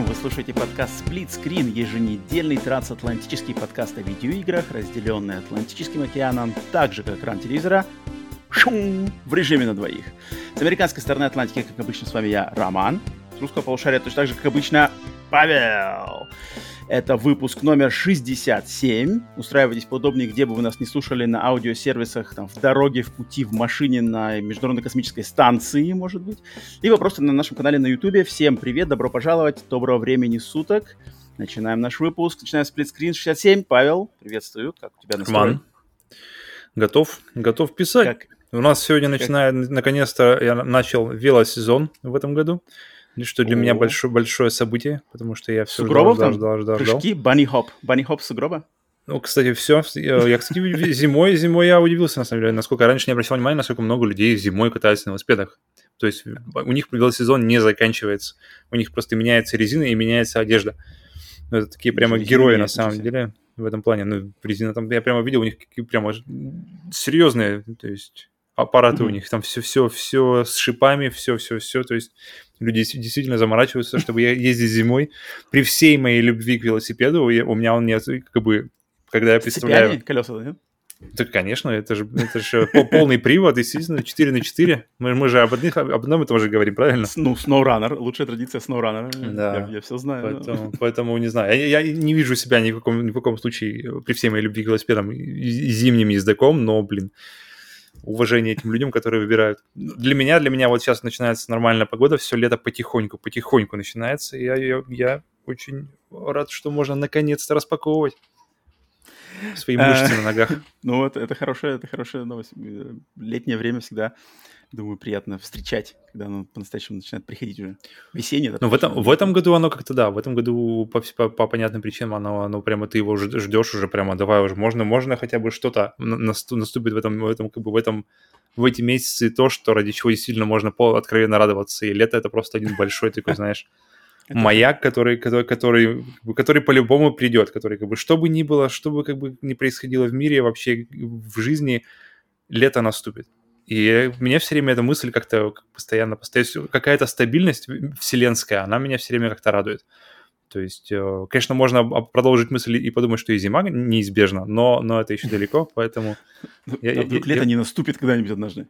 Всем! Вы слушаете подкаст Split Screen, еженедельный трансатлантический подкаст о видеоиграх, разделенный Атлантическим океаном, так же как экран телевизора, в режиме на двоих. С американской стороны Атлантики, как обычно, с вами я, Роман. С русского полушария точно так же, как обычно, Павел. Это выпуск номер 67. Устраивайтесь поудобнее, где бы вы нас не слушали, на аудиосервисах, там, в дороге, в пути, в машине, на Международной космической станции, может быть. Либо просто на нашем канале на YouTube. Всем привет, добро пожаловать, доброго времени суток. Начинаем наш выпуск, начинаем сплитскрин 67. Павел, приветствую, как у тебя настрой? Роман, готов, готов писать. Как? У нас сегодня начинает, наконец-то, я начал велосезон в этом году, что для меня О. большое, большое событие, потому что я все Сугробов ждал, ждал, ждал, ждал. Прыжки, банни-хоп. Банни-хоп сугроба? Ну, кстати, все. Я, кстати, зимой, зимой я удивился, на самом деле, насколько раньше не обращал внимания, насколько много людей зимой катаются на велосипедах. То есть у них велосезон не заканчивается. У них просто меняется резина и меняется одежда. Ну, это такие прямо Резина герои, на самом ничего деле, в этом плане. Ну, резина там, я прямо видел, у них какие прямо серьезные, то есть аппараты у Мгм. них, там все, все, все с шипами, все, все, все, то есть люди действительно заморачиваются, чтобы я ездить зимой. При всей моей любви к велосипеду, я- у меня он нет, как бы, когда я С представляю... колеса, да? Да, конечно, это же, это же по- полный привод, естественно, 4 на 4. Мы, мы же об, одних, об одном и том же говорим, правильно? Ну, SnowRunner, лучшая традиция SnowRunner. Да. Я, я все знаю. Поэтому, поэтому не знаю. Я, я не вижу себя ни в, каком, ни в каком случае при всей моей любви к велосипедам зимним ездаком, но, блин, уважение этим людям, которые выбирают. Для меня, для меня вот сейчас начинается нормальная погода, все лето потихоньку, потихоньку начинается, и я, я, я очень рад, что можно наконец-то распаковывать свои мышцы на ногах. Ну вот, это хорошая, это хорошая новость. Э, Летнее время всегда, думаю, приятно встречать, когда оно по-настоящему начинает приходить уже. Весеннее. Ну, в этом, в этом году оно как-то, да, в этом году по, по, по понятным причинам оно, оно прямо ты его ждешь уже прямо, давай уже, можно, можно хотя бы что-то на- насту- наступит в этом, в этом, как бы в этом, в эти месяцы то, что ради чего действительно можно по, откровенно радоваться. И лето это просто один большой такой, знаешь, Это- маяк, который, который, который, который по-любому придет, который как бы что бы ни было, что бы как бы ни происходило в мире, вообще в жизни, лето наступит. И мне все время эта мысль как-то постоянно, постоянно какая-то стабильность вселенская, она меня все время как-то радует. То есть, э, конечно, можно продолжить мысль и подумать, что и зима неизбежна, но, но это еще далеко, поэтому, Ну, я- а я- вдруг я- лето не наступит когда-нибудь однажды.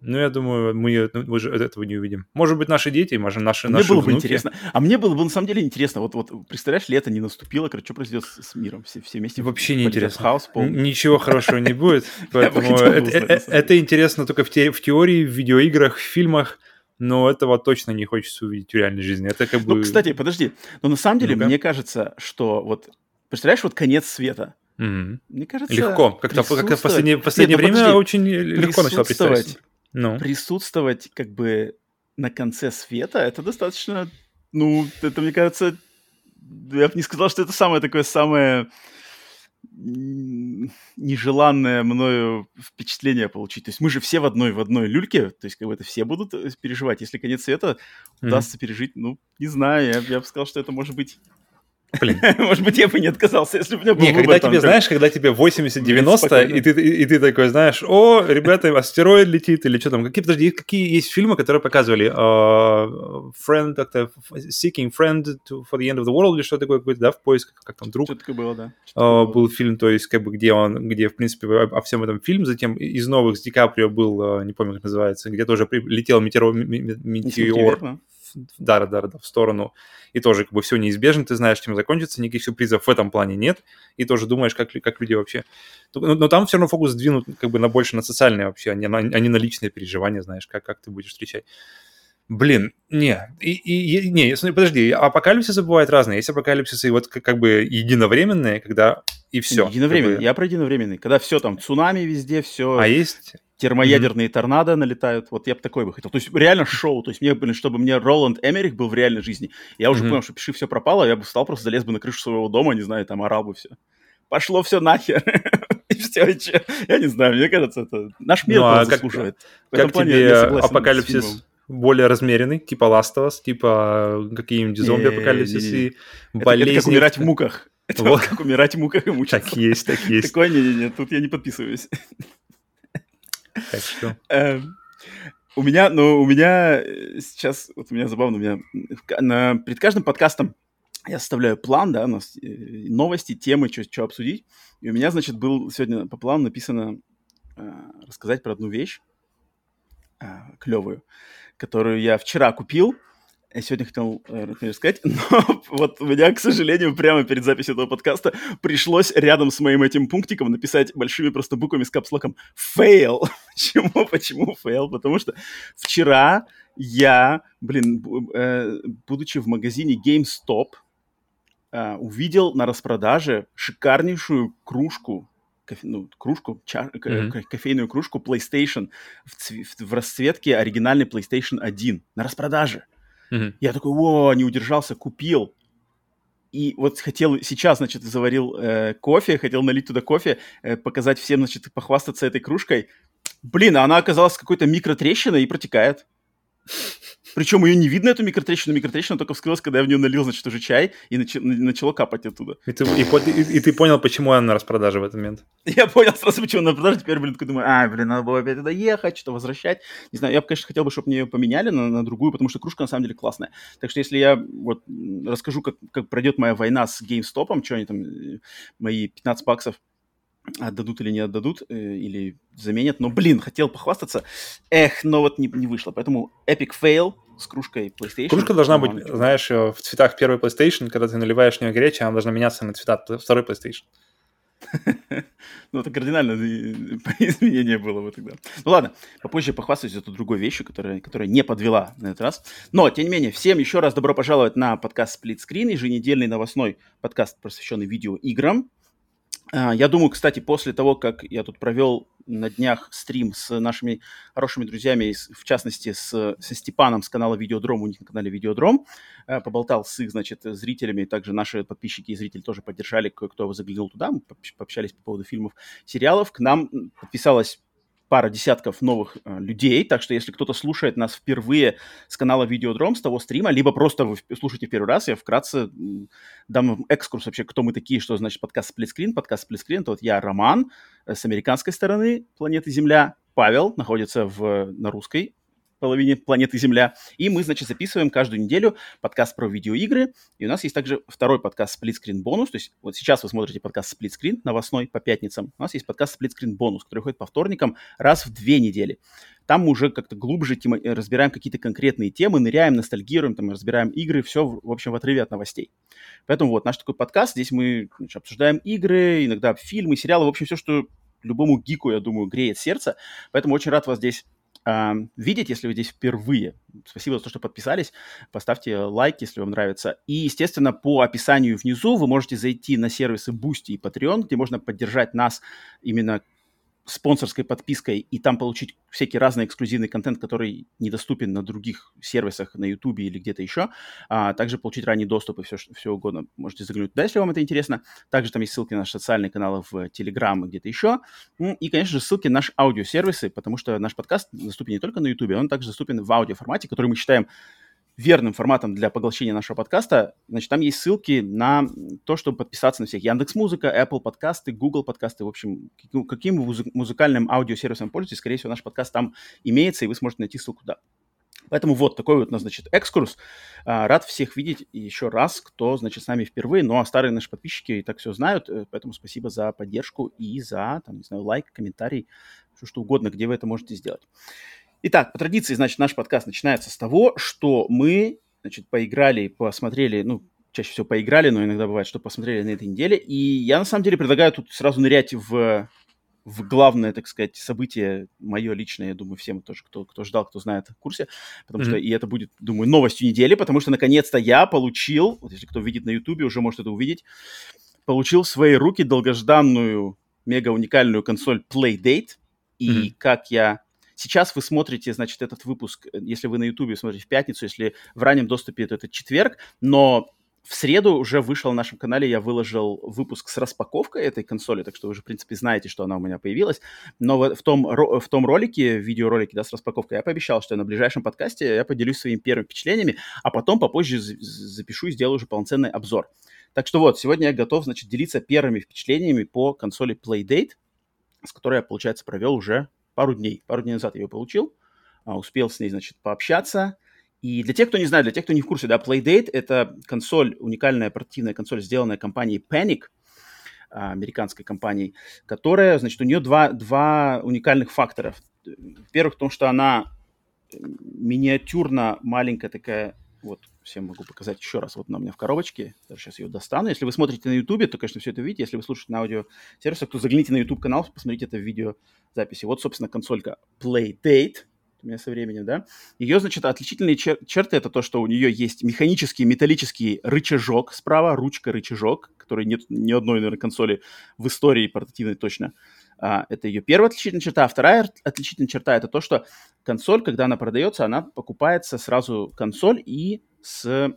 Ну, я думаю, мы, ну, мы же этого не увидим. Может быть, наши дети, может, наши, Мне наши было бы внуки. интересно. А мне было бы на самом деле интересно. Вот, вот представляешь, лето не наступило, короче, что произойдет с, с миром? Все, все вместе Вообще не интересно. хаос полный. Ничего хорошего не будет. Поэтому бы это, э- интересно только в, те- в теории, в видеоиграх, в фильмах, но этого точно не хочется увидеть в реальной жизни. Это как бы... Ну, кстати, подожди. Но на самом деле, мне кажется, что вот... Представляешь, вот конец света. Мне кажется... Легко. Как-то, как-то в последнее, последнее Нет, ну, время подожди. очень легко начало Присутствовать. Ну, присутствовать как бы на конце света, это достаточно, ну, это, мне кажется, я бы не сказал, что это самое такое самое нежеланное мною впечатление получить. То есть мы же все в одной, в одной люльке, то есть как бы это все будут э, переживать. Если конец света Мгм. удастся пережить, ну, не знаю, я, я бы сказал, что это может быть... блин. Может быть, я бы не отказался, если бы у меня был Не, когда тебе, знаешь, когда тебе 80-90, спокойно. и ты, и, и ты такой, знаешь, о, ребята, астероид летит, или что там, какие, подожди, какие есть фильмы, которые показывали э, Friend, как-то, Seeking Friend to, for the End of the World, или что такое, какой-то, да, в поисках, как там, друг, Что такое было, да. э, был фильм, то есть, как бы, где он, где, в принципе, о, о всем этом фильм, затем из новых с Ди Каприо был, э, не помню, как называется, где тоже летел метеор, метеор, да. да, да, в сторону, и тоже как бы все неизбежно, ты знаешь, чем закончится, никаких сюрпризов в этом плане нет, и тоже думаешь, как, как люди вообще... Но, но там все равно фокус сдвинут как бы на больше на социальные вообще, а не на, а не на личные переживания, знаешь, как, как ты будешь встречать. Блин, не, и, и- не, подожди, апокалипсисы бывают разные. Есть апокалипсисы вот как, как бы единовременные, когда и все. Единовременный. Я про единовременный. Когда все там, цунами везде, все, А есть... термоядерные торнадо налетают. Вот я бы такой бы хотел. То есть реально шоу. То есть мне, блин, чтобы мне Роланд Эмерих был в реальной жизни. Я уже Мгм. понял, что пиши все пропало, я бы встал, просто залез бы на крышу своего дома, не знаю, там орал бы все. Пошло все нахер. И все, и че? Я не знаю, мне кажется, это наш мир Ну, а как- заслуживает. Как плане тебе апокалипсис более размеренный, типа Last of Us, типа какие-нибудь зомби-апокалипсис Не-не-не. и Это- болезни? как умирать в муках. Это Вот. как умирать в муках и мучиться. Так есть, так есть. Такое, не-не-не, тут я не подписываюсь. Так что... Эм, У меня, ну, у меня э, сейчас, вот у меня забавно, у меня на, перед каждым подкастом я составляю план, да, у нас э, новости, темы, что обсудить. И у меня, значит, был сегодня по плану написано э, рассказать про одну вещь клевую, которую я вчера купил. Я сегодня хотел э, рассказать, но вот у меня, к сожалению, прямо перед записью этого подкаста пришлось рядом с моим этим пунктиком написать большими просто буквами с капслоком «fail». Почему? Почему fail? Потому что вчера я, блин, э, будучи в магазине GameStop, э, увидел на распродаже шикарнейшую кружку, кофе- ну, кружку, ча- ка- кофейную кружку PlayStation в, в- в расцветке оригинальной PlayStation 1 на распродаже. Мгм. Я такой, о, не удержался, купил. И вот хотел сейчас, значит, заварил э, кофе, хотел налить туда кофе, э, показать всем, значит, похвастаться этой кружкой. Блин, а она оказалась какой-то микротрещиной и протекает. Причем ее не видно, эту микротрещину. Микротрещина только вскрылась, когда я в нее налил, значит, уже чай, и начи- начало капать оттуда. И ты, и и- и ты понял, почему она на распродаже в этот момент. Я понял сразу, почему на продаже. Теперь, блин, такой думаю, а, блин, надо было опять туда ехать, что-то возвращать. Не знаю, я бы, конечно, хотел бы, чтобы мне ее поменяли на, на другую, потому что кружка на самом деле классная. Так что если я вот расскажу, как, как пройдет моя война с GameStop, что они там, э, мои 15 баксов отдадут или не отдадут, э, или заменят. Но, блин, хотел похвастаться. Эх, но вот не, не вышло. Поэтому epic fail с кружкой PlayStation. Кружка должна быть, Нормально. знаешь, э, в цветах первой PlayStation, когда ты наливаешь в нее горячее, она должна меняться на цвета второй PlayStation. Ну, это кардинально э, изменение было бы тогда. Ну ладно, попозже похвастаюсь зато другой вещью, которая, которая не подвела на этот раз. Но, тем не менее, всем еще раз добро пожаловать на подкаст Split Screen, еженедельный новостной подкаст, посвященный видеоиграм. А, Я думаю, кстати, после того, как я тут провел на днях стрим с нашими хорошими друзьями, в частности, с, со Степаном с канала Видеодром, у них на канале Видеодром, э, поболтал с их, значит, зрителями, также наши подписчики и зрители тоже поддержали, кое-кто заглянул туда, мы пообщ- пообщались по поводу фильмов, сериалов. К нам подписалась пара десятков новых э, людей, так что если кто-то слушает нас впервые с канала Видеодром, с того стрима, либо просто вы слушаете первый раз, я вкратце дам экскурс вообще, кто мы такие, что значит подкаст Сплитскрин. Подкаст Сплитскрин, это вот я, Роман, э, с американской стороны планеты Земля, Павел находится в, на русской половине планеты Земля. И мы, значит, записываем каждую неделю подкаст про видеоигры. И у нас есть также второй подкаст Split Screen бонус. То есть вот сейчас вы смотрите подкаст Split Screen новостной по пятницам. У нас есть подкаст Split Screen бонус, который выходит по вторникам раз в две недели. Там мы уже как-то глубже тема- э, разбираем какие-то конкретные темы, ныряем, ностальгируем, там, разбираем игры, все, в в общем, в отрыве от новостей. Поэтому вот наш такой подкаст, здесь мы значит, обсуждаем игры, иногда фильмы, сериалы, в общем, все, что любому гику, я думаю, греет сердце. Поэтому очень рад вас здесь видеть, если вы здесь впервые. Спасибо за то, что подписались. Поставьте лайк, если вам нравится. И, естественно, по описанию внизу вы можете зайти на сервисы Boosty и Patreon, где можно поддержать нас именно спонсорской подпиской и там получить всякий разный эксклюзивный контент, который недоступен на других сервисах, на YouTube или где-то еще. А также получить ранний доступ и все, все угодно. Можете заглянуть туда, если вам это интересно. Также там есть ссылки на наши социальные каналы в Telegram и где-то еще. И, конечно же, ссылки на наши аудиосервисы, потому что наш подкаст доступен не только на YouTube, он также доступен в аудиоформате, который мы считаем верным форматом для поглощения нашего подкаста, значит, там есть ссылки на то, чтобы подписаться на всех Яндекс Музыка, Apple подкасты, Google подкасты, в общем, каким, каким музыкальным аудиосервисом пользуетесь, скорее всего, наш подкаст там имеется, и вы сможете найти ссылку туда. Поэтому вот такой вот у нас, значит, экскурс. А, Рад всех видеть еще раз, кто, значит, с нами впервые. Ну, а старые наши подписчики и так все знают, э, поэтому спасибо за поддержку и за, там, не знаю, лайк, комментарий, все что угодно, где вы это можете сделать. Итак, по традиции, значит, наш подкаст начинается с того, что мы, значит, поиграли, посмотрели, ну, чаще всего поиграли, но иногда бывает, что посмотрели на этой неделе. И я, на самом деле, предлагаю тут сразу нырять в, в главное, так сказать, событие мое личное, я думаю, всем тоже, кто, кто ждал, кто знает, в курсе, потому Мгм. что и это будет, думаю, новостью недели, потому что, наконец-то, я получил, вот если кто видит на Ютубе, уже может это увидеть, получил в свои руки долгожданную, мега уникальную консоль Playdate, и Мгм. как я Сейчас вы смотрите, значит, этот выпуск, э, если вы на Ютубе смотрите в пятницу, если в раннем доступе, то это четверг, но в среду уже вышел на нашем канале, я выложил выпуск с распаковкой этой консоли, так что вы уже, в принципе, знаете, что она у меня появилась. Но в, в, том, в том ролике, видеоролике, да, с распаковкой, я пообещал, что на ближайшем подкасте я поделюсь своими первыми впечатлениями, а потом попозже запишу и сделаю уже полноценный обзор. Так что вот, сегодня я готов, значит, делиться первыми впечатлениями по консоли Playdate, с которой я, получается, провел уже пару дней. Пару дней назад я ее получил, а, успел с ней, значит, пообщаться, и для тех, кто не знает, для тех, кто не в курсе, да, Playdate — это консоль, уникальная портативная консоль, сделанная компанией Panic, а, американской компанией, которая, значит, у нее два, два уникальных фактора. Во-первых, в том, что она миниатюрно маленькая такая, вот, всем могу показать еще раз, вот она у меня в коробочке, даже сейчас ее достану. Если вы смотрите на YouTube, то, конечно, все это видите. Если вы слушаете на аудиосервисах, то загляните на YouTube-канал, посмотрите это в видеозаписи. Вот, собственно, консолька Playdate — у меня со временем, да. Ее, значит, отличительные чер- черты это то, что у нее есть механический металлический рычажок справа, ручка-рычажок, который нет ни одной, наверное, консоли в истории портативной точно. А, это ее первая отличительная черта. А вторая отличительная черта это то, что консоль, когда она продается, она покупается сразу консоль и с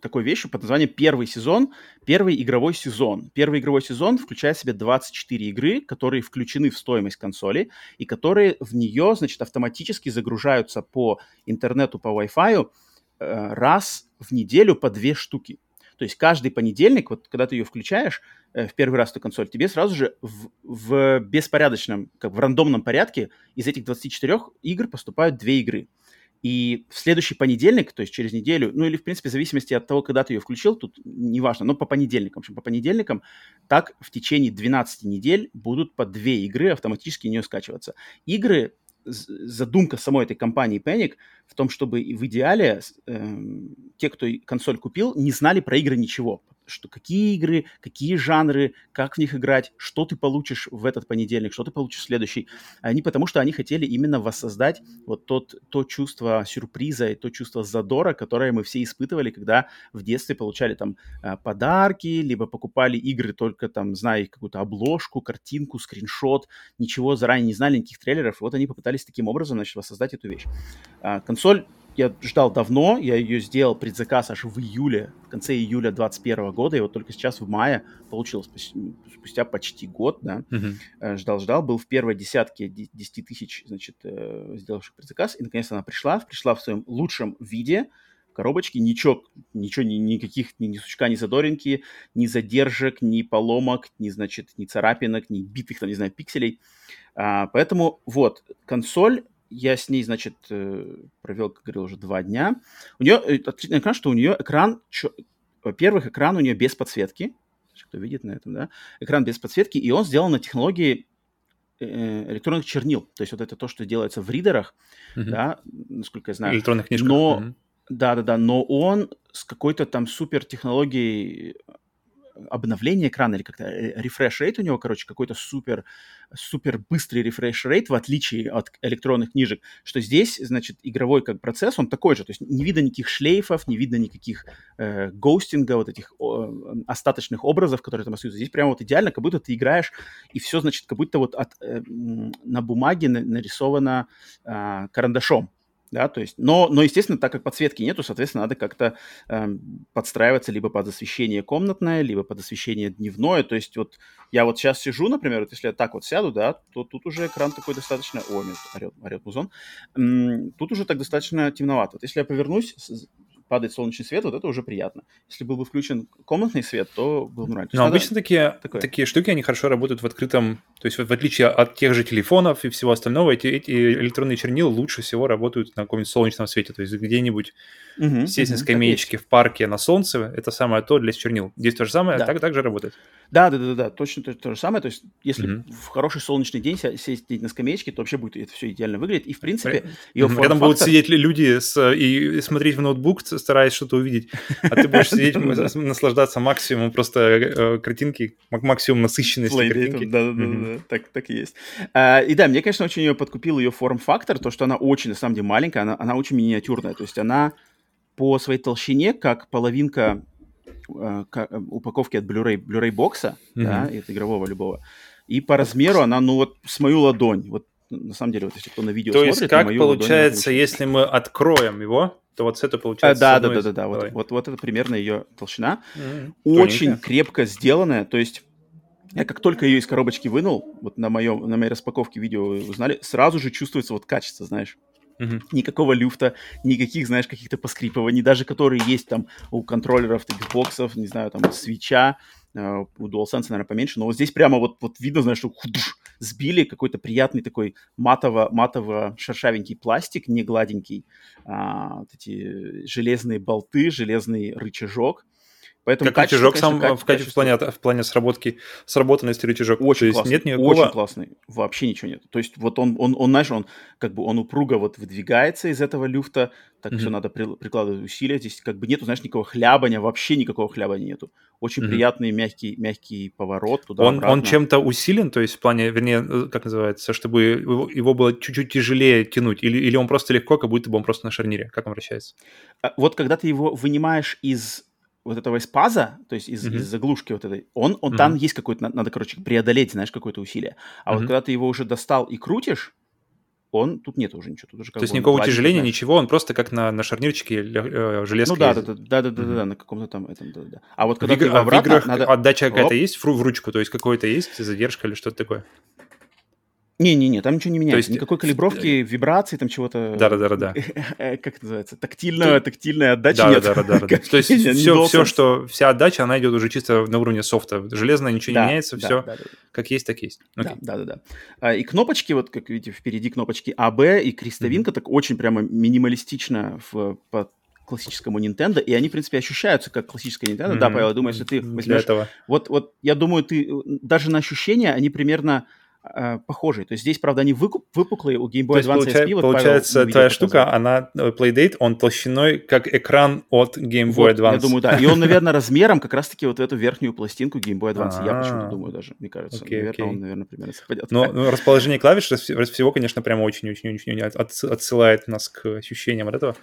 такой вещью под названием первый сезон, первый игровой сезон. Первый игровой сезон включает в себя 24 игры, которые включены в стоимость консоли и которые в нее, значит, автоматически загружаются по интернету, по Wi-Fi э, раз в неделю по две штуки. То есть каждый понедельник, вот когда ты ее включаешь э, в первый раз эту консоль, тебе сразу же в, в беспорядочном, как в рандомном порядке из этих 24 игр поступают две игры. И в следующий понедельник, то есть через неделю, ну или, в принципе, в зависимости от того, когда ты ее включил, тут неважно, но по понедельникам, в общем, по понедельникам, так в течение 12 недель будут по две игры автоматически не скачиваться. Игры, задумка самой этой компании Panic в том, чтобы в идеале э, те, кто консоль купил, не знали про игры ничего что какие игры, какие жанры, как в них играть, что ты получишь в этот понедельник, что ты получишь в следующий. Они потому что они хотели именно воссоздать вот тот, то чувство сюрприза и то чувство задора, которое мы все испытывали, когда в детстве получали там э, подарки, либо покупали игры только там, зная какую-то обложку, картинку, скриншот, ничего заранее не знали, никаких трейлеров. И вот они попытались таким образом, значит, воссоздать эту вещь. А, консоль я ждал давно, я ее сделал предзаказ аж в июле, в конце июля 2021 года, и вот только сейчас в мае получил спустя почти год, да, uh-huh. ждал-ждал, был в первой десятке 10 тысяч, значит, э, сделавших предзаказ, и наконец она пришла, пришла в своем лучшем виде, в коробочке, ничего, ничего, ни, никаких, ни, ни сучка, ни задоринки, ни задержек, ни поломок, ни, значит, ни царапинок, ни битых, там, не знаю, пикселей. А, поэтому вот, консоль я с ней, значит, э, провел, как говорил, уже два дня. У нее э, отличный экран, что у нее экран, во-первых, экран у нее без подсветки, кто видит на этом, да, экран без подсветки, и он сделан на технологии э, электронных чернил. То есть вот это то, что делается в ридерах, uh-huh. да, насколько я знаю. Электронных книжках. Но, uh-huh. да-да-да, но он с какой-то там супер технологией обновление экрана или как-то refresh rate у него, короче, какой-то супер, супер быстрый refresh rate, в отличие от электронных книжек, что здесь, значит, игровой как процесс, он такой же, то есть не видно никаких шлейфов, не видно никаких э, гоустинга, вот этих о, остаточных образов, которые там остаются. Здесь прямо вот идеально, как будто ты играешь, и все, значит, как будто вот от, э, на бумаге нарисовано э, карандашом да, то есть, но, но, естественно, так как подсветки нету, соответственно, надо как-то э, подстраиваться либо под освещение комнатное, либо под освещение дневное, то есть вот я вот сейчас сижу, например, вот если я так вот сяду, да, то тут уже экран такой достаточно, о, орет, орет музон, тут уже так достаточно темновато. Вот если я повернусь, падает солнечный свет, вот это уже приятно. Если был бы включен комнатный свет, то был бы нормально. Но обычно такие, такое. такие штуки, они хорошо работают в открытом, то есть в отличие от тех же телефонов и всего остального, эти, эти электронные чернила лучше всего работают на каком-нибудь солнечном свете, то есть где-нибудь, угу, естественно, угу, скамеечке в парке на солнце, это самое то для чернил. Здесь то же самое, да. так, так же работает. Да, да, да, да, точно то, то же самое. То есть, если mm-hmm. в хороший солнечный день сесть на скамеечке, то вообще будет это все идеально выглядеть. И в принципе, ее. Рядом будут сидеть люди с, и смотреть в ноутбук, стараясь что-то увидеть, а ты будешь сидеть, наслаждаться максимумом просто э, картинки, максимум насыщенности картинки. Да, да, да, так так и есть. А, и да, мне, конечно, очень ее подкупил ее форм-фактор, то, что она очень, на самом деле, маленькая, она, она очень миниатюрная. То есть она по своей толщине, как половинка Э, э, упаковки от Blu-ray, Blu-ray бокса, mm-hmm. да, от игрового любого. И по размеру она, ну вот с мою ладонь, вот на самом деле, вот если кто на видео То смотрит, есть как получается, ладонь, если мы откроем его, то вот с этого получается... да, да, да, да, да, вот, вот, вот это примерно ее толщина. Mm-hmm. Очень Тоненькая. крепко сделанная, то есть я как только ее из коробочки вынул, вот на, моем, на моей распаковке видео вы узнали, сразу же чувствуется вот качество, знаешь. Uh-huh. Никакого люфта, никаких, знаешь, каких-то поскрипываний, даже которые есть там у контроллеров Xbox, не знаю, там, свеча, uh, у DualSense, наверное, поменьше, но вот здесь прямо вот, вот видно, знаешь, что худуш, сбили какой-то приятный такой матово, матово-шершавенький пластик, не гладенький, а, вот эти железные болты, железный рычажок, Поэтому как рычажок сам конечно, в, качестве, в, плане, в плане сработки, сработанности рычажок. Очень То классный, нет никакого... Очень классный. Вообще ничего нет. То есть вот он, он, он, знаешь, он как бы он упруго вот выдвигается из этого люфта, так mm-hmm. все надо при, прикладывать усилия. Здесь как бы нету, знаешь, никакого хлябания, вообще никакого хлябания нету. Очень mm-hmm. приятный мягкий, мягкий поворот туда Он, он чем-то усилен, то есть в плане, вернее, э, как называется, чтобы его, его было чуть-чуть тяжелее тянуть, или, или он просто легко, как будто бы он просто на шарнире? Как он вращается? А, вот когда ты его вынимаешь из вот этого из паза, то есть из, mm-hmm. из заглушки вот этой, он, он mm-hmm. там есть какой-то, надо, короче, преодолеть, знаешь, какое-то усилие. А mm-hmm. вот когда ты его уже достал и крутишь, он тут нет уже ничего. Тут уже То есть никакого плачет, утяжеления, знаешь. ничего, он просто как на, на шарнирчике э, железки. Ну да, да, да, да, да, да, да, на каком-то там этом, да, да. А вот когда в, ты игр, а обратно, в играх надо... отдача какая-то есть в ручку, то есть какой-то есть задержка или что-то такое? Не-не-не, там ничего не меняется. есть, Никакой калибровки, вибрации, там чего-то... Да-да-да. Как это называется? Тактильная, тактильная отдача нет. Да-да-да. То есть все, все, что... Вся отдача, она идет уже чисто на уровне софта. Железное ничего не меняется, все как есть, так есть. Да-да-да. И кнопочки, вот как видите, впереди кнопочки АБ и крестовинка, так очень прямо минималистично в классическому Nintendo, и они, в принципе, ощущаются как классическая Nintendo. Mm-hmm. Да, Павел, я думаю, если ты возьмешь... этого. Вот, вот, я думаю, ты даже на ощущения, они примерно э, похожие. То есть здесь, правда, они выкуп, выпуклые у Game Boy Advance получается, SP. Вот получается, Павел твоя штука, она, э, Playdate, он толщиной как экран от Game Boy вот, Advance. я думаю, да. И он, наверное, размером как раз-таки вот эту верхнюю пластинку Game Boy Advance. Я почему-то думаю даже, мне кажется. Наверное, он, наверное, примерно совпадет. Но ну, расположение клавиш всего, конечно, прямо очень-очень-очень отсылает нас к ощущениям от этого.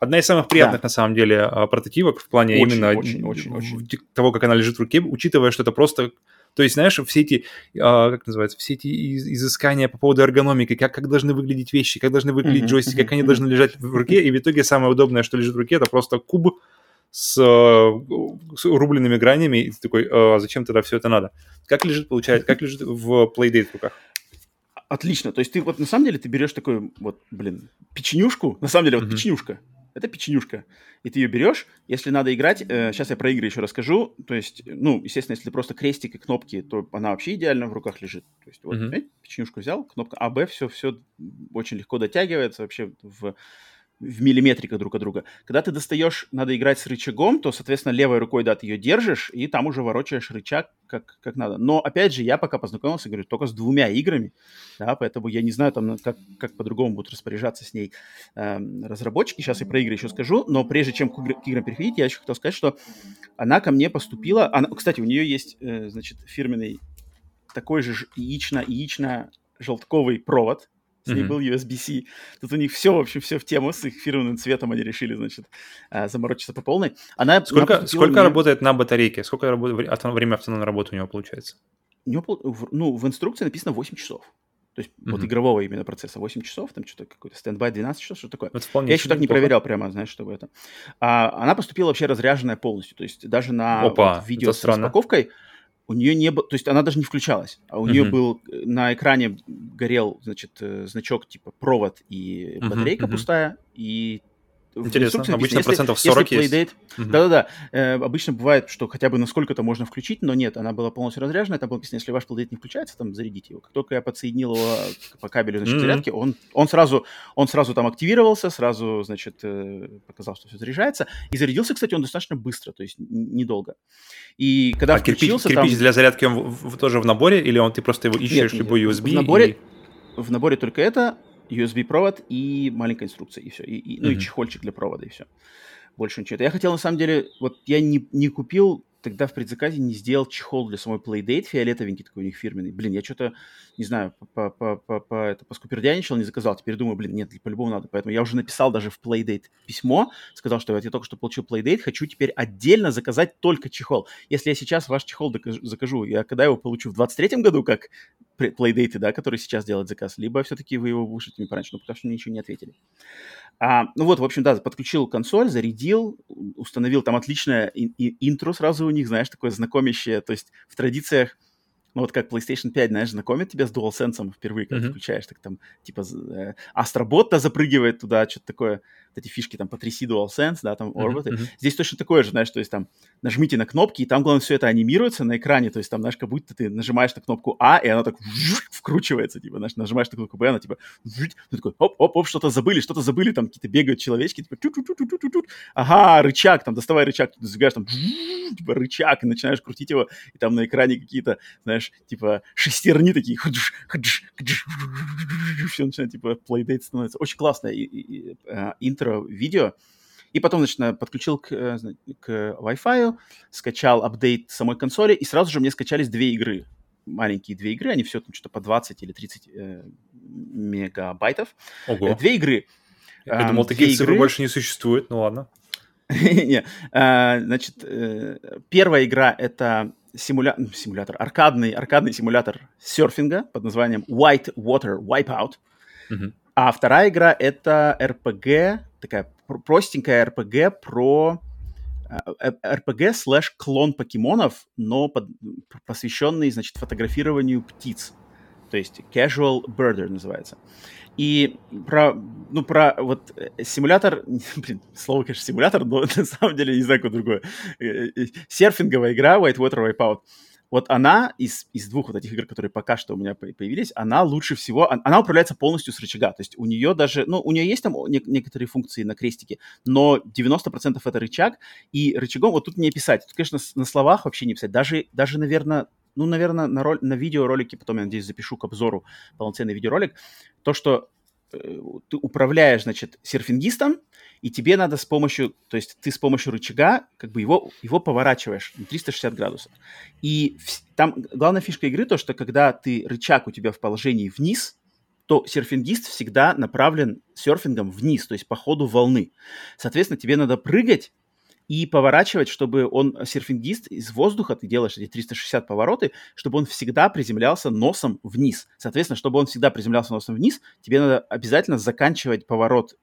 Одна из самых приятных, да. на самом деле, а, прототипок в плане очень, именно очень, очень, очень. того, как она лежит в руке, учитывая, что это просто то есть, знаешь, все эти, а, как называется, все эти изыскания по поводу эргономики, как, как должны выглядеть вещи, как должны выглядеть джойстики, как они должны лежать в руке, и в итоге самое удобное, что лежит в руке, это просто куб с, с рубленными гранями, и ты такой, а зачем тогда все это надо? Как лежит, получается, как лежит в Playdate в руках? Отлично. То есть ты вот на самом деле ты берешь такой вот, блин, печенюшку, на самом деле вот mm-hmm. печенюшка, это печенюшка. И ты ее берешь, если надо играть, э, сейчас я про игры еще расскажу, то есть, ну, естественно, если просто крестик и кнопки, то она вообще идеально в руках лежит. То есть вот, mm-hmm. печенюшку взял, кнопка АБ, все, все очень легко дотягивается вообще в в миллиметриках друг от друга. Когда ты достаешь, надо играть с рычагом, то, соответственно, левой рукой, да, ты ее держишь, и там уже ворочаешь рычаг как, как надо. Но, опять же, я пока познакомился, говорю, только с двумя играми, да, поэтому я не знаю, там, как, как по-другому будут распоряжаться с ней э, разработчики. Сейчас я про игры еще скажу, но прежде чем к, игр, к играм переходить, я еще хотел сказать, что она ко мне поступила, она, кстати, у нее есть, э, значит, фирменный такой же яично-яично-желтковый провод, с ней mm-hmm. был USB-C. Тут у них все, в общем, все в тему, с их фирменным цветом они решили, значит, а, заморочиться по полной. Она, сколько сколько мне... работает на батарейке? Сколько работает, время автономной работы у него получается? У него, ну, в инструкции написано 8 часов. То есть mm-hmm. вот игрового именно процесса 8 часов, там что-то какой-то стендбай 12 часов, что такое. Вполне Я еще так не проверял прямо, знаешь, чтобы это. А, она поступила вообще разряженная полностью. То есть даже на Опа, вот, видео с странно. У нее не было, то есть она даже не включалась, а у uh-huh. нее был э, на экране горел, значит, э, значок типа провод и батарейка uh-huh, пустая, и Интересно, обычно написано, процентов 40 если есть. Playdate, Да-да-да. Э, обычно бывает, что хотя бы насколько-то можно включить, но нет, она была полностью разряжена. Там было написано, если ваш Playdate не включается, там зарядите его. Как только я подсоединил его по кабелю, значит, mm-hmm. зарядки, он, он, сразу, он сразу там активировался, сразу, значит, э, показал, что все заряжается. И зарядился, кстати, он достаточно быстро, то есть недолго. И когда а включился... Кирпич, кирпич для зарядки он в, в, тоже в наборе, или он ты просто его ищешь, нет, либо USB? В наборе, и... в наборе только это, USB-провод и маленькая инструкция, и все. И, и, ну mm-hmm. и чехольчик для провода, и все. Больше ничего. Я хотел, на самом деле, вот я не, не купил тогда в предзаказе не сделал чехол для самой Playdate, фиолетовенький такой у них фирменный. Блин, я что-то, не знаю, по, по, по, по, это, поскупердяничал, не заказал. Теперь думаю, блин, нет, по-любому надо. Поэтому я уже написал даже в Playdate письмо, сказал, что вот я только что получил Playdate, хочу теперь отдельно заказать только чехол. Если я сейчас ваш чехол закажу, я когда его получу в 23-м году, как Playdate, да, который сейчас делает заказ, либо все-таки вы его вышлите мне пораньше, но пока что ничего не ответили. А, ну вот, в общем, да, подключил консоль, зарядил, установил там отличное ин- интро сразу у них, знаешь, такое знакомящее, то есть в традициях ну, вот как PlayStation 5, знаешь, знакомит тебя с DualSense впервые, когда mm-hmm. включаешь, так там, типа, э, Астробот-то запрыгивает туда, что-то такое, вот эти фишки, там, потряси DualSense, да, там, орбиты. Mm-hmm. Здесь точно такое же, знаешь, то есть там нажмите на кнопки, и там, главное, все это анимируется на экране, то есть там, знаешь, как будто ты нажимаешь на кнопку А, и она так вкручивается, типа, знаешь, нажимаешь на кнопку Б, она типа, ты такой, оп-оп-оп, что-то забыли, что-то забыли, там какие-то бегают человечки, типа, ага, рычаг, там, доставай рычаг, ты там, типа, рычаг, и начинаешь крутить его, и там на экране какие-то, знаешь, типа, шестерни такие, все начинает, типа, плейдейт становится. Очень классное интро-видео. И потом, значит, подключил к, к Wi-Fi, скачал апдейт самой консоли, и сразу же мне скачались две игры. Маленькие две игры, они все там что-то по 20 или 30 э, мегабайтов. Ого. Две игры. Я думал, такие цифры больше не существует, ну ладно. Не, значит, первая игра это симуля... симулятор, аркадный, аркадный симулятор серфинга под названием White Water Wipeout. Uh-huh. А вторая игра это RPG, такая простенькая RPG про RPG слэш клон покемонов, но под, посвященный, значит, фотографированию птиц. То есть Casual Birder называется. И про, ну, про вот э, симулятор, блин, слово, конечно, симулятор, но на самом деле не знаю, какое другое. Э, э, серфинговая игра Whitewater Wipeout. Вот она из, из двух вот этих игр, которые пока что у меня появились, она лучше всего, она управляется полностью с рычага. То есть у нее даже, ну, у нее есть там не, некоторые функции на крестике, но 90% это рычаг, и рычагом вот тут не писать. Тут, конечно, на словах вообще не писать. Даже, даже наверное, ну, наверное, на, роль, на видеоролике, потом, я надеюсь, запишу к обзору полноценный видеоролик, то, что э, ты управляешь, значит, серфингистом, и тебе надо с помощью, то есть ты с помощью рычага как бы его, его поворачиваешь на 360 градусов. И в, там главная фишка игры то, что когда ты рычаг у тебя в положении вниз, то серфингист всегда направлен серфингом вниз, то есть по ходу волны. Соответственно, тебе надо прыгать и поворачивать, чтобы он, серфингист из воздуха, ты делаешь эти 360 повороты, чтобы он всегда приземлялся носом вниз. Соответственно, чтобы он всегда приземлялся носом вниз, тебе надо обязательно заканчивать поворот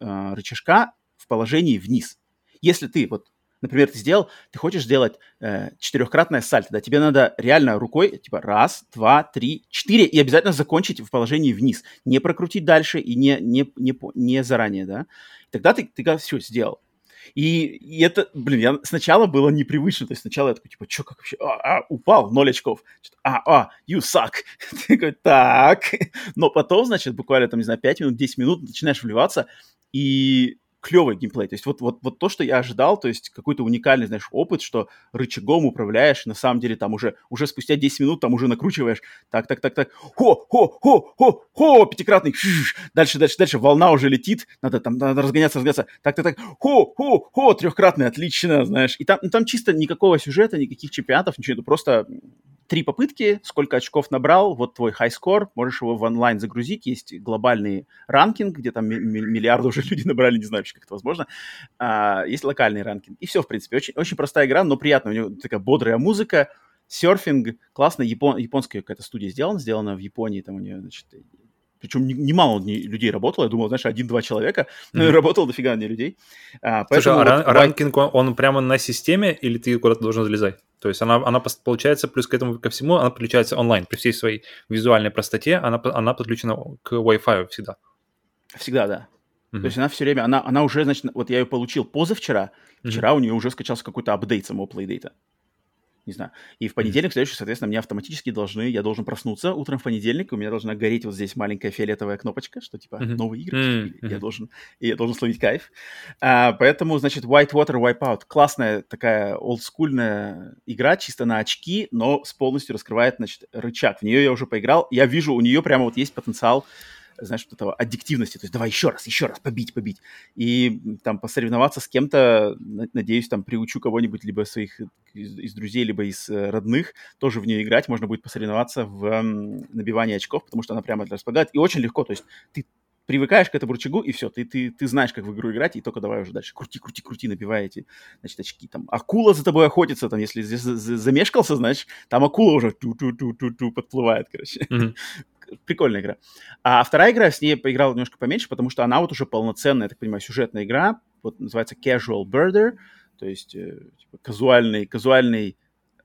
э, рычажка в положении вниз. Если ты, вот, например, ты сделал, ты хочешь сделать э, четырехкратное сальто, да, тебе надо реально рукой, типа, раз, два, три, четыре, и обязательно закончить в положении вниз. Не прокрутить дальше и не, не, не, не заранее, да. Тогда ты, ты все сделал. И, и это, блин, я сначала было непривычно, то есть сначала я такой, типа, что, как вообще, а, а, упал, ноль очков, а, а, you suck, такой, так, но потом, значит, буквально, там, не знаю, 5 минут, 10 минут начинаешь вливаться, и клевый геймплей. То есть вот, вот, вот то, что я ожидал, то есть какой-то уникальный, знаешь, опыт, что рычагом управляешь, на самом деле там уже, уже спустя 10 минут там уже накручиваешь, так, так, так, так, хо, хо, хо, хо, хо, пятикратный, дальше, дальше, дальше, волна уже летит, надо там надо разгоняться, разгоняться, так, так, так, хо, хо, хо, трехкратный, отлично, знаешь. И там, ну, там чисто никакого сюжета, никаких чемпионатов, ничего, это просто три попытки, сколько очков набрал, вот твой score, можешь его в онлайн загрузить, есть глобальный ранкинг, где там миллиарды уже люди набрали, не знаю вообще, как это возможно, а, есть локальный ранкинг, и все, в принципе, очень, очень простая игра, но приятная, у него такая бодрая музыка, серфинг, классно, япон, японская какая-то студия сделана, сделана в Японии, там у нее, значит, причем немало людей работало, я думал, знаешь, один-два человека, но mm-hmm. работало дофига не людей. А, Слушай, а вот, ранкинг, он, он прямо на системе или ты куда-то должен залезать? То есть она, она получается, плюс к этому ко всему, она подключается онлайн. При всей своей визуальной простоте она, она подключена к Wi-Fi всегда. Всегда, да. Mm-hmm. То есть она все время, она, она уже, значит, вот я ее получил позавчера, вчера mm-hmm. у нее уже скачался какой-то апдейт самого Playdate не знаю. И в понедельник, следующий, соответственно, мне автоматически должны, я должен проснуться утром в понедельник, у меня должна гореть вот здесь маленькая фиолетовая кнопочка, что типа mm-hmm. новые игры, mm-hmm. я должен, и я должен словить кайф. А, поэтому, значит, Whitewater Wipeout, классная такая олдскульная игра, чисто на очки, но с полностью раскрывает, значит, рычаг. В нее я уже поиграл, я вижу, у нее прямо вот есть потенциал знаешь, вот этого аддиктивности, то есть давай еще раз, еще раз, побить, побить. И там посоревноваться с кем-то, надеюсь, там приучу кого-нибудь либо своих из, из друзей, либо из э, родных, тоже в нее играть, можно будет посоревноваться в набивании очков, потому что она прямо располагает, и очень легко, то есть ты привыкаешь к этому рычагу, и все, ты, ты, ты знаешь, как в игру играть, и только давай уже дальше крути, крути, крути, набивай эти, значит, очки. Там акула за тобой охотится, там, если замешкался, значит, там акула уже ту-ту-ту-ту-ту подплывает, короче. Mm-hmm Прикольная игра. А вторая игра, с ней поиграл немножко поменьше, потому что она вот уже полноценная, я так понимаю, сюжетная игра. Вот называется Casual Birder, то есть э, типа, казуальный, казуальный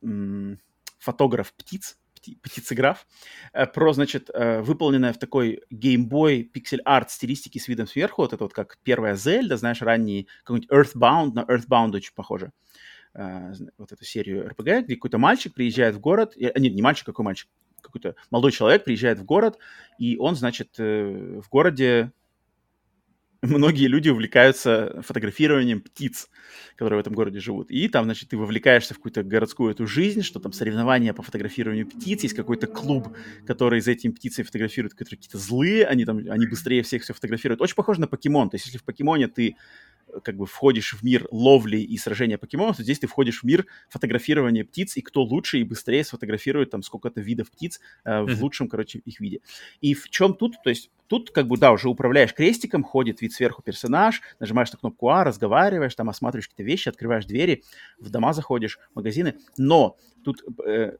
м- фотограф птиц, птицеграф, э, про, значит, э, выполненная в такой геймбой пиксель-арт стилистике с видом сверху, вот это вот как первая Зельда, знаешь, ранний какой-нибудь Earthbound, на Earthbound очень похоже, вот эту серию RPG, где какой-то мальчик приезжает в город, нет, не мальчик, какой мальчик, какой-то молодой человек приезжает в город, и он, значит, в городе многие люди увлекаются фотографированием птиц, которые в этом городе живут. И там, значит, ты вовлекаешься в какую-то городскую эту жизнь, что там соревнования по фотографированию птиц, есть какой-то клуб, который за этими птицами фотографирует, какие-то злые, они там, они быстрее всех все фотографируют. Очень похоже на покемон. То есть, если в покемоне ты как бы входишь в мир ловли и сражения покемонов, то здесь ты входишь в мир фотографирования птиц, и кто лучше и быстрее сфотографирует там сколько-то видов птиц э, в mm-hmm. лучшем, короче, их виде. И в чем тут, то есть тут как бы, да, уже управляешь крестиком, ходит вид сверху персонаж, нажимаешь на кнопку А, разговариваешь, там осматриваешь какие-то вещи, открываешь двери, в дома заходишь, в магазины, но тут э,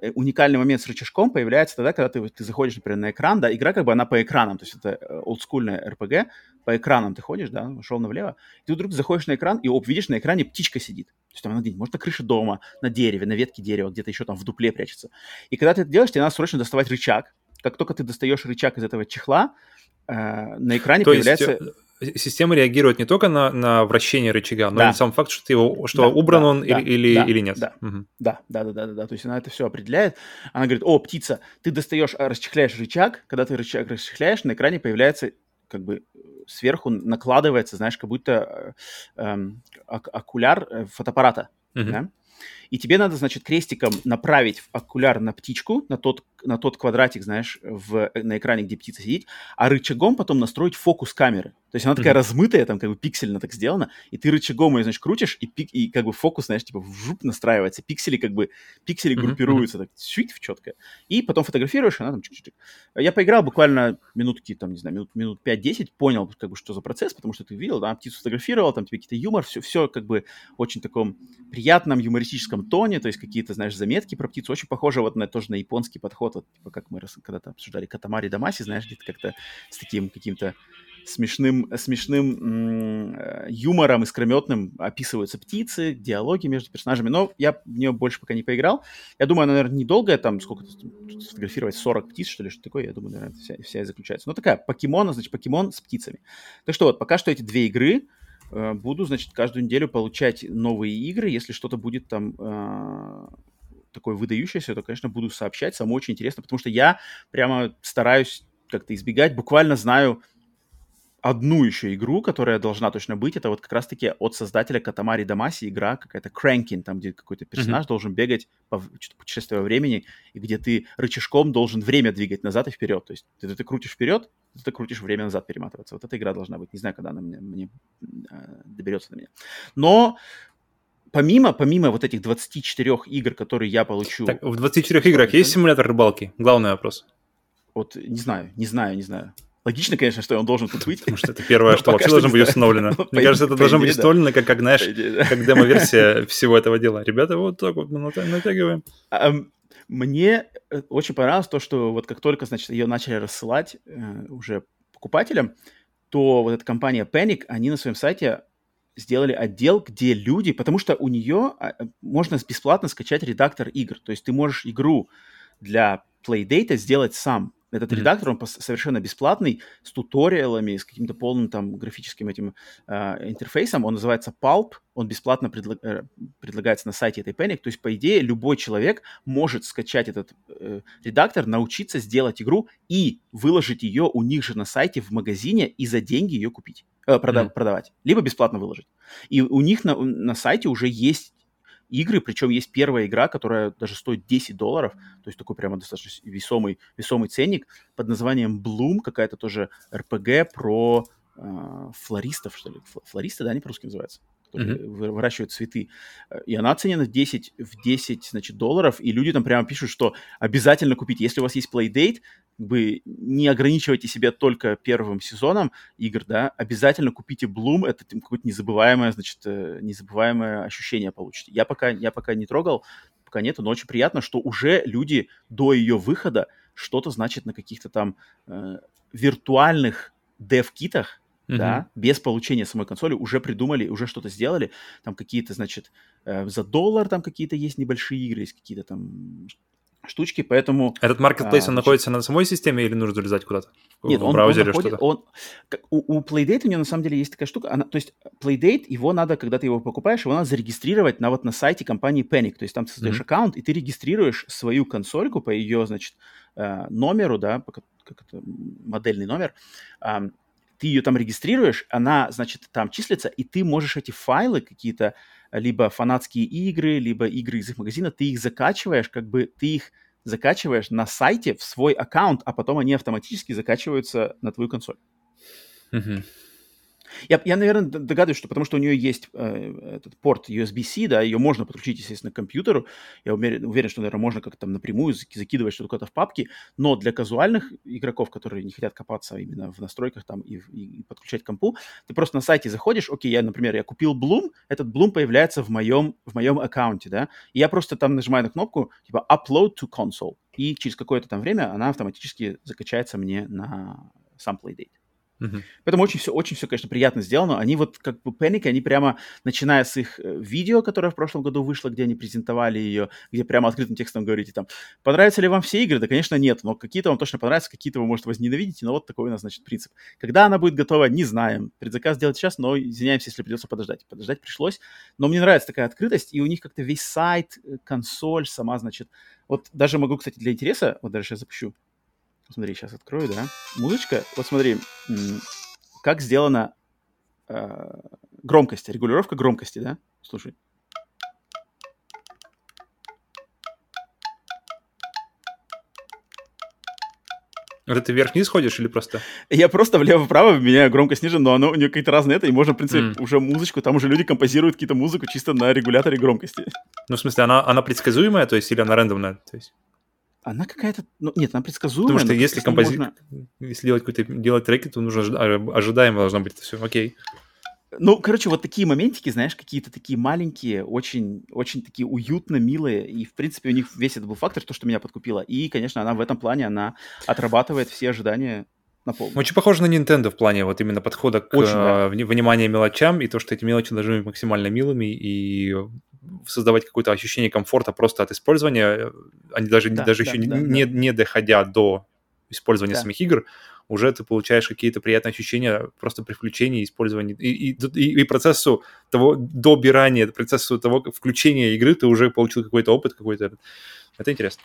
э, уникальный момент с рычажком появляется тогда, когда ты, ты заходишь, например, на экран, да, игра как бы она по экранам, то есть это э, олдскульная RPG, по экранам ты ходишь, да, шел налево, и ты вдруг заходишь на экран, и оп, видишь, на экране птичка сидит. То есть там она где может, на крыше дома, на дереве, на ветке дерева, где-то еще там в дупле прячется. И когда ты это делаешь, тебе надо срочно доставать рычаг. Как только ты достаешь рычаг из этого чехла, э, на экране То появляется... Есть система реагирует не только на, на вращение рычага, но да. и сам факт, что ты его, что да, убран да, он да, или, да, или нет. Да, угу. да, да, да, да, да, да. То есть она это все определяет. Она говорит: О, птица, ты достаешь, а, расчехляешь рычаг. Когда ты рычаг расчехляешь, на экране появляется как бы сверху накладывается, знаешь, как будто э, э, окуляр э, фотоаппарата. Uh-huh. Да? И тебе надо, значит, крестиком направить окуляр на птичку, на тот, на тот квадратик, знаешь, в, на экране, где птица сидит, а рычагом потом настроить фокус камеры. То есть она такая mm-hmm. размытая, там как бы пиксельно так сделана, и ты рычагом ее, значит, крутишь, и, пик, и как бы фокус, знаешь, типа в жуп настраивается, пиксели как бы, пиксели mm-hmm. группируются, так, чуть четко. И потом фотографируешь, она там чуть-чуть. Я поиграл буквально минутки, там, не знаю, минут, минут 5-10, понял, как бы, что за процесс, потому что ты видел, да, птицу фотографировал, там тебе какие-то юмор, все, все как бы очень таком приятном юмористическом тоне, то есть какие-то, знаешь, заметки про птицу, очень похоже вот на тоже на японский подход, вот, типа, как мы когда-то обсуждали Катамари Дамаси, знаешь, где-то как-то с таким каким-то смешным, смешным э, юмором искрометным описываются птицы, диалоги между персонажами, но я в нее больше пока не поиграл. Я думаю, она, наверное, недолгая, там сколько-то сфотографировать, 40 птиц, что ли, что такое, я думаю, наверное, вся, вся и заключается. Но такая, покемон, значит, покемон с птицами. Так что вот, пока что эти две игры, э, буду, значит, каждую неделю получать новые игры, если что-то будет там э, такое выдающееся, то, конечно, буду сообщать, самому очень интересно, потому что я прямо стараюсь как-то избегать, буквально знаю одну еще игру, которая должна точно быть, это вот как раз-таки от создателя Катамари Дамаси игра какая-то Cranking, там где какой-то персонаж mm-hmm. должен бегать по путешествию во времени, и где ты рычажком должен время двигать назад и вперед. То есть ты, ты, ты крутишь вперед, ты, ты крутишь время назад перематываться. Вот эта игра должна быть. Не знаю, когда она мне, мне э, доберется до меня. Но помимо, помимо вот этих 24 игр, которые я получу... Так, в 24 играх есть симулятор рыбалки? Главный вопрос. Вот не знаю, не знаю, не знаю. Логично, конечно, что он должен тут быть. Потому что это первое, что вообще должно быть установлено. Мне кажется, это должно быть установлено, как, как знаешь, как демо-версия всего этого дела. Ребята, вот так вот мы натягиваем. Мне э, очень понравилось то, что вот как только, значит, ее начали рассылать э, уже покупателям, то вот эта компания Panic, они на своем сайте сделали отдел, где люди, потому что у нее а, можно бесплатно скачать редактор игр. То есть ты можешь игру для Playdate сделать сам. Этот mm-hmm. редактор, он совершенно бесплатный, с туториалами, с каким-то полным там графическим этим э, интерфейсом. Он называется Pulp, он бесплатно предлаг, э, предлагается на сайте этой Panic. То есть, по идее, любой человек может скачать этот э, редактор, научиться сделать игру и выложить ее у них же на сайте в магазине и за деньги ее купить, э, прода- mm-hmm. продавать, либо бесплатно выложить. И у них на, на сайте уже есть игры, причем есть первая игра, которая даже стоит 10 долларов, то есть такой прямо достаточно весомый, весомый ценник под названием Bloom, какая-то тоже RPG про э, флористов, что ли, флористы, да, они по-русски называются? Которые mm-hmm. выращивают цветы. И она оценена 10, в 10 значит, долларов, и люди там прямо пишут, что обязательно купить. Если у вас есть Playdate, вы не ограничивайте себя только первым сезоном игр, да, обязательно купите Bloom, это какое-то незабываемое, значит, э, незабываемое ощущение получите. Я пока, я пока не трогал, пока нету, но очень приятно, что уже люди до ее выхода что-то, значит, на каких-то там э, виртуальных дев-китах, mm-hmm. да, без получения самой консоли, уже придумали, уже что-то сделали. Там какие-то, значит, э, за доллар там какие-то есть небольшие игры, есть какие-то там штучки, поэтому... Этот marketplace, а, он находится на самой системе или нужно залезать куда-то? Нет, в он, браузере он находит, что-то? Он, у, у Playdate у него на самом деле есть такая штука, она, то есть Playdate, его надо, когда ты его покупаешь, его надо зарегистрировать на вот на сайте компании Panic, то есть там ты создаешь mm-hmm. аккаунт, и ты регистрируешь свою консольку по ее, значит, э, номеру, да, как это, модельный номер, ты ее там регистрируешь, она, значит, там числится, и ты можешь эти файлы какие-то, либо фанатские игры, либо игры из их магазина, ты их закачиваешь, как бы ты их закачиваешь на сайте в свой аккаунт, а потом они автоматически закачиваются на твою консоль. Mm-hmm. Я, я, наверное, догадываюсь, что потому что у нее есть э, этот порт USB-C, да, ее можно подключить, естественно, к компьютеру. Я уверен, уверен что, наверное, можно как-то там напрямую закидывать что-то куда-то в папки, но для казуальных игроков, которые не хотят копаться именно в настройках там и, и, и подключать к компу, ты просто на сайте заходишь, окей, я, например, я купил Bloom, этот Bloom появляется в моем, в моем аккаунте, да, и я просто там нажимаю на кнопку, типа upload to console, и через какое-то там время она автоматически закачается мне на сам Playdate. Uh-huh. Поэтому очень все, очень все, конечно, приятно сделано. Они вот как бы Panic, они прямо, начиная с их э, видео, которое в прошлом году вышло, где они презентовали ее, где прямо открытым текстом говорите там, понравятся ли вам все игры? Да, конечно, нет, но какие-то вам точно понравятся, какие-то вы, может, возненавидите, но вот такой у нас, значит, принцип. Когда она будет готова, не знаем. Предзаказ делать сейчас, но извиняемся, если придется подождать. Подождать пришлось, но мне нравится такая открытость, и у них как-то весь сайт, э, консоль сама, значит, вот даже могу, кстати, для интереса, вот даже сейчас запущу, Смотри, сейчас открою, да. Музычка, вот смотри, как сделана э, громкость, регулировка громкости, да? Слушай. Это ты вверх-вниз ходишь или просто? Я просто влево-вправо меняю громкость ниже, но оно у нее какие-то разные это, и можно, в принципе, mm. уже музычку, там уже люди композируют какие-то музыку чисто на регуляторе громкости. Ну, в смысле, она, она предсказуемая, то есть, или она рандомная? То есть? Она какая-то... Ну, нет, она предсказуемая. Потому что если композитор... Можно... Если делать какой-то... Делать треки, то нужно... Ожидаемо должно быть это все. Окей. Ну, короче, вот такие моментики, знаешь, какие-то такие маленькие, очень, очень такие уютно, милые. И, в принципе, у них весь этот был фактор, то, что меня подкупило. И, конечно, она в этом плане, она отрабатывает все ожидания на полную. Очень похоже на Nintendo в плане вот именно подхода к очень, да. Э, внимания мелочам и то, что эти мелочи должны быть максимально милыми и создавать какое-то ощущение комфорта просто от использования, они даже, да, даже да, еще да, не, да. не доходя до использования да. самих игр, уже ты получаешь какие-то приятные ощущения просто при включении, использовании и, и, и процессу того добирания, процессу того включения игры ты уже получил какой-то опыт какой-то. Это интересно.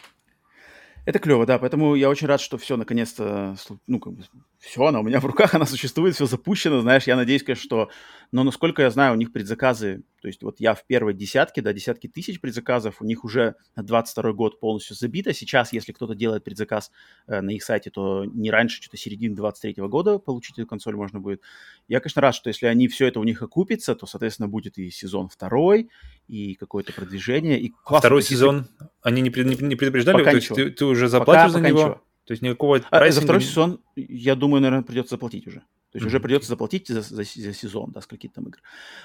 Это клево, да, поэтому я очень рад, что все наконец-то, ну, как бы, все, она у меня в руках, она существует, все запущено, знаешь, я надеюсь, конечно, что, но насколько я знаю, у них предзаказы, то есть вот я в первой десятке, да, десятки тысяч предзаказов, у них уже на 22 год полностью забито, сейчас, если кто-то делает предзаказ э, на их сайте, то не раньше, что-то середины 23 года получить эту консоль можно будет. Я, конечно, рад, что если они все это у них окупится, то, соответственно, будет и сезон второй, и какое-то продвижение, и классно. Второй сезон, они не, пред, не предупреждали, пока то есть ты, ты уже заплатишь пока, за пока него? Ничего. То есть никакого а, За второй сезон, я думаю, наверное, придется заплатить уже. То есть mm-hmm. уже придется заплатить за, за, за сезон, да, с каких-то там игр.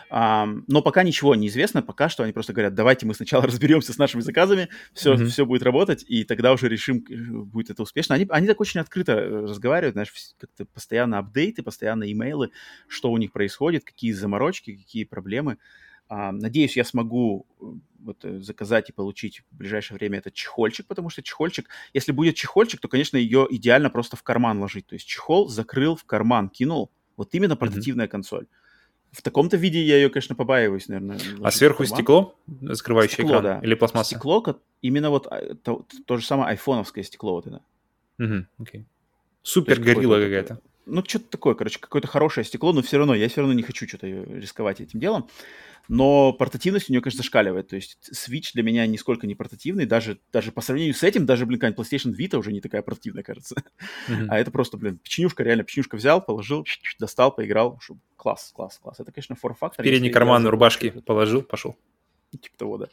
А, но пока ничего не известно, пока что они просто говорят, давайте мы сначала разберемся с нашими заказами, все, mm-hmm. все будет работать, и тогда уже решим, будет это успешно. Они, они так очень открыто э, разговаривают, знаешь, как-то постоянно апдейты, постоянно имейлы, что у них происходит, какие заморочки, какие проблемы. Надеюсь, я смогу э, вот, э, заказать и получить в ближайшее время этот чехольчик, потому что чехольчик, если будет чехольчик, то, конечно, ее идеально просто в карман ложить. То есть чехол закрыл, в карман кинул. Вот именно портативная mm-hmm. консоль. В таком-то виде я ее, конечно, побаиваюсь, наверное. А сверху стекло, закрывающее стекло, экран? Да. Или пластмасса? Стекло, именно вот а, то, то же самое айфоновское стекло вот это. Угу, окей. Супер горилла какая-то ну, что-то такое, короче, какое-то хорошее стекло, но все равно, я все равно не хочу что-то рисковать этим делом. Но портативность у нее, конечно, зашкаливает. То есть Switch для меня нисколько не портативный. Даже, даже по сравнению с этим, даже, блин, какая-нибудь PlayStation Vita уже не такая портативная, кажется. Mm-hmm. А это просто, блин, печенюшка, реально печенюшка взял, положил, достал, поиграл. Класс, класс, класс. Это, конечно, фор-фактор. Передний карман рубашки положил, пошел. Типа того, да.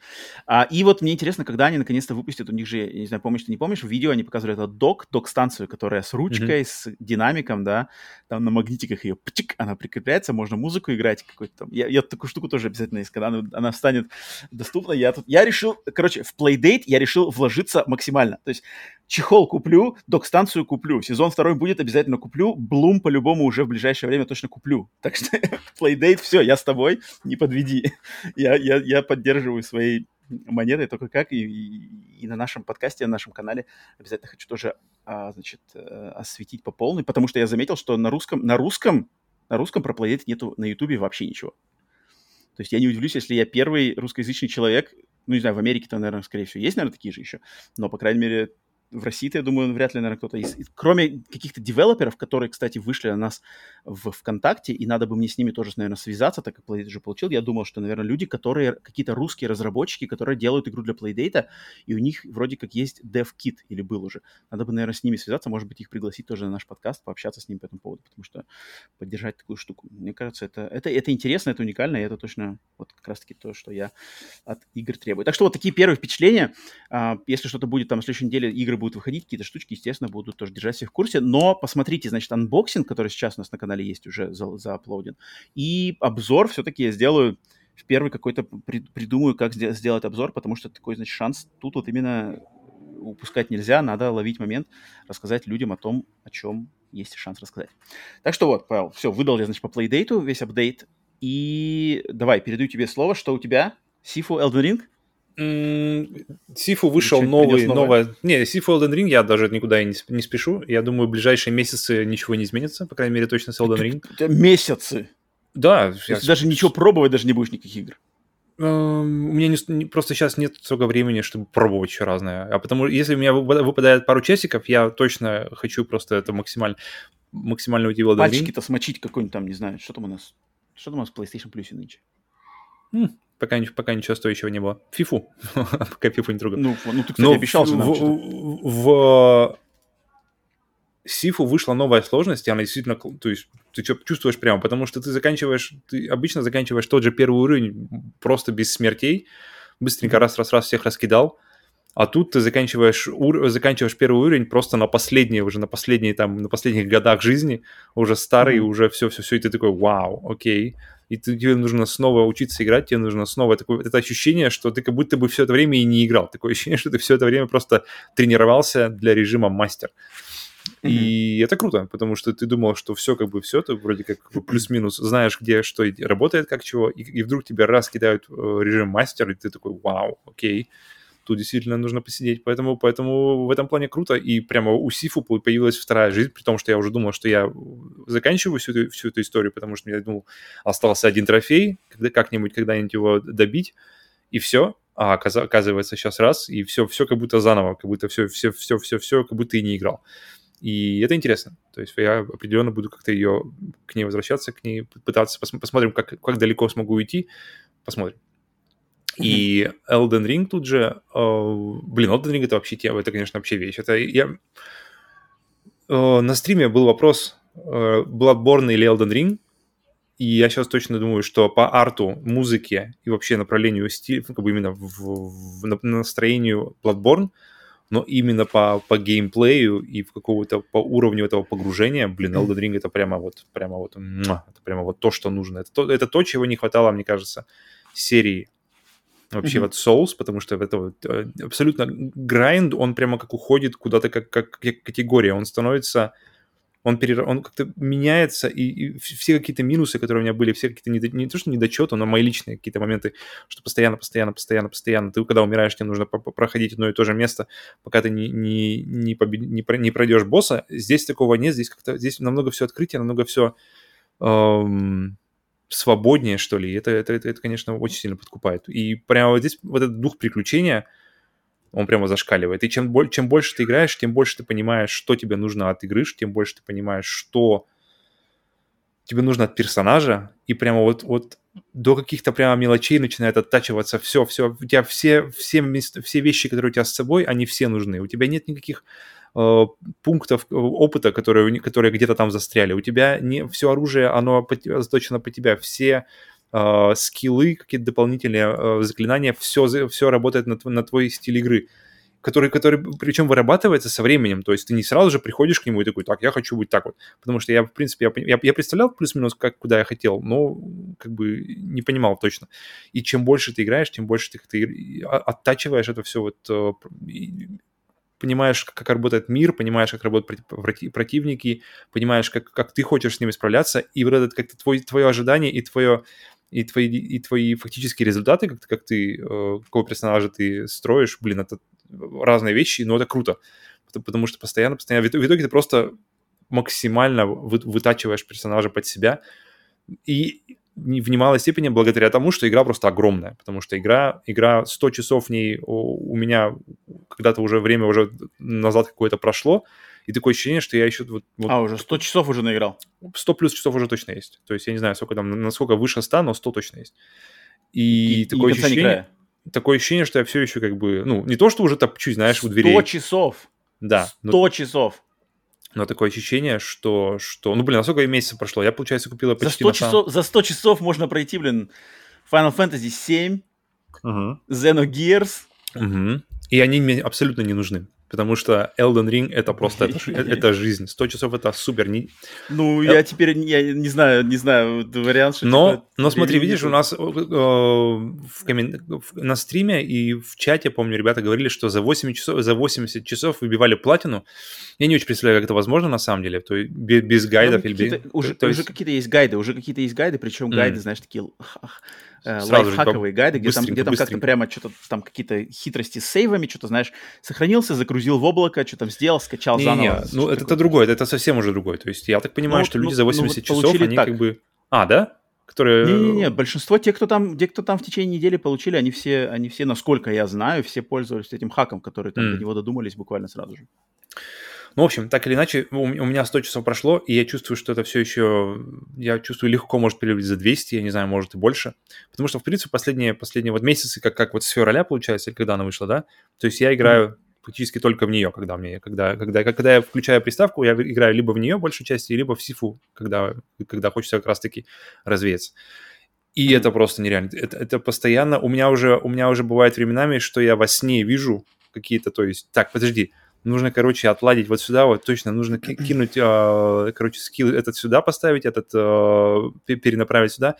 А, и вот мне интересно, когда они наконец-то выпустят, у них же, я не знаю, помнишь ты, не помнишь, в видео они показывали это док, док-станцию, которая с ручкой, mm-hmm. с динамиком, да, там на магнитиках ее, птик, она прикрепляется, можно музыку играть какой-то там. Я, я такую штуку тоже обязательно есть, когда она, она станет доступна. Я тут, я решил, короче, в Playdate я решил вложиться максимально. То есть чехол куплю, док-станцию куплю, сезон второй будет, обязательно куплю, Блум по-любому уже в ближайшее время точно куплю. Так что Playdate, все, я с тобой, не подведи. Я, я, я поддерживаю своей монетой, только как, и, и, и на нашем подкасте, на нашем канале обязательно хочу тоже, а, значит, э, осветить по полной, потому что я заметил, что на русском, на русском, на русском про Playdate нету на Ютубе вообще ничего. То есть я не удивлюсь, если я первый русскоязычный человек, ну, не знаю, в Америке-то, наверное, скорее всего, есть, наверное, такие же еще, но, по крайней мере, в России-то, я думаю, вряд ли, наверное, кто-то есть. Кроме каких-то девелоперов, которые, кстати, вышли на нас в ВКонтакте, и надо бы мне с ними тоже, наверное, связаться, так как Playdate уже получил, я думал, что, наверное, люди, которые, какие-то русские разработчики, которые делают игру для Playdate, и у них вроде как есть DevKit, или был уже. Надо бы, наверное, с ними связаться, может быть, их пригласить тоже на наш подкаст, пообщаться с ними по этому поводу, потому что поддержать такую штуку, мне кажется, это, это, это интересно, это уникально, и это точно вот как раз-таки то, что я от игр требую. Так что вот такие первые впечатления. А, если что-то будет там в следующей неделе, игры будут выходить, какие-то штучки, естественно, будут тоже держать всех в курсе. Но посмотрите, значит, анбоксинг, который сейчас у нас на канале есть, уже за, за upload ен. И обзор все-таки я сделаю в первый какой-то, при, придумаю, как сделать обзор, потому что такой, значит, шанс тут вот именно упускать нельзя, надо ловить момент, рассказать людям о том, о чем есть шанс рассказать. Так что вот, Павел, все, выдал я, значит, по Playdate у весь апдейт. И давай, передаю тебе слово, что у тебя? Сифу Elden Ring? Сифу вышел новый, новое... Не, Сифу Elden Ring я даже никуда и не, не спешу. Я думаю, в ближайшие месяцы ничего не изменится, по крайней мере, точно с Elden Ring. Месяцы? Да. Я... даже ничего пробовать даже не будешь никаких игр. У меня не, просто сейчас нет столько времени, чтобы пробовать еще разное. А потому если у меня выпадает пару часиков, я точно хочу просто это максимально, максимально уйти в Elden. Пальчики-то смочить какой-нибудь там, не знаю, что там у нас, что там у нас в PlayStation Plus нынче? Пока, пока ничего стоящего не было. Фифу. пока фифу не трогал. Ну, ну ты, кстати, Но обещал же нам в, в, в Сифу вышла новая сложность, и она действительно, то есть ты чувствуешь прямо, потому что ты заканчиваешь, ты обычно заканчиваешь тот же первый уровень просто без смертей, быстренько раз-раз-раз всех раскидал, а тут ты заканчиваешь, ур... заканчиваешь первый уровень просто на последние, уже на последние там, на последних годах жизни, уже старый, mm-hmm. уже все-все-все, и ты такой, вау, окей, и ты, тебе нужно снова учиться играть, тебе нужно снова такое, это ощущение, что ты как будто бы все это время и не играл. Такое ощущение, что ты все это время просто тренировался для режима мастер. Mm-hmm. И это круто, потому что ты думал, что все как бы все, ты вроде как плюс-минус знаешь, где что работает, как чего, и, и вдруг тебя раз кидают э, режим мастер, и ты такой, вау, окей, тут действительно нужно посидеть. Поэтому, поэтому в этом плане круто. И прямо у Сифу появилась вторая жизнь, при том, что я уже думал, что я заканчиваю всю эту, всю эту историю, потому что я думал, остался один трофей, как-нибудь когда-нибудь его добить, и все. А оказывается сейчас раз, и все, все как будто заново, как будто все, все, все, все, все, как будто и не играл. И это интересно. То есть я определенно буду как-то ее к ней возвращаться, к ней пытаться, посмотрим, как, как далеко смогу уйти. Посмотрим. И Elden Ring тут же... Э, блин, Elden Ring это вообще тема, это, конечно, вообще вещь. Это я... Э, на стриме был вопрос, э, Bloodborne или Elden Ring, и я сейчас точно думаю, что по арту, музыке и вообще направлению стиля, ну, как бы именно в, в, в настроению Bloodborne, но именно по, по геймплею и в какого-то по уровню этого погружения, блин, Elden Ring это прямо вот, прямо вот, это прямо вот то, что нужно. Это то, это то, чего не хватало, мне кажется, серии вообще mm-hmm. вот Souls, потому что это вот э, абсолютно грайнд, он прямо как уходит куда-то как, как, как категория, он становится, он, перер... он как-то меняется, и, и все какие-то минусы, которые у меня были, все какие-то недо... не то, что недочеты, но мои личные какие-то моменты, что постоянно, постоянно, постоянно, постоянно, ты когда умираешь, тебе нужно проходить одно и то же место, пока ты не, не, не, побед... не, про... не пройдешь босса, здесь такого нет, здесь как-то, здесь намного все открытие, намного все... Эм свободнее, что ли. Это, это, это, это, конечно, очень сильно подкупает. И прямо вот здесь вот этот дух приключения, он прямо зашкаливает. И чем, чем больше ты играешь, тем больше ты понимаешь, что тебе нужно от игры, тем больше ты понимаешь, что тебе нужно от персонажа, и прямо вот, вот до каких-то прямо мелочей начинает оттачиваться все, все, у тебя все, все, все вещи, которые у тебя с собой, они все нужны. У тебя нет никаких пунктов э, опыта, которые, которые где-то там застряли. У тебя не все оружие, оно заточено по тебя, все э, скиллы, какие-то дополнительные э, заклинания, все, все работает на, на твой стиль игры который, который причем вырабатывается со временем. То есть ты не сразу же приходишь к нему и такой, так, я хочу быть так вот. Потому что я, в принципе, я, я, я представлял плюс-минус, как, куда я хотел, но как бы не понимал точно. И чем больше ты играешь, тем больше ты, ты оттачиваешь это все вот э, понимаешь, как работает мир, понимаешь, как работают противники, понимаешь, как, как ты хочешь с ними справляться, и вот это как-то твой, твое ожидание и твое и твои, и твои фактические результаты, как, как ты, э, какого персонажа ты строишь, блин, это разные вещи, но это круто, потому что постоянно, постоянно, в итоге ты просто максимально вы, вытачиваешь персонажа под себя, и в немалой степени благодаря тому, что игра просто огромная, потому что игра, игра 100 часов в ней у меня когда-то уже время уже назад какое-то прошло, и такое ощущение, что я еще... Вот, вот, а, уже 100 часов уже наиграл? 100 плюс часов уже точно есть. То есть я не знаю, сколько там, насколько выше 100, но 100 точно есть. И, и такое и ощущение такое ощущение, что я все еще как бы, ну, не то, что уже топчусь, знаешь, у дверей. 100 часов. Да. 100 но, часов. Но такое ощущение, что, что, ну, блин, а сколько месяцев прошло? Я, получается, купила почти за 100 часов, За 100 часов можно пройти, блин, Final Fantasy 7, угу. Xenogears. Угу. И они мне абсолютно не нужны потому что Elden Ring это просто это, это жизнь. 100 часов это супер. Не... Ну, я теперь я не знаю, не знаю вариант, что Но, типа, но смотри, видишь, у нас э, в коммен... на стриме и в чате, помню, ребята говорили, что за 8 часов, за 80 часов выбивали платину. Я не очень представляю, как это возможно на самом деле, то есть без, без гайдов ну, или без... Уже, то есть... уже какие-то есть гайды, уже какие-то есть гайды, причем mm. гайды, знаешь, такие Э, Сразу лайфхаковые же, гайды, где там, где там как-то прямо что-то там какие-то хитрости с сейвами, что-то, знаешь, сохранился, загрузил в облако, что там сделал, скачал не, заново. Не, ну это, это другое, это совсем уже другое. То есть я так понимаю, ну, что люди ну, за 80 ну, вот часов, они так. как бы... А, да? Которые... Не-не-не, большинство тех, кто там, те, кто там в течение недели получили, они все, они все, насколько я знаю, все пользовались этим хаком, который там mm. до него додумались буквально сразу же. Ну, в общем, так или иначе, у, меня 100 часов прошло, и я чувствую, что это все еще, я чувствую, легко может перевалить за 200, я не знаю, может и больше. Потому что, в принципе, последние, последние вот месяцы, как, как вот с февраля, получается, когда она вышла, да, то есть я играю практически только в нее, когда мне, когда, когда, когда я включаю приставку, я играю либо в нее большей части, либо в сифу, когда, когда хочется как раз-таки развеяться. И это просто нереально. Это, это постоянно, у меня уже, у меня уже бывает временами, что я во сне вижу какие-то, то есть, так, подожди, нужно, короче, отладить вот сюда, вот точно, нужно кинуть, а, короче, скилл этот сюда поставить, этот а, перенаправить сюда,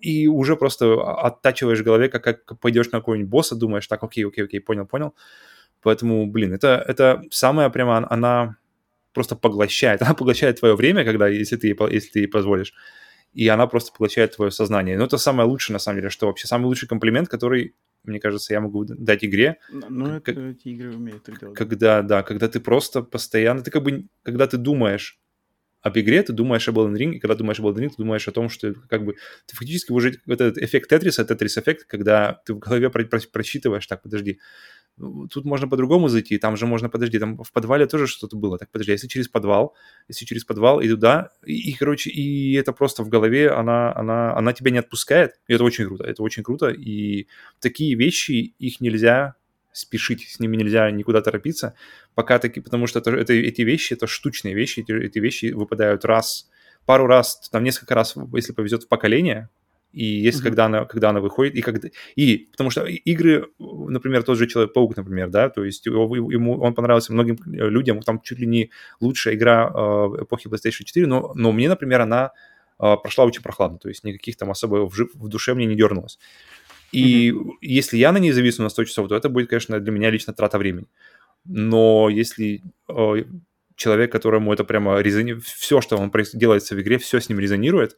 и уже просто оттачиваешь в голове, как, как пойдешь на какого-нибудь босса, думаешь, так, окей, окей, окей, понял, понял. Поэтому, блин, это, это самая прямо, она просто поглощает, она поглощает твое время, когда, если ты, если ты ей позволишь, и она просто поглощает твое сознание. Но это самое лучшее, на самом деле, что вообще самый лучший комплимент, который мне кажется, я могу дать игре. Ну, как, это, эти игры умеют так делать. Когда, да, когда ты просто постоянно, ты как бы, когда ты думаешь об игре, ты думаешь об Elden Ring, и когда думаешь об Elden Ring, ты думаешь о том, что как бы ты фактически уже этот эффект Тетриса, Тетрис-эффект, когда ты в голове просчитываешь, так, подожди, тут можно по-другому зайти, там же можно, подожди, там в подвале тоже что-то было, так, подожди, а если через подвал, если через подвал и туда, и, и короче, и это просто в голове, она, она, она тебя не отпускает, и это очень круто, это очень круто, и такие вещи, их нельзя спешить, с ними нельзя никуда торопиться, пока таки, потому что это, это, эти вещи, это штучные вещи, эти, эти вещи выпадают раз, пару раз, там несколько раз, если повезет в поколение, и если mm-hmm. когда она, когда она выходит, и когда... И, потому что игры, например, тот же Человек-паук, например, да, то есть его, ему, он понравился многим людям, там чуть ли не лучшая игра э, эпохи PlayStation 4, но, но мне, например, она э, прошла очень прохладно, то есть никаких там особо в, в душе мне не дернулось. И mm-hmm. если я на ней зависну на 100 часов, то это будет, конечно, для меня лично трата времени. Но если э, человек, которому это прямо резонирует, все, что он делается в игре, все с ним резонирует,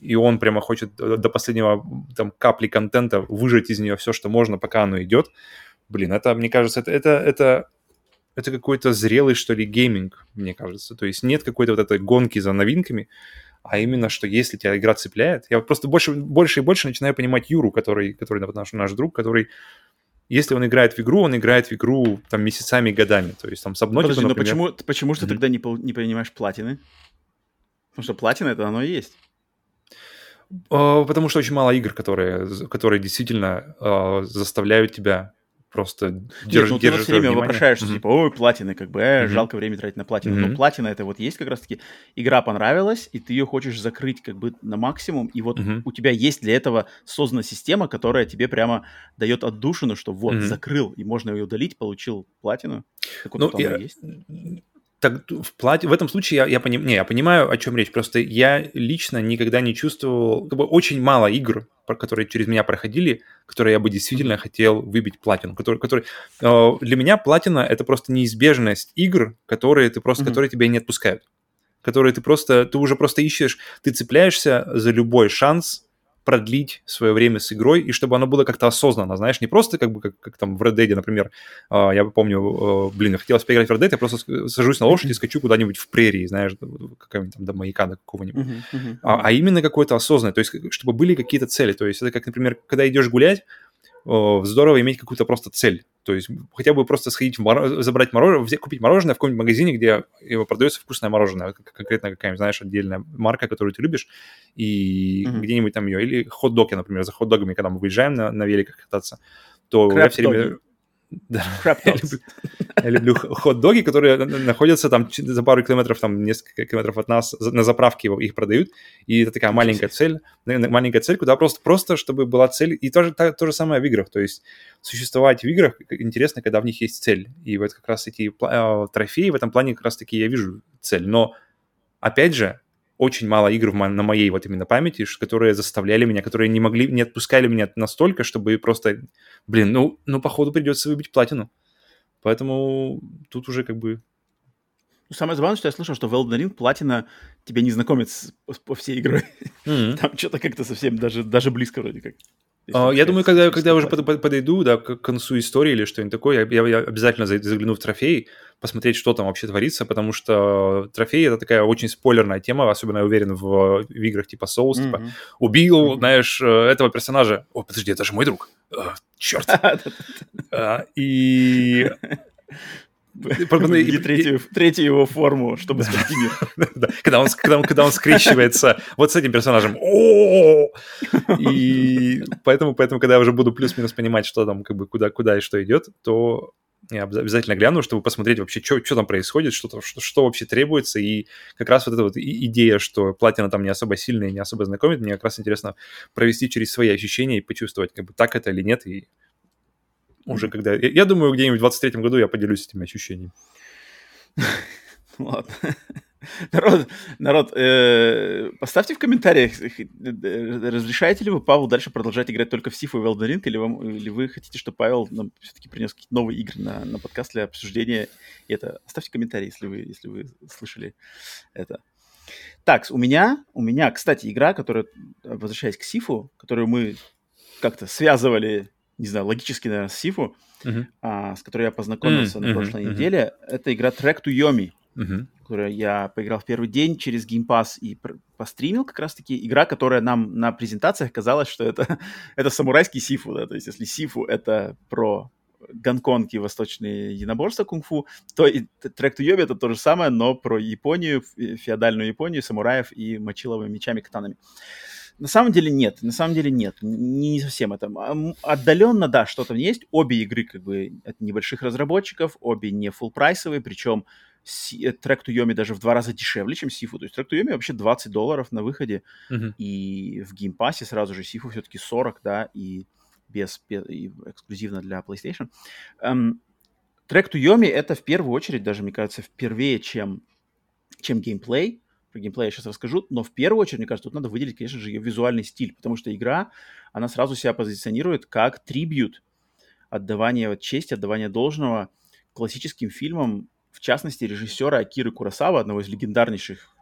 и он прямо хочет до последнего там капли контента выжать из нее все, что можно, пока оно идет. Блин, это, мне кажется, это, это, это, это какой-то зрелый, что ли, гейминг, мне кажется. То есть нет какой-то вот этой гонки за новинками, а именно, что если тебя игра цепляет, я просто больше, больше и больше начинаю понимать Юру, который, который наш, наш друг, который если он играет в игру, он играет в игру там месяцами, годами. То есть там с Подожди, например... но почему, почему же mm-hmm. ты тогда не, не понимаешь платины? Потому что платина это оно и есть. А, потому что очень мало игр, которые, которые действительно э, заставляют тебя просто держ, Нет, ну, ты все время вопрошаешься, mm-hmm. типа, ой, платины, как бы, э, mm-hmm. жалко время тратить на платину. Mm-hmm. Но платина это вот есть как раз-таки, игра понравилась, и ты ее хочешь закрыть как бы на максимум, и вот mm-hmm. у тебя есть для этого создана система, которая тебе прямо дает отдушину, что вот, mm-hmm. закрыл, и можно ее удалить, получил платину. Так вот, ну, я, есть так в, плате, в этом случае я, я, поним, не, я понимаю, о чем речь. Просто я лично никогда не чувствовал... Как бы очень мало игр, которые через меня проходили, которые я бы действительно хотел выбить платину. Который, который, э, для меня платина — это просто неизбежность игр, которые, ты просто, mm-hmm. которые тебя не отпускают. Которые ты просто... Ты уже просто ищешь... Ты цепляешься за любой шанс продлить свое время с игрой, и чтобы оно было как-то осознанно, знаешь, не просто как бы, как, как там в Red Dead, например, э, я помню, э, блин, я хотелось поиграть в Red Dead, я просто сажусь на лошадь и скачу куда-нибудь в прерии, знаешь, какая-нибудь там до маяка до какого-нибудь. Uh-huh, uh-huh. А, а именно какое-то осознанное, то есть чтобы были какие-то цели, то есть это как, например, когда идешь гулять, здорово иметь какую-то просто цель. То есть хотя бы просто сходить, в мороз... забрать мороженое, взять, купить мороженое в каком-нибудь магазине, где его продается вкусное мороженое, конкретно какая-нибудь, знаешь, отдельная марка, которую ты любишь, и mm-hmm. где-нибудь там ее, или хот-дог, например, за хот-догами, когда мы выезжаем на, на великах кататься, то Крэп я все время... Да. я, люблю, хот-доги, которые находятся там за пару километров, там несколько километров от нас, на заправке их продают, и это такая маленькая цель, маленькая цель, куда просто, просто чтобы была цель, и тоже то, то же самое в играх, то есть существовать в играх интересно, когда в них есть цель, и вот как раз эти э, трофеи в этом плане как раз-таки я вижу цель, но опять же, очень мало игр мо- на моей вот именно памяти, которые заставляли меня, которые не могли, не отпускали меня настолько, чтобы просто, блин, ну, ну походу придется выбить платину. Поэтому тут уже как бы... Ну, самое забавное, что я слышал, что в Elden Ring платина тебя не знакомит с, по всей игрой. Mm-hmm. Там что-то как-то совсем даже, даже близко вроде как. Uh, я думаю, когда, когда я уже под, подойду да, к концу истории или что-нибудь такое, я, я обязательно загляну в трофей, посмотреть, что там вообще творится, потому что трофей — это такая очень спойлерная тема, особенно, я уверен, в, в играх типа Souls, mm-hmm. типа убил, mm-hmm. знаешь, э, этого персонажа. О, подожди, это же мой друг. Черт. А, и и третью, третью его форму, чтобы спасти мир. когда, он, когда, он, когда он скрещивается вот с этим персонажем. И поэтому, поэтому, когда я уже буду плюс-минус понимать, что там, как бы, куда, куда и что идет, то я обязательно гляну, чтобы посмотреть вообще, что, что там происходит, что, что, что вообще требуется. И как раз вот эта вот идея, что платина там не особо сильная и не особо знакомит, мне как раз интересно провести через свои ощущения и почувствовать, как бы так это или нет, и уже когда... Я, я думаю, где-нибудь в 23-м году я поделюсь этими ощущениями. Ладно. Народ, народ э, поставьте в комментариях, э, разрешаете ли вы Павлу дальше продолжать играть только в Сифу и Elden Ring, или, вам, или вы хотите, чтобы Павел нам все-таки принес какие-то новые игры на, на подкаст для обсуждения? И это оставьте комментарий, если вы, если вы слышали это. Так, у меня, у меня, кстати, игра, которая, возвращаясь к Сифу, которую мы как-то связывали не знаю, логически, наверное, Сифу, uh-huh. а, с которой я познакомился uh-huh. на прошлой uh-huh. неделе. Это игра Track to Yomi, uh-huh. которую я поиграл в первый день через Game Pass и постримил как раз-таки. Игра, которая нам на презентациях казалось, что это, это самурайский Сифу, да, то есть если Сифу это про Гонконг и восточные единоборства кунг-фу, то и to Yomi это то же самое, но про Японию, феодальную Японию, самураев и мочиловыми мечами, катанами. На самом деле нет, на самом деле нет, не совсем это. Отдаленно, да, что-то есть. Обе игры как бы от небольших разработчиков, обе не full price овые, причем Trek to Yomi даже в два раза дешевле, чем Sifu. То есть Trek to Yomi вообще 20 долларов на выходе, uh-huh. и в Game Pass е сразу же Sifu все-таки 40, да, и без, и эксклюзивно для PlayStation. Um, трек to Yomi это в первую очередь, даже мне кажется, впервые, чем, чем геймплей, про геймплей я сейчас расскажу, но в первую очередь, мне кажется, тут надо выделить, конечно же, ее визуальный стиль, потому что игра, она сразу себя позиционирует как трибют, отдавание чести, отдавание должного классическим фильмам, в частности, режиссера Акиры Курасава, одного из легендарнейших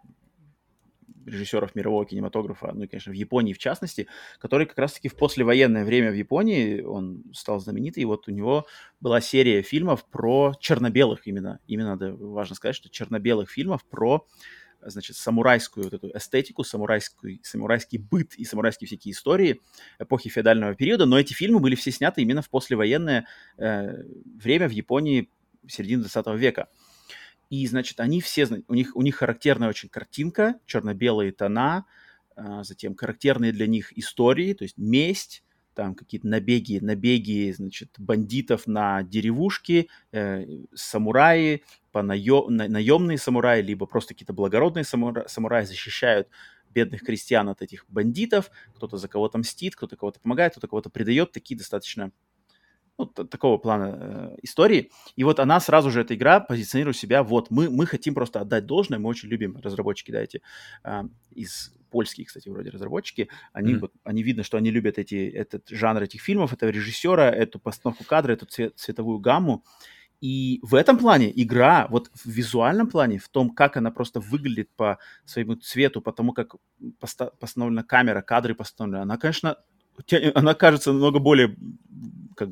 режиссеров мирового кинематографа, ну и, конечно, в Японии в частности, который как раз-таки в послевоенное время в Японии, он стал знаменитый, и вот у него была серия фильмов про черно-белых именно, именно надо важно сказать, что черно-белых фильмов про значит, самурайскую вот эту эстетику, самурайский, самурайский быт и самурайские всякие истории эпохи феодального периода, но эти фильмы были все сняты именно в послевоенное э, время в Японии середины 20 века. И, значит, они все, у них, у них характерная очень картинка, черно-белые тона, э, затем характерные для них истории, то есть месть, там какие-то набеги, набеги, значит, бандитов на деревушки, э, самураи, наё... на... наемные самураи, либо просто какие-то благородные самура... самураи защищают бедных крестьян от этих бандитов, кто-то за кого-то мстит, кто-то кого-то помогает, кто-то кого-то предает, такие достаточно ну, такого плана э, истории. И вот она сразу же, эта игра, позиционирует себя, вот, мы, мы хотим просто отдать должное, мы очень любим разработчики, да, эти э, из польские, кстати, вроде разработчики, они, mm-hmm. вот, они видно, что они любят эти, этот жанр этих фильмов, этого режиссера, эту постановку кадра, эту цвет, цветовую гамму. И в этом плане игра, вот в визуальном плане, в том, как она просто выглядит по своему цвету, по тому, как поста- постановлена камера, кадры постановлены, она, конечно, она кажется намного более как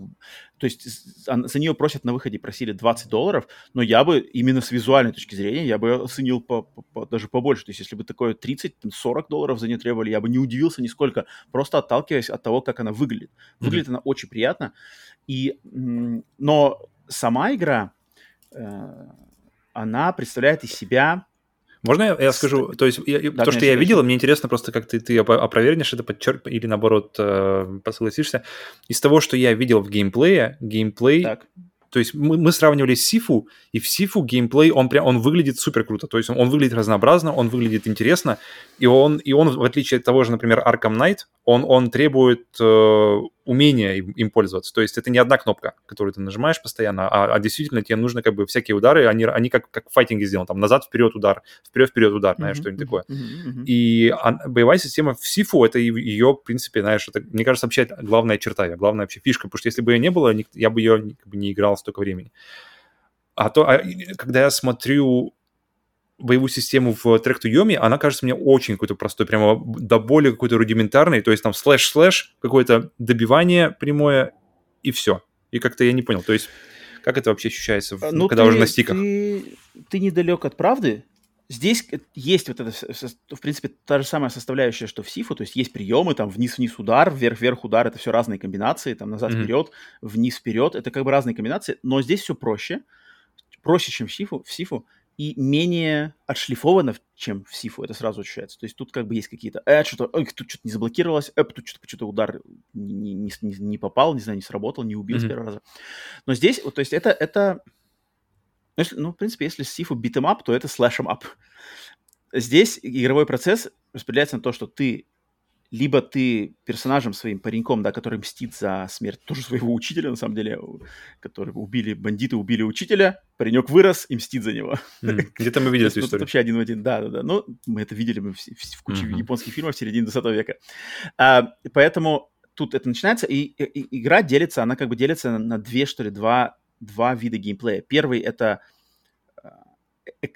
то есть за нее просят на выходе, просили 20 долларов, но я бы именно с визуальной точки зрения, я бы оценил по, по, по, даже побольше. То есть если бы такое 30-40 долларов за нее требовали, я бы не удивился нисколько, просто отталкиваясь от того, как она выглядит. Выглядит mm-hmm. она очень приятно. И, но сама игра, э, она представляет из себя можно я, я скажу? То есть я, да, то, что я видел, мне интересно просто, как ты, ты опровергнешь это, подчерк... или наоборот э, согласишься. Из того, что я видел в геймплее, геймплей так. То есть мы, мы сравнивали с Сифу, и в Сифу геймплей, он прям, он выглядит супер круто. То есть он, он выглядит разнообразно, он выглядит интересно, и он, и он, в отличие от того же, например, Arkham Knight, он, он требует э, умения им, им пользоваться. То есть это не одна кнопка, которую ты нажимаешь постоянно, а, а действительно тебе нужно как бы всякие удары, они, они как, как в файтинге сделаны, там назад, вперед удар, вперед, вперед удар, знаешь, mm-hmm. что-нибудь такое. Mm-hmm. И а, боевая система в Сифу, это ее, в принципе, знаешь, это, мне кажется, вообще главная черта, главная вообще фишка, потому что если бы ее не было, я бы ее как бы, не играл столько времени. А то, а, когда я смотрю боевую систему в Trek to Yomi, она кажется мне очень какой-то простой, прямо до боли какой-то рудиментарный, то есть там slash-slash, какое-то добивание прямое, и все. И как-то я не понял, то есть как это вообще ощущается, ну, когда ты, уже на стиках? Ты, ты недалек от правды. Здесь есть вот это, в принципе, та же самая составляющая, что в Sifu, то есть есть приемы, там вниз-вниз удар, вверх-вверх удар, это все разные комбинации, там назад-вперед, mm-hmm. вниз-вперед, это как бы разные комбинации, но здесь все проще, проще, чем в Сифу, в Сифу и менее отшлифовано, чем в Сифу, это сразу ощущается. То есть тут как бы есть какие-то, э, что-то, ой, тут что-то не заблокировалось, э, тут что-то, что-то удар не, не, не, не попал, не знаю, не сработал, не убил mm-hmm. с первого раза. Но здесь, вот, то есть это, это ну, если, ну, в принципе, если Сифу битым ап, то это слэшем ап. Здесь игровой процесс распределяется на то, что ты либо ты персонажем своим пареньком, да, который мстит за смерть тоже своего учителя, на самом деле, который убили, бандиты убили учителя, паренек вырос и мстит за него. Mm. Где-то мы видели эту историю. вообще один в один, да-да-да. Ну, мы это видели мы в, в, куче mm-hmm. японских фильмов в середине 20 века. А, поэтому тут это начинается, и, и, и игра делится, она как бы делится на, на две, что ли, два, два вида геймплея. Первый — это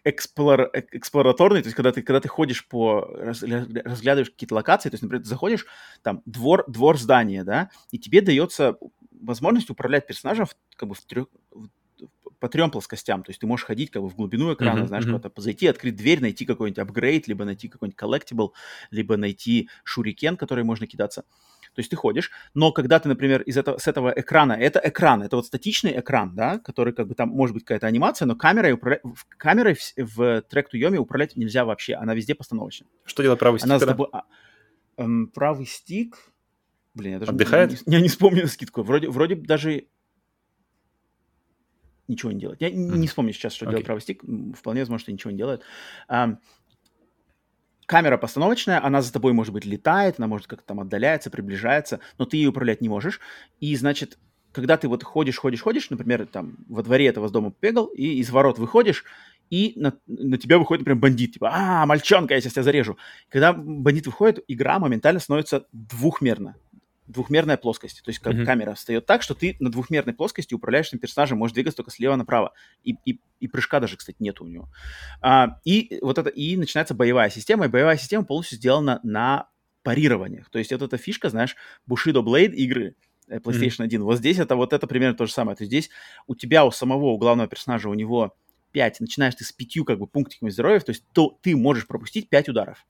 эксплор, эксплораторный, то есть когда ты, когда ты ходишь по, разглядываешь какие-то локации, то есть, например, ты заходишь, там, двор, двор здания, да, и тебе дается возможность управлять персонажем в, как бы в трех, в, по трем плоскостям, то есть ты можешь ходить как бы в глубину экрана, uh-huh, знаешь, uh-huh. куда-то зайти, открыть дверь, найти какой-нибудь апгрейд, либо найти какой-нибудь коллектибл, либо найти шурикен, который можно кидаться. То есть ты ходишь, но когда ты, например, из этого, с этого экрана, это экран, это вот статичный экран, да, который как бы там может быть какая-то анимация, но камерой, управля... камерой в, в трек to управлять нельзя вообще, она везде постановочная. Что делает правый стик? Она тобой... а, эм, правый стик... Блин, я даже Отдыхает? Не, я не вспомню на скидку. Вроде, вроде даже ничего не делает. Я mm. не вспомню сейчас, что okay. делает правый стик. Вполне возможно, что ничего не делает. Um, камера постановочная, она за тобой, может быть, летает, она может как-то там отдаляется, приближается, но ты ей управлять не можешь. И, значит, когда ты вот ходишь, ходишь, ходишь, например, там во дворе этого с дома бегал, и из ворот выходишь, и на, на тебя выходит, например, бандит, типа, а, мальчонка, я сейчас тебя зарежу. Когда бандит выходит, игра моментально становится двухмерно двухмерная плоскость. То есть как mm-hmm. камера встает так, что ты на двухмерной плоскости управляешь этим персонажем, можешь двигаться только слева направо. И, и, и прыжка даже, кстати, нет у него. А, и вот это, и начинается боевая система, и боевая система полностью сделана на парированиях. То есть это эта фишка, знаешь, Bushido Blade игры, э, PlayStation mm-hmm. 1. Вот здесь это вот это примерно то же самое. То есть здесь у тебя, у самого, у главного персонажа, у него 5, начинаешь ты с пятью как бы пунктиками здоровья, то есть то ты можешь пропустить 5 ударов.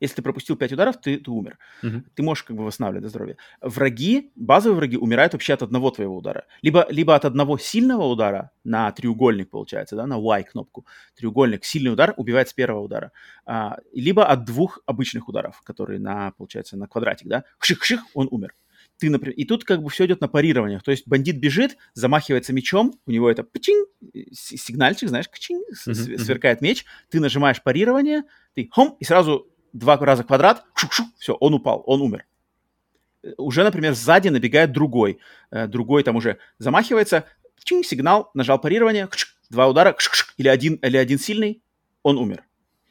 Если ты пропустил 5 ударов, ты, ты умер. Uh-huh. Ты можешь как бы восстанавливать здоровье. Враги, базовые враги умирают вообще от одного твоего удара. Либо, либо от одного сильного удара на треугольник, получается, да, на Y-кнопку. Треугольник, сильный удар убивает с первого удара. А, либо от двух обычных ударов, которые на, получается, на квадратик, да. Хших-хших, он умер. ты, например, и тут как бы все идет на парированиях. То есть бандит бежит, замахивается мечом, у него это пчин, сигнальчик, знаешь, uh-huh, сверкает меч, ты нажимаешь парирование, ты хом, и сразу два раза квадрат, шук-шук, все, он упал, он умер. Уже, например, сзади набегает другой, э, другой там уже замахивается, чин, сигнал, нажал парирование, два удара, или один, или один сильный, он умер.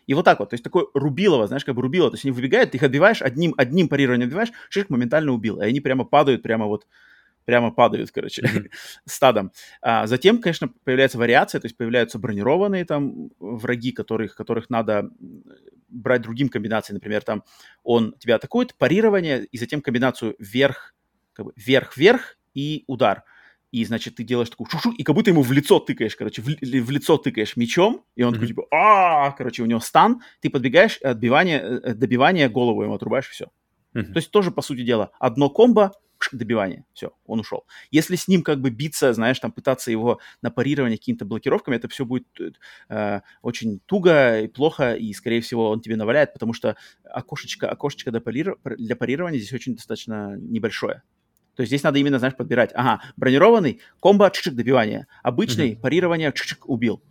И вот так вот, то есть такое рубилово, знаешь, как бы рубило, то есть они выбегают, ты их отбиваешь, одним, одним парированием отбиваешь, шишек моментально убил, и они прямо падают, прямо вот, прямо падают, короче, mm-hmm. стадом. А затем, конечно, появляется вариация, то есть появляются бронированные там враги, которых, которых надо брать другим комбинациям, например, там он тебя атакует, парирование, и затем комбинацию вверх, как бы вверх-вверх и удар – и, значит, ты делаешь такую шу-шу, и как будто ему в лицо тыкаешь, короче, в, в лицо тыкаешь мечом, и он mm-hmm. такой, типа, а короче, у него стан, ты подбегаешь, отбивание, э, добивание, голову ему отрубаешь, все. Mm-hmm. То есть тоже, по сути дела, одно комбо, добивание, все, он ушел. Если с ним как бы биться, знаешь, там пытаться его на парирование какими-то блокировками, это все будет э, очень туго и плохо, и, скорее всего, он тебе наваляет, потому что окошечко, окошечко для, парир... для парирования здесь очень достаточно небольшое. То есть здесь надо именно, знаешь, подбирать. Ага, бронированный, комбо, чик-чик, добивание. Обычный, mm-hmm. парирование, чик-чик, убил.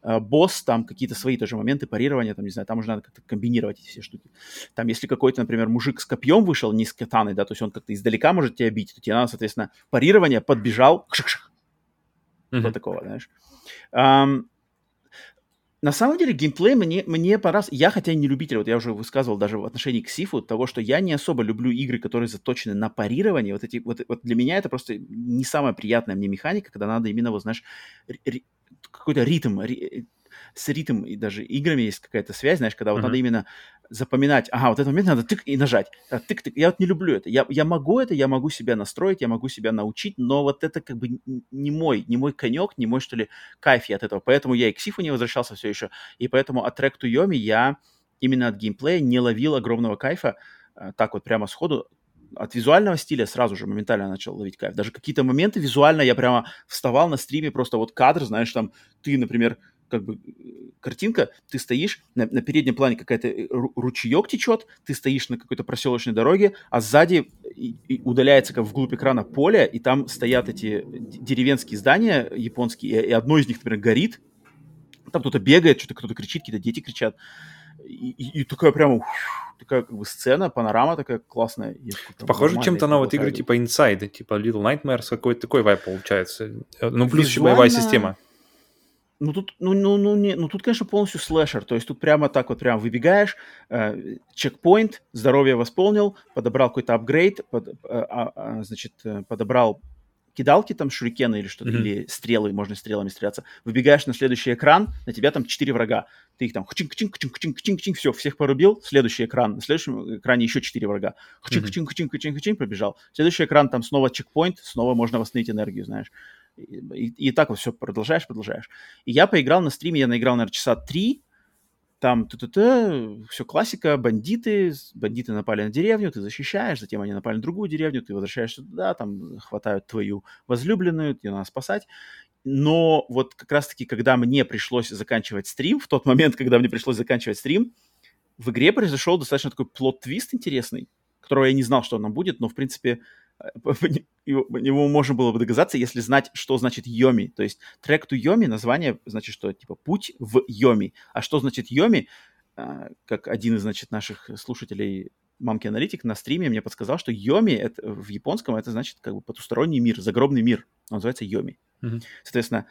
Uh, босс, там какие-то свои тоже моменты парирования, там, не знаю, там уже надо как-то комбинировать эти все штуки. Там, если какой-то, например, мужик с копьем вышел, не с катаной, да, то есть он как-то издалека может тебя бить, то тебе надо, соответственно, парирование, подбежал, шик-шик. Mm-hmm. Вот такого, знаешь. Um, на самом деле геймплей мне, мне понравился. Я, хотя и не любитель, вот я уже высказывал даже в отношении к Сифу, того, что я не особо люблю игры, которые заточены на парирование. Вот, эти, вот, вот для меня это просто не самая приятная мне механика, когда надо именно, вот знаешь, какой-то ритм, с ритм и даже играми есть какая-то связь, знаешь, когда вот mm-hmm. надо именно запоминать, ага, вот этот момент надо тык и нажать. Тык-тык. Я вот не люблю это. Я, я могу это, я могу себя настроить, я могу себя научить, но вот это как бы не мой, не мой конек, не мой, что ли, кайф я от этого. Поэтому я и к Сифу не возвращался все еще. И поэтому от Track to Yomi я именно от геймплея не ловил огромного кайфа э, так вот прямо сходу. От визуального стиля сразу же моментально начал ловить кайф. Даже какие-то моменты визуально я прямо вставал на стриме, просто вот кадр, знаешь, там ты, например, как бы картинка, ты стоишь, на, на переднем плане какая-то э, ручеек течет, ты стоишь на какой-то проселочной дороге, а сзади и, и удаляется как вглубь экрана поле, и там стоят эти деревенские здания японские, и, и одно из них, например, горит, там кто-то бегает, что-то кто-то кричит, какие-то дети кричат. И, и, и такая прямо такая как бы сцена, панорама такая классная. Похоже чем-то на вот игры типа Inside, типа Little Nightmares, какой-то такой вайп получается. Ну, плюс Визуально... еще боевая система. Ну тут, ну, ну, ну, не, ну тут, конечно, полностью слэшер. То есть тут прямо так вот прям выбегаешь, э, чекпоинт, здоровье восполнил, подобрал какой-то апгрейд, под, э, а, а, значит, э, подобрал кидалки там, шурикены или что-то, mm-hmm. или стрелы, можно стрелами стреляться. Выбегаешь на следующий экран, на тебя там четыре врага. Ты их там хчинг хчинг хчинг хчинг хчинг хчинг все, всех порубил. Следующий экран, на следующем экране еще четыре врага. Хчинг хчинг хчинг хчинг хчинг пробежал. Следующий экран, там снова чекпоинт, снова можно восстановить энергию, знаешь. И, и так вот все продолжаешь, продолжаешь. И я поиграл на стриме, я наиграл, наверное, часа три. Там т -т -т, все классика, бандиты, бандиты напали на деревню, ты защищаешь, затем они напали на другую деревню, ты возвращаешься туда, там хватают твою возлюбленную, тебе надо спасать. Но вот как раз-таки, когда мне пришлось заканчивать стрим, в тот момент, когда мне пришлось заканчивать стрим, в игре произошел достаточно такой плод-твист интересный, которого я не знал, что он будет, но, в принципе, его можно было бы доказаться, если знать, что значит Йоми. То есть трек to Йоми, название значит, что типа путь в Йоми. А что значит Йоми? А, как один из, значит, наших слушателей, мамки аналитик, на стриме мне подсказал, что Йоми это, в японском это значит как бы потусторонний мир, загробный мир. Он называется Йоми. Mm-hmm. Соответственно,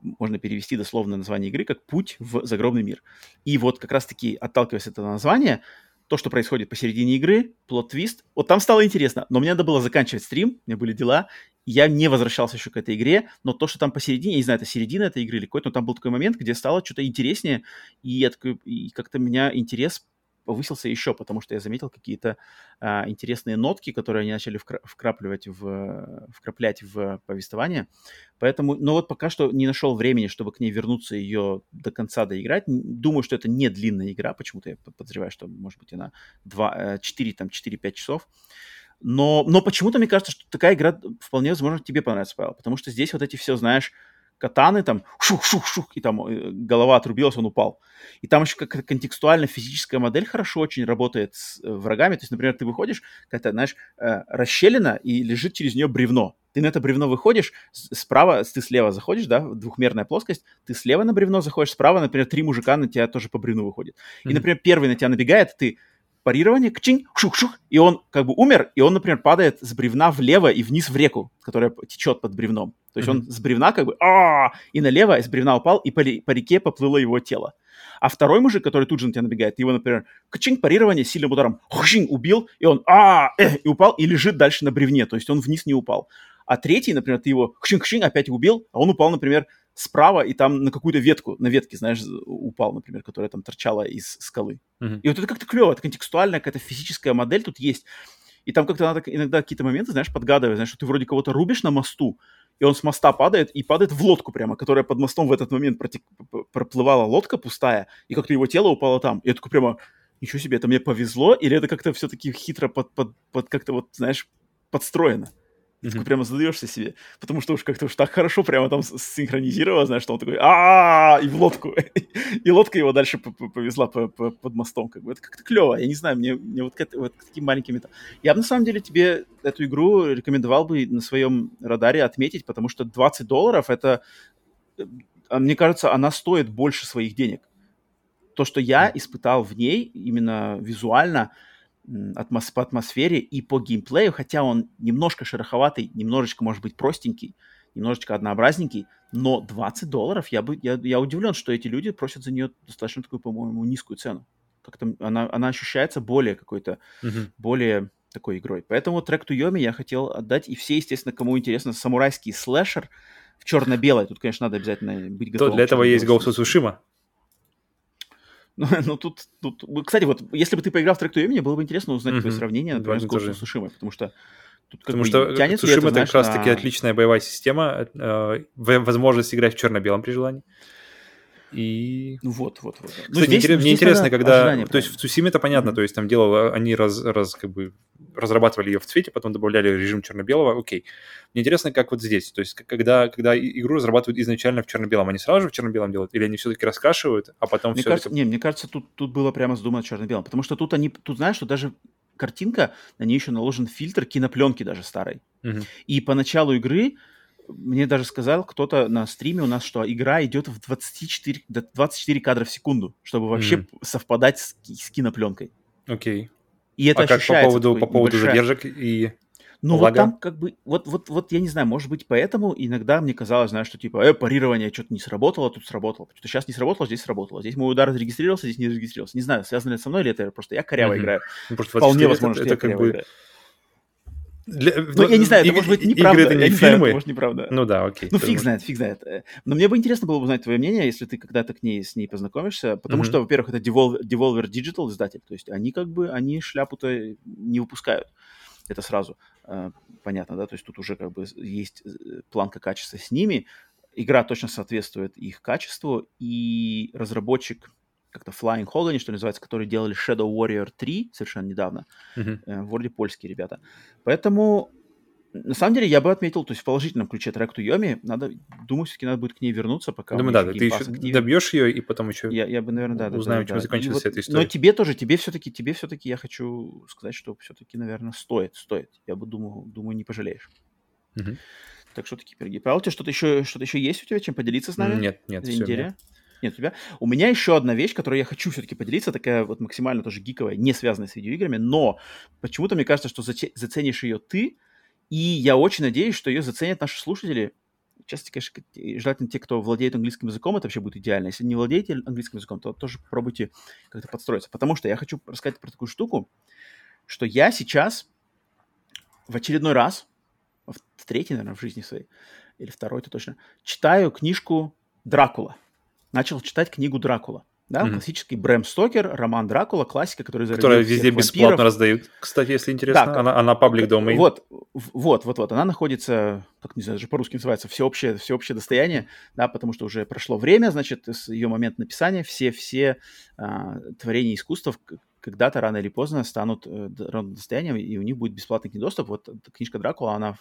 можно перевести дословно название игры как «Путь в загробный мир». И вот как раз-таки, отталкиваясь от этого названия, то, что происходит посередине игры, плод-твист. Вот там стало интересно, но мне надо было заканчивать стрим, у меня были дела, я не возвращался еще к этой игре, но то, что там посередине, я не знаю, это середина этой игры или какой-то, но там был такой момент, где стало что-то интереснее, и, и как-то меня интерес повысился еще, потому что я заметил какие-то а, интересные нотки, которые они начали вкра- вкрапливать в, вкраплять в повествование. Поэтому, но вот пока что не нашел времени, чтобы к ней вернуться ее до конца доиграть. Думаю, что это не длинная игра, почему-то я подозреваю, что, может быть, она 2, 4, э, там, 4-5 часов. Но, но почему-то мне кажется, что такая игра вполне возможно тебе понравится, Павел, потому что здесь вот эти все, знаешь, катаны, там шух-шух-шух, и там э, голова отрубилась, он упал. И там еще как контекстуально физическая модель хорошо очень работает с э, врагами. То есть, например, ты выходишь, какая-то, знаешь, э, расщелина, и лежит через нее бревно. Ты на это бревно выходишь, справа, ты слева заходишь, да, двухмерная плоскость, ты слева на бревно заходишь, справа, например, три мужика на тебя тоже по бревну выходят. Mm-hmm. И, например, первый на тебя набегает, ты парирование, кчин, шух-шух, и он как бы умер, и он, например, падает с бревна влево и вниз в реку, которая течет под бревном. То есть mm-hmm. он с бревна как бы а и налево, и с бревна упал, и по, по реке поплыло его тело. А второй мужик, который тут же на тебя набегает, его, например, кчин, парирование сильным ударом, хушин, убил, и он а э, и упал, и лежит дальше на бревне, то есть он вниз не упал. А третий, например, ты его хшин-хшин опять убил, а он упал, например, справа и там на какую-то ветку, на ветке, знаешь, упал, например, которая там торчала из скалы. Uh-huh. И вот это как-то клево, это контекстуальная какая-то физическая модель тут есть. И там как-то надо иногда какие-то моменты, знаешь, подгадывать, знаешь, что ты вроде кого-то рубишь на мосту, и он с моста падает, и падает в лодку прямо, которая под мостом в этот момент протек... проплывала лодка пустая, и как-то его тело упало там. И я такой прямо, ничего себе, это мне повезло, или это как-то все-таки хитро под, под, под как-то вот, знаешь, подстроено. И mm-hmm. такой прямо задаешься себе, потому что уж как-то уж так хорошо прямо там синхронизировал, знаешь, что он такой а и в лодку, и лодка его дальше повезла под мостом, как бы. Это как-то клево, я не знаю, мне, мне вот, вот такими маленькими... Я бы на самом деле тебе эту игру рекомендовал бы на своем радаре отметить, потому что 20 долларов это, э, мне кажется, она стоит больше своих денег. То, что я испытал в ней именно визуально, атмос по атмосфере и по геймплею, хотя он немножко шероховатый, немножечко, может быть, простенький, немножечко однообразненький, но 20 долларов, я, бы, я, я удивлен, что эти люди просят за нее достаточно такую, по-моему, низкую цену. Как-то она, она ощущается более какой-то, uh-huh. более такой игрой. Поэтому трек Туйоми я хотел отдать, и все, естественно, кому интересно, самурайский слэшер в черно-белой. Тут, конечно, надо обязательно быть готовым. То для этого есть Ghost of Tsushima. Ну, ну тут, тут, кстати, вот если бы ты поиграл в трек имени, было бы интересно узнать mm-hmm. твое сравнение, например, с of Tsushima, потому что тут Потому что тянет Tsushima это, как раз-таки на... отличная боевая система, э, возможность играть в черно-белом при желании. И... Ну вот, вот, вот. Кстати, ну, здесь, мне здесь интересно, когда... Ожидание, то есть в Цусиме это понятно, mm-hmm. то есть там дело, они раз, раз, как бы разрабатывали ее в цвете, потом добавляли режим черно-белого, окей. Мне интересно, как вот здесь, то есть когда, когда игру разрабатывают изначально в черно-белом, они сразу же в черно-белом делают, или они все-таки раскрашивают, а потом мне все кажется, это... Не, мне кажется, тут, тут было прямо задумано черно-белым, потому что тут они, тут знаешь, что даже картинка, на ней еще наложен фильтр кинопленки даже старой. Mm-hmm. И по началу игры мне даже сказал кто-то на стриме у нас, что игра идет в 24, 24 кадра в секунду, чтобы вообще mm. совпадать с, с кинопленкой. Окей. Okay. И это а как по поводу, по поводу задержек и ну вот там как бы, вот, вот, вот я не знаю, может быть поэтому иногда мне казалось, знаешь, что типа, э, парирование что-то не сработало, тут сработало. Что сейчас не сработало, здесь сработало. Здесь мой удар зарегистрировался, здесь не зарегистрировался. Не знаю, связано ли это со мной или это просто я коряво mm-hmm. играю. Ну, просто Вполне возможно, это, что это я как бы... играю. Для, ну, я не знаю, это и, может быть неправда. Игры это не я фильмы. Не знаю, это может неправда. Ну да, окей. Ну фиг знает, фиг знает. Но мне бы интересно было бы узнать твое мнение, если ты когда-то к ней с ней познакомишься, потому mm-hmm. что, во-первых, это Devolver, Devolver Digital издатель, то есть они как бы они шляпу-то не выпускают. Это сразу э, понятно, да, то есть тут уже как бы есть э, планка качества с ними. Игра точно соответствует их качеству, и разработчик как-то Flying Hogany, что называется, которые делали Shadow Warrior 3 совершенно недавно. Uh-huh. Э, вроде польские ребята. Поэтому, на самом деле, я бы отметил, то есть в положительном ключе трек Туйоми, надо, думаю, все-таки надо будет к ней вернуться, пока Думаю, да, ты еще активен. добьешь ее, и потом еще я, я бы, наверное, да, узнаем, да, чем да. закончилась вот, эта история. Но тебе тоже, тебе все-таки, тебе все-таки я хочу сказать, что все-таки, наверное, стоит, стоит. Я бы думаю, думаю, не пожалеешь. Uh-huh. Так что такие пироги. Павел, у тебя что-то еще, что-то еще есть у тебя, чем поделиться с нами? Нет, нет, все, неделя? Нет, у тебя. У меня еще одна вещь, которую я хочу все-таки поделиться, такая вот максимально тоже гиковая, не связанная с видеоиграми, но почему-то мне кажется, что заценишь ее ты, и я очень надеюсь, что ее заценят наши слушатели. Часто, конечно, желательно те, кто владеет английским языком, это вообще будет идеально. Если не владеете английским языком, то тоже попробуйте как-то подстроиться. Потому что я хочу рассказать про такую штуку, что я сейчас в очередной раз, в третий, наверное, в жизни своей, или второй, то точно, читаю книжку «Дракула» начал читать книгу Дракула. да, mm-hmm. классический Брэм Стокер, роман Дракула, классика, который Которая везде бесплатно раздают, кстати, если интересно, да, она, она public domain. Вот, вот, вот, вот, она находится, как не знаю, даже по-русски называется, всеобщее, всеобщее достояние, да, потому что уже прошло время, значит, с ее момента написания все, все а, творения искусства когда-то рано или поздно станут э, достоянием, и у них будет бесплатный доступ. Вот книжка Дракула, она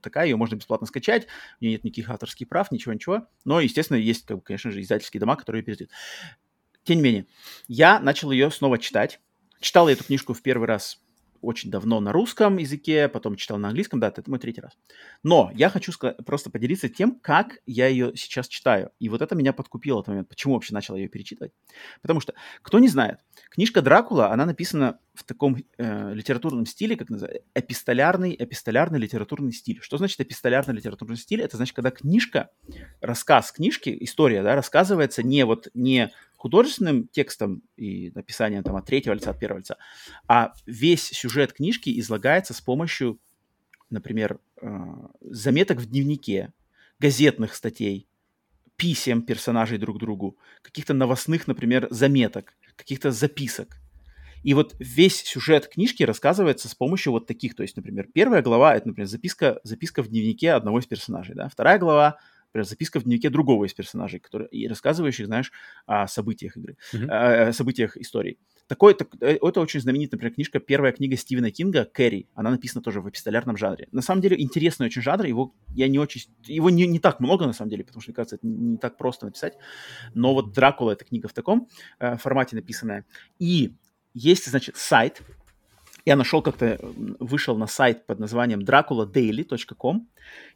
такая, ее можно бесплатно скачать, у нее нет никаких авторских прав, ничего-ничего. Но, естественно, есть, как, конечно же, издательские дома, которые ее передают. Тем не менее, я начал ее снова читать. Читал я эту книжку в первый раз очень давно на русском языке, потом читал на английском, да, это мой третий раз. Но я хочу просто поделиться тем, как я ее сейчас читаю. И вот это меня подкупило в этот момент. Почему вообще начал ее перечитывать? Потому что, кто не знает, книжка Дракула, она написана в таком э, литературном стиле, как называется, эпистолярный, эпистолярный литературный стиль. Что значит эпистолярный литературный стиль? Это значит, когда книжка, рассказ книжки, история, да, рассказывается не вот не художественным текстом и написанием там от третьего лица, от первого лица, а весь сюжет книжки излагается с помощью, например, э, заметок в дневнике, газетных статей, писем персонажей друг другу, каких-то новостных, например, заметок, каких-то записок. И вот весь сюжет книжки рассказывается с помощью вот таких. То есть, например, первая глава — это, например, записка, записка в дневнике одного из персонажей. Да? Вторая глава например, записка в дневнике другого из персонажей, который, и рассказывающих, знаешь, о событиях игры, mm-hmm. о, событиях истории. Такой, так, э, это очень знаменитая, например, книжка, первая книга Стивена Кинга «Кэрри». Она написана тоже в эпистолярном жанре. На самом деле, интересный очень жанр, его я не очень... Его не, не так много, на самом деле, потому что, мне кажется, это не, не так просто написать. Но вот «Дракула» — это книга в таком э, формате написанная. И есть, значит, сайт, я нашел как-то, вышел на сайт под названием draculadaily.com,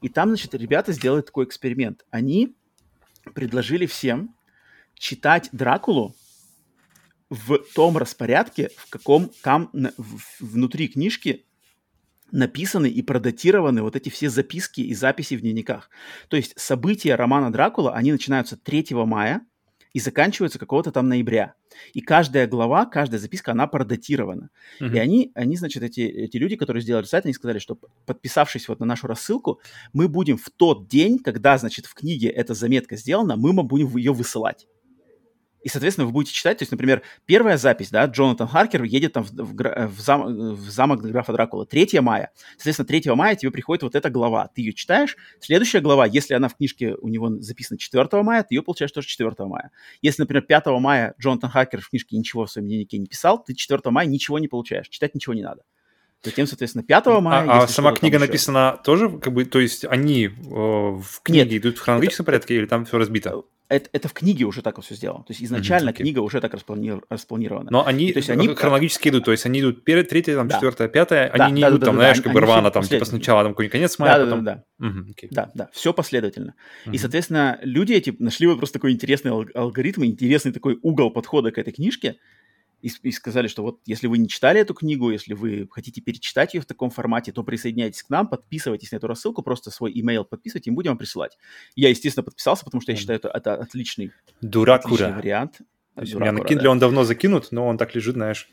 и там, значит, ребята сделали такой эксперимент. Они предложили всем читать Дракулу в том распорядке, в каком там внутри книжки написаны и продатированы вот эти все записки и записи в дневниках. То есть события романа Дракула, они начинаются 3 мая и заканчиваются какого-то там ноября. И каждая глава, каждая записка, она продатирована. Uh-huh. И они, они, значит, эти, эти люди, которые сделали сайт, они сказали, что подписавшись вот на нашу рассылку, мы будем в тот день, когда, значит, в книге эта заметка сделана, мы будем ее высылать. И, соответственно, вы будете читать, то есть, например, первая запись, да, Джонатан Харкер едет там в, в, в, зам, в замок графа Дракула 3 мая. Соответственно, 3 мая тебе приходит вот эта глава. Ты ее читаешь. Следующая глава, если она в книжке у него записана 4 мая, ты ее получаешь тоже 4 мая. Если, например, 5 мая Джонатан Харкер в книжке ничего в своем дневнике не писал, ты 4 мая ничего не получаешь. Читать ничего не надо. Затем, соответственно, 5 мая... А, а сама книга написана тоже, как бы, то есть они э, в книге Нет, идут в хронологическом это, порядке или там все разбито? это, это в книге уже так вот все сделано. То есть изначально mm-hmm, okay. книга уже так расплани... распланирована. Но они, то есть они хронологически идут, то есть они идут перед третья, там, да. четвертая, пятая, да, они не да, идут да, там, да, знаешь, да, как бы рвано, там, типа сначала там какой-нибудь конец мая, да, потом... Да, да, да. Mm-hmm, okay. да, да, все последовательно. Mm-hmm. И, соответственно, люди эти нашли вот просто такой интересный алгоритм, интересный такой угол подхода к этой книжке, и, и сказали, что вот если вы не читали эту книгу, если вы хотите перечитать ее в таком формате, то присоединяйтесь к нам, подписывайтесь на эту рассылку, просто свой имейл подписывайте, и мы будем вам присылать. Я, естественно, подписался, потому что я считаю, это, это отличный, Дуракура. отличный вариант. Есть у меня на Kindle да. он давно закинут, но он так лежит, знаешь.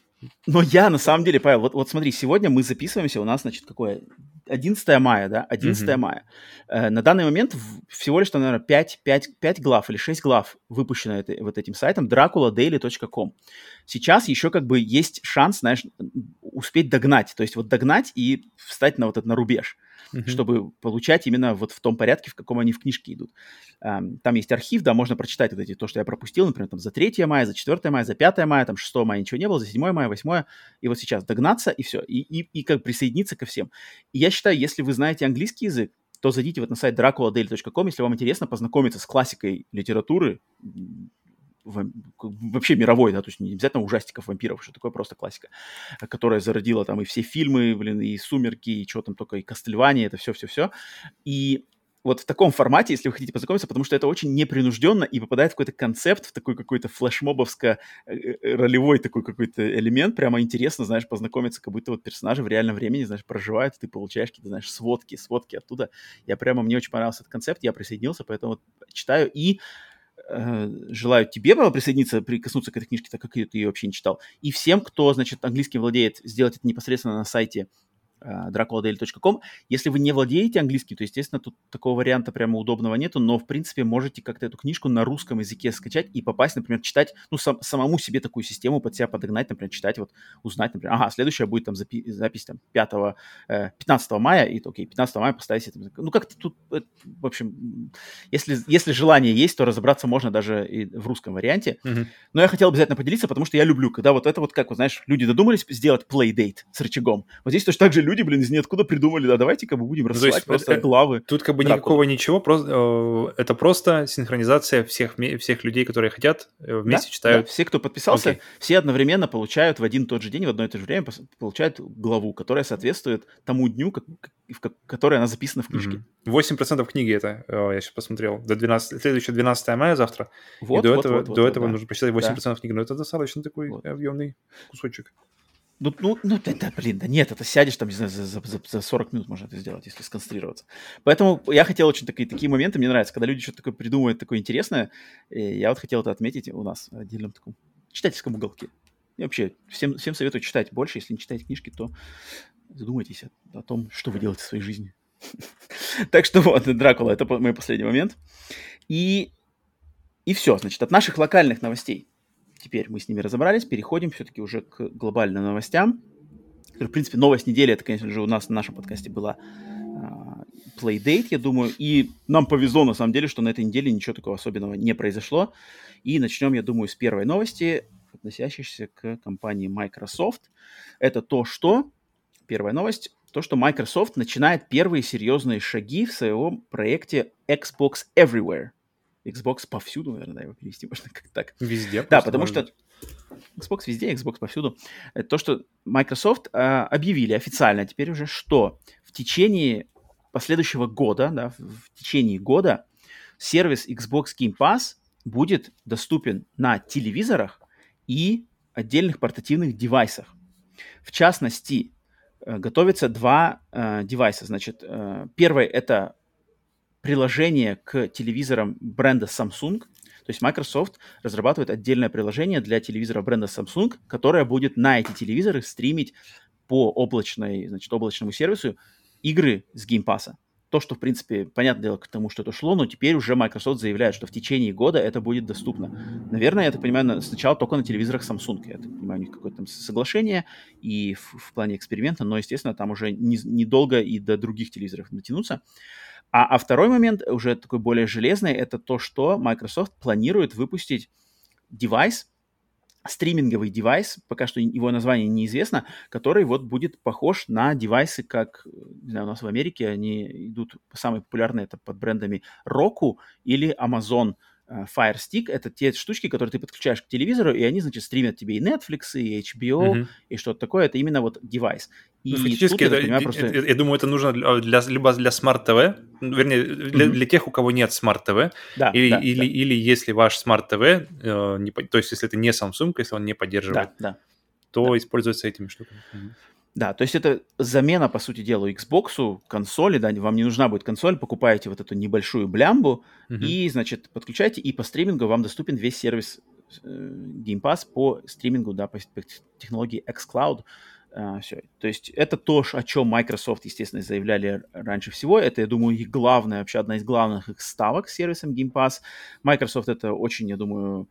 Но я, на самом деле, Павел, вот, вот смотри, сегодня мы записываемся, у нас, значит, какое? 11 мая, да? 11 mm-hmm. мая. Э, на данный момент всего лишь, наверное, 5, 5, 5 глав или 6 глав выпущено это, вот этим сайтом draculadaily.com. Сейчас еще как бы есть шанс, знаешь, успеть догнать. То есть вот догнать и встать на вот этот на рубеж mm-hmm. чтобы получать именно вот в том порядке, в каком они в книжке идут. Там есть архив, да, можно прочитать вот эти, то, что я пропустил, например, там за 3 мая, за 4 мая, за 5 мая, там 6 мая ничего не было, за 7 мая, 8, и вот сейчас догнаться, и все, и, и, и как присоединиться ко всем. И я считаю, если вы знаете английский язык, то зайдите вот на сайт draculadale.com, если вам интересно познакомиться с классикой литературы, вообще мировой, да, то есть не обязательно ужастиков вампиров, что такое просто классика, которая зародила там и все фильмы, блин, и «Сумерки», и что там только, и «Кастельвания», это все-все-все. И вот в таком формате, если вы хотите познакомиться, потому что это очень непринужденно и попадает в какой-то концепт, в такой какой-то флешмобовско-ролевой э, такой какой-то элемент, прямо интересно, знаешь, познакомиться, как будто вот персонажи в реальном времени, знаешь, проживают, ты получаешь какие-то, знаешь, сводки, сводки оттуда. Я прямо, мне очень понравился этот концепт, я присоединился, поэтому вот читаю и Э, желаю тебе присоединиться, прикоснуться к этой книжке, так как ты ее вообще не читал. И всем, кто, значит, английским владеет, сделать это непосредственно на сайте draculadaily.com. Если вы не владеете английским, то, естественно, тут такого варианта прямо удобного нету, но, в принципе, можете как-то эту книжку на русском языке скачать и попасть, например, читать, ну, сам, самому себе такую систему под себя подогнать, например, читать, вот, узнать, например, ага, следующая будет там запи- запись там 5, э, 15 мая, и, окей, 15 мая поставить это. Ну, как-то тут, э, в общем, если, если желание есть, то разобраться можно даже и в русском варианте. Мгм. Но я хотел обязательно поделиться, потому что я люблю, когда вот это вот как, вот, знаешь, люди додумались сделать playdate с рычагом. Вот здесь точно так же люди, блин, из ниоткуда придумали, да, давайте-ка мы будем то есть рассылать просто это- главы. Тут как бы Дракула. никакого ничего, просто, э, это просто синхронизация всех, всех людей, которые хотят, э, вместе Да, читают. да, все, кто подписался, Окей. все одновременно получают в один и тот же день, в одно и то же время получают главу, которая соответствует тому дню, как, в ко- которой она записана в книжке. Мгм. 8% книги это, э, я сейчас посмотрел, до 12, следующее 12 мая завтра, Вот, и до вот, этого, вот, вот, до вот, этого да. нужно прочитать 8% книги, но это достаточно такой Вот. объемный кусочек. Ну, ну, ну, да, да, блин, да нет, это сядешь там, не знаю, за, за- за- за 40 минут можно это сделать, если сконцентрироваться. Поэтому я хотел очень такие, такие моменты, мне нравится, когда люди что-то такое придумывают, такое интересное, и я вот хотел это отметить у нас в отдельном таком читательском уголке. И вообще, всем, всем советую читать больше, если не читаете книжки, то задумайтесь о, о том, что вы делаете в своей жизни. Так что вот, Дракула, это мой последний момент. И, и все, значит, от наших локальных новостей теперь мы с ними разобрались, переходим все-таки уже к глобальным новостям. В принципе, новость недели, это, конечно же, у нас на нашем подкасте была а, Playdate, я думаю, и нам повезло, на самом деле, что на этой неделе ничего такого особенного не произошло. И начнем, я думаю, с первой новости, относящейся к компании Microsoft. Это то, что, первая новость, то, что Microsoft начинает первые серьезные шаги в своем проекте Xbox Everywhere. Xbox повсюду, наверное, его перевести можно как так. Везде. Да, потому можно. что Xbox везде, Xbox повсюду. Это то, что Microsoft а, объявили официально теперь уже, что в течение последующего года, да, в, в течение года сервис Xbox Game Pass будет доступен на телевизорах и отдельных портативных девайсах. В частности, э, готовятся два э, девайса. Значит, э, первый это приложение к телевизорам бренда Samsung. То есть Microsoft разрабатывает отдельное приложение для телевизора бренда Samsung, которое будет на эти телевизоры стримить по облачной, значит, облачному сервису игры с Game Pass. То, что, в принципе, понятное дело к тому, что это шло, но теперь уже Microsoft заявляет, что в течение года это будет доступно. Наверное, я так понимаю, на- сначала только на телевизорах Samsung. Я так понимаю, у них какое-то там соглашение и в, в плане эксперимента, но, естественно, там уже не- недолго и до других телевизоров дотянуться. А, а второй момент, уже такой более железный, это то, что Microsoft планирует выпустить девайс, стриминговый девайс, пока что его название неизвестно, который вот будет похож на девайсы, как, не знаю, у нас в Америке они идут, самые популярные это под брендами Roku или Amazon. э, Fire Stick. Это те штучки, которые ты подключаешь к телевизору, и они, значит, стримят тебе и Netflix, и HBO, Мгм. и что-то такое. Это именно вот девайс. И Ну, тут, фактически, я так это- понимаю, я- просто... я, я думаю, это нужно для, для- либо для Smart TV, ну, вернее, для, Мгм. для тех, у кого нет Smart TV, Да, или, да, или, да. или если ваш Smart TV, э, не то есть если это не Samsung, если он не поддерживает, Да, да. то используется этими штуками. Да, то есть это замена, по сути дела, Xbox, консоли, да, вам не нужна будет консоль, покупаете вот эту небольшую блямбу, Мгм. и, значит, подключаете, и по стримингу вам доступен весь сервис э, Game Pass по стримингу, да, по, по технологии xCloud. все. То есть это то, о чем Microsoft, естественно, заявляли раньше всего. Это, я думаю, их главная, вообще одна из главных их ставок с сервисом Game Pass. Microsoft это очень, я думаю,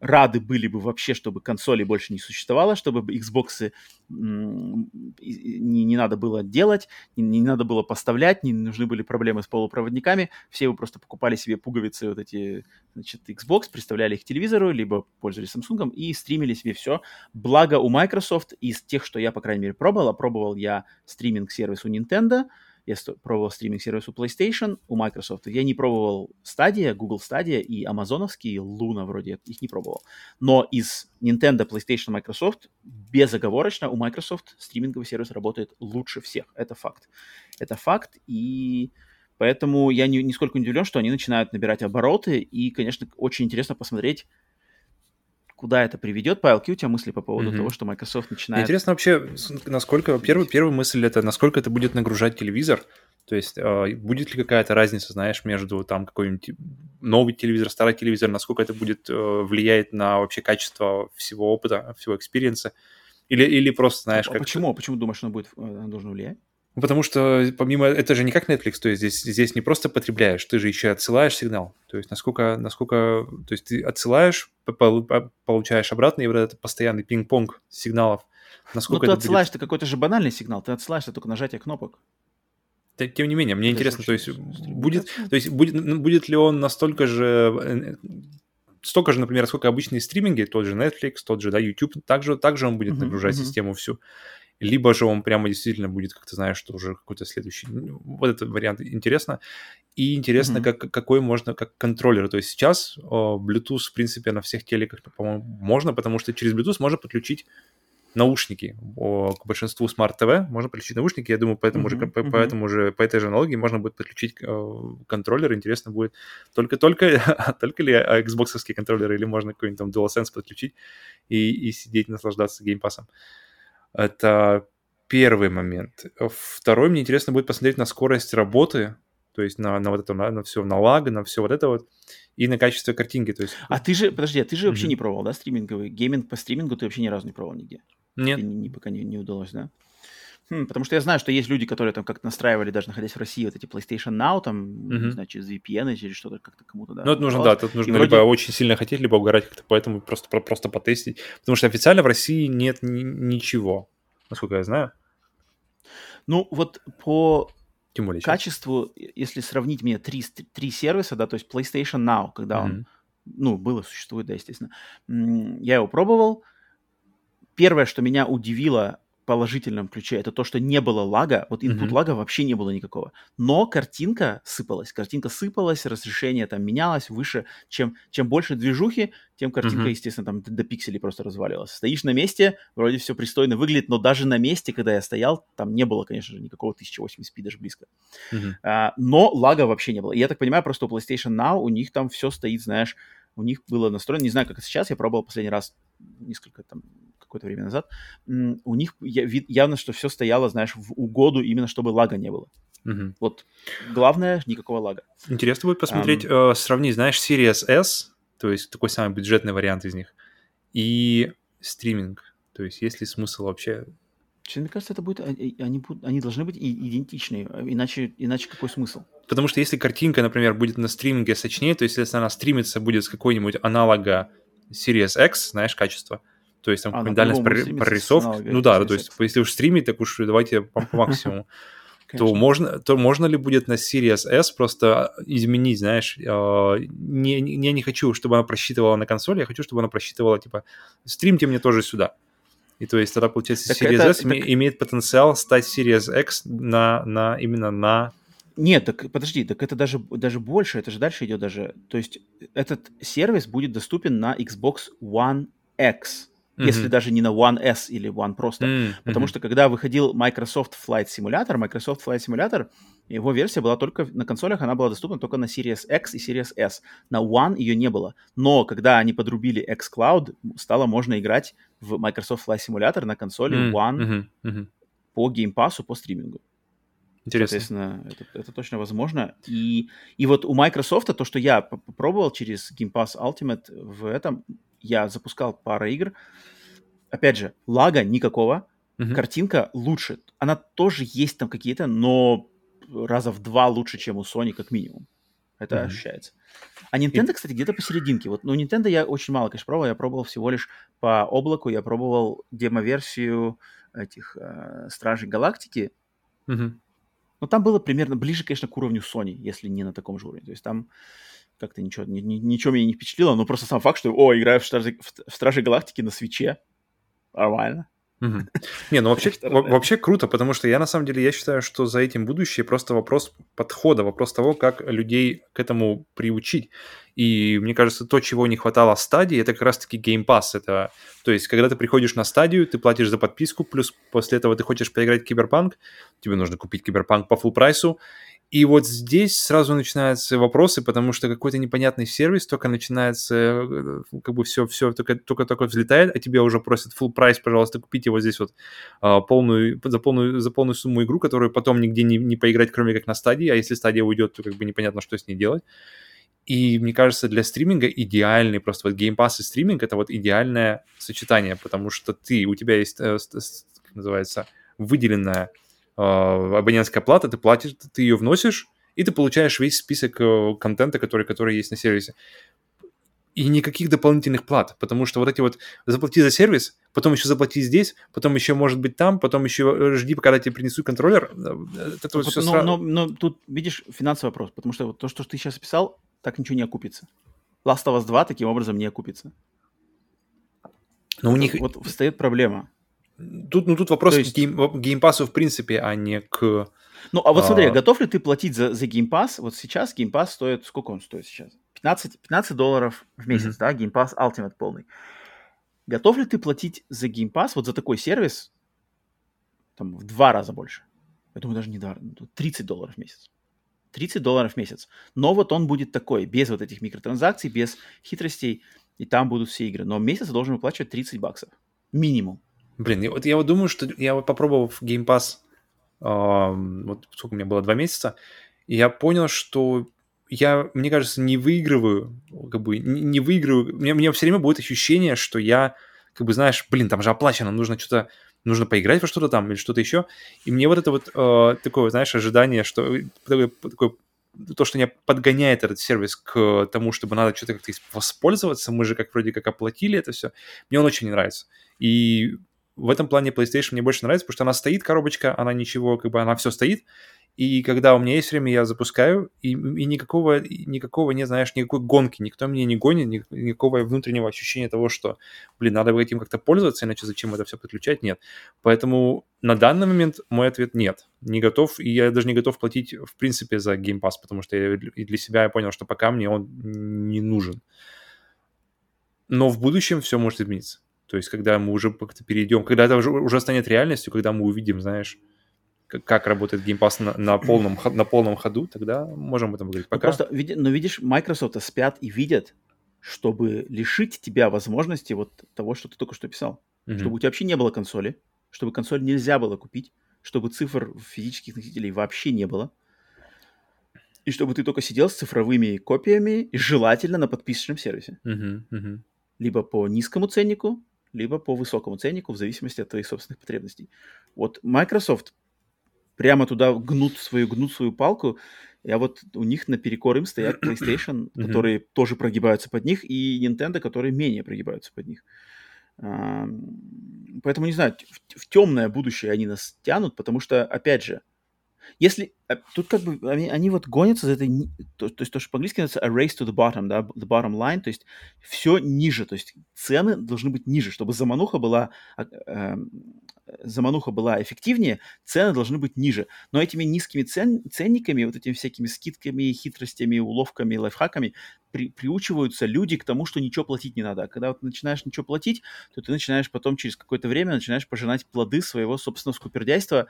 рады были бы вообще, чтобы консолей больше не существовало, чтобы Xbox не, не надо было делать, не, не надо было поставлять, не нужны были проблемы с полупроводниками. Все вы просто покупали себе пуговицы, вот эти, значит, Xbox, приставляли их к телевизору, либо пользовались Samsung и стримили себе все. Благо у Microsoft из тех, что я, по крайней мере, пробовал, а пробовал я стриминг-сервис у Nintendo, я пробовал стриминг-сервис у PlayStation, у Microsoft. Я не пробовал Stadia, Google Stadia и амазоновский Luna вроде, их не пробовал. Но из Nintendo, PlayStation, Microsoft безоговорочно у Microsoft стриминговый сервис работает лучше всех. Это факт. Это факт, и поэтому я не, нисколько не удивлен, что они начинают набирать обороты, и, конечно, очень интересно посмотреть, куда это приведет. Павел, какие у тебя мысли по поводу Мгм. того, что Microsoft Мне начинает... Интересно вообще, насколько... Первый, первая мысль это, насколько это будет нагружать телевизор. То есть э, будет ли какая-то разница, знаешь, между там какой-нибудь новый телевизор, старый телевизор, насколько это будет э, влиять на вообще качество всего опыта, всего experience а. Или, или просто, знаешь, а как... почему? Почему думаешь, оно будет, э, оно должно влиять? Потому что помимо это же не как Netflix, то есть здесь, здесь не просто потребляешь, ты же еще отсылаешь сигнал. То есть насколько, насколько, то есть ты отсылаешь, по- по- получаешь обратно, и вот этот постоянный пинг-понг сигналов, Ну, насколько ты это отсылаешь будет... ты какой-то же банальный сигнал, ты отсылаешь это только нажатие кнопок. Тем не менее, мне Это интересно, то есть будет, то есть будет, будет ли он настолько же, э, столько же, например, сколько обычные стриминги, тот же Netflix, тот же, да, YouTube, также, также он будет нагружать мгм. систему всю. Либо же он прямо действительно будет, как ты знаешь, что уже какой-то следующий. Ну, Вот этот вариант интересно. И интересно, Мгм. как, какой можно, как контроллер. То есть сейчас о, Bluetooth, в принципе, на всех телеках, по-моему, можно, потому что через Bluetooth можно подключить наушники. О, к большинству Smart TV можно подключить наушники. Я думаю, поэтому же, Мгм, по, мгм. поэтому же, по этой же аналогии можно будет подключить э, контроллер. Интересно будет, только, только, только ли Xbox контроллеры или можно какой-нибудь там DualSense подключить и, и сидеть, наслаждаться геймпасом. Это первый момент. Второй, мне интересно будет посмотреть на скорость работы, то есть на, на вот это, на, на все, на лаг, на все вот это вот, и на качество картинки. То есть, А ты же, подожди, а ты же вообще Мгм. не пробовал, да, стриминговый? Гейминг по стримингу ты вообще ни разу не пробовал нигде? нет, Тебе не- пока не, не удалось, да? Хм, потому что я знаю, что есть люди, которые там как-то настраивали, даже находясь в России, вот эти PlayStation Now, там, не Мгм. знаю, через VPN или что-то как-то кому-то, да. Ну, это нужно, да, тут нужно вроде- либо очень сильно хотеть, либо угорать как-то, поэтому просто, про- просто потестить. Потому что официально в России нет ни- ничего, насколько я знаю. Ну, вот по Тем более сейчас. качеству, и- если сравнить мне три, три сервиса, да, то есть PlayStation Now, когда он, Мгм. ну, было, существует, да, естественно, я его пробовал. Первое, что меня удивило положительном ключе, это то, что не было лага, вот input Мгм. лага вообще не было никакого, но картинка сыпалась, картинка сыпалась, разрешение там менялось выше, чем, чем больше движухи, тем картинка, Мгм. естественно, там до, пикселей просто разваливалась. Стоишь на месте, вроде все пристойно выглядит, но даже на месте, когда я стоял, там не было, конечно же, никакого 1080p даже близко. Мгм. А, но лага вообще не было. И я так понимаю, просто у PlayStation Now у них там все стоит, знаешь, у них было настроено, не знаю, как это сейчас, я пробовал последний раз несколько там какое-то время назад, у них явно, что все стояло, знаешь, в угоду именно, чтобы лага не было. Мгм. Вот главное, никакого лага. Интересно будет посмотреть, э, сравнить, знаешь, Series S, то есть такой самый бюджетный вариант из них, и стриминг. То есть есть ли смысл вообще... Мне кажется, это будет, они, будут- они должны быть идентичны, а иначе, иначе какой смысл? Потому что если картинка, например, будет на стриминге сочнее, то есть если она стримится будет с какой-нибудь аналога Series X, знаешь, качество, то есть там А, дальность прорисовки, ну да, то есть если уж стримить, так уж давайте по, по максимуму, то можно, то можно ли будет на Series S просто изменить, знаешь, э, не, не, я не хочу, чтобы она просчитывала на консоли, я хочу, чтобы она просчитывала, типа, стримьте мне тоже сюда. И то есть тогда, получается, Так Series это- S так- имеет потенциал стать Series X на, на именно на... Нет, так подожди, так это даже, даже больше, это же дальше идет даже. То есть этот сервис будет доступен на Xbox One X, если Мгм. даже не на One S или One просто. М, Потому что когда выходил Microsoft Flight Simulator, Microsoft Flight Simulator, его версия была только на консолях, она была доступна только на Series X и Series S. На One ее не было. Но когда они подрубили xCloud, стало можно играть в Microsoft Flight Simulator на консоли М, One мгм, мгм. по геймпасу, по стримингу. Интересно. Соответственно, это, это точно возможно. И, и вот у Microsoft то, что я попробовал через Game Pass Ultimate в этом, я запускал пару игр. Опять же, лага никакого, Мгм. картинка лучше. Она тоже есть там какие-то, но раза в два лучше, чем у Sony, как минимум. Это Мгм. ощущается. А Nintendo, кстати, где-то посерединке. Вот, ну, Nintendo я очень мало, конечно, пробовал. Я пробовал всего лишь по облаку. Я пробовал демо-версию этих э, Стражей Галактики. Мгм. Но там было примерно ближе, конечно, к уровню Sony, если не на таком же уровне. То есть там как-то ничего, ни- ни- ничего меня не впечатлило, но просто сам факт, что, о, играю в Стражи, в, в Стражи Галактики на свече. Нормально. Мгм. Не, ну вообще, вообще круто, потому что я на самом деле я считаю, что за этим будущее просто вопрос подхода, вопрос того, как людей к этому приучить. И мне кажется, то, чего не хватало Stadia, это как раз-таки Game Pass. Это, то есть, когда ты приходишь на Stadia ю, ты платишь за подписку, плюс после этого ты хочешь поиграть в Киберпанк, тебе нужно купить Киберпанк по full price у. И вот здесь сразу начинаются вопросы, потому что какой-то непонятный сервис только начинается, э, как бы все, все только, только, только взлетает, а тебе уже просят full price, пожалуйста, купите вот здесь вот а, полную, за полную, за полную сумму игру, которую потом нигде не, не поиграть, кроме как на стадии, а если стадия уйдет, то как бы непонятно, что с ней делать. И мне кажется, для стриминга идеальный просто вот Game Pass и стриминг это вот идеальное сочетание, потому что ты, у тебя есть, э, как называется, выделенная э, абонентская плата, ты платишь, ты ее вносишь, и ты получаешь весь список э, контента, который, который есть на сервисе и никаких дополнительных плат, потому что вот эти вот заплати за сервис, потом еще заплати здесь, потом еще может быть там, потом еще э, жди, когда тебе принесут контроллер. Это вот все но, сразу... но, но, но тут, видишь, финансовый вопрос, потому что вот то, что ты сейчас описал, так ничего не окупится. Last of Us 2 таким образом не окупится. Но у них... Вот встает проблема. Тут, ну, тут вопрос есть... к Game, Game Pass у в принципе, а не к... Ну, а вот смотри, а... готов ли ты платить за, за Pass? Вот сейчас Pass стоит... Сколько он стоит сейчас? 15, 15 долларов в месяц, mm-hmm. да, Pass Ultimate полный. Готов ли ты платить за Pass, вот за такой сервис, там, в два раза больше? Я думаю, даже не два, 30 долларов в месяц. 30 долларов в месяц. Но вот он будет такой, без вот этих микротранзакций, без хитростей, и там будут все игры. Но в месяц должен выплачивать 30 баксов. Минимум. Блин, я, вот я вот думаю, что я вот попробовал в Game Pass, э, вот сколько у меня было, два месяца, и я понял, что я, мне кажется, не выигрываю, как бы, не, не выигрываю. У меня все время будет ощущение, что я, как бы, знаешь, блин, там же оплачено, нужно что-то, нужно поиграть во что-то там или что-то еще. И мне вот это вот э, такое, знаешь, ожидание, что такое, такое то, что меня подгоняет этот сервис к тому, чтобы надо что-то как-то воспользоваться, мы же как вроде как оплатили это все, мне он очень не нравится. И в этом плане PlayStation мне больше нравится, потому что она стоит, коробочка, она ничего, как бы она все стоит, и когда у меня есть время, я запускаю, и, и никакого, никакого, не знаешь, никакой гонки, никто меня не гонит, ни, никакого внутреннего ощущения того, что, блин, надо этим как-то пользоваться, иначе зачем это все подключать, нет. Поэтому на данный момент мой ответ нет, не готов, и я даже не готов платить, в принципе, за Game Pass, потому что я, и для себя я понял, что пока мне он не нужен. Но в будущем все может измениться. То есть, когда мы уже как-то перейдем, когда это уже, уже станет реальностью, когда мы увидим, знаешь, как работает Game Pass на, на, полном, на полном ходу, тогда можем об этом говорить. Ну, Пока... Ну, просто, но видишь, Microsoft спят и видят, чтобы лишить тебя возможности вот того, что ты только что писал. Mm-hmm. Чтобы у тебя вообще не было консоли, чтобы консоль нельзя было купить, чтобы цифр физических носителей вообще не было. И чтобы ты только сидел с цифровыми копиями, желательно на подписочном сервисе. Mm-hmm. Mm-hmm. Либо по низкому ценнику, либо по высокому ценнику, в зависимости от твоих собственных потребностей. Вот Microsoft прямо туда гнут свою, гнут свою палку. Я вот у них наперекор им стоят PlayStation, которые тоже прогибаются под них, и Nintendo, которые менее прогибаются под них. Поэтому, не знаю, в, в темное будущее они нас тянут, потому что, опять же, если э, тут как бы они, они вот гонятся за этой, то, то есть то, что по-английски называется a race to the bottom, да, the bottom line, то есть все ниже, то есть цены должны быть ниже, чтобы замануха была, э, замануха была эффективнее, цены должны быть ниже. Но этими низкими цен, ценниками, вот этими всякими скидками, хитростями, уловками, лайфхаками при, приучиваются люди к тому, что ничего платить не надо. А когда вот начинаешь ничего платить, то ты начинаешь потом через какое-то время начинаешь пожинать плоды своего собственного скупердяйства,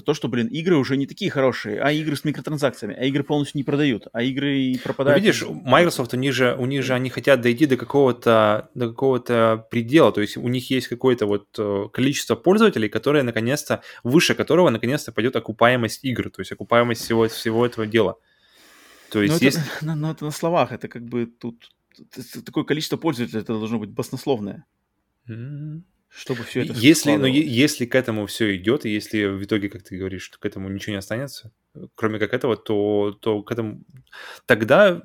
то, что, блин, игры уже не такие хорошие, а игры с микротранзакциями, а игры полностью не продают, а игры и пропадают. Ну, видишь, Microsoft, у них же, у них же они хотят дойти до какого-то, до какого-то предела, то есть у них есть какое-то вот э, количество пользователей, которое наконец-то, выше которого наконец-то пойдет окупаемость игр, то есть окупаемость всего, всего этого дела. То есть но есть... Это, но, но это на словах, это как бы тут такое количество пользователей, это должно быть баснословное. Mm-hmm чтобы все это если, но ну, если к этому все идет, и если в итоге, как ты говоришь, что к этому ничего не останется, кроме как этого, то, то к этому тогда,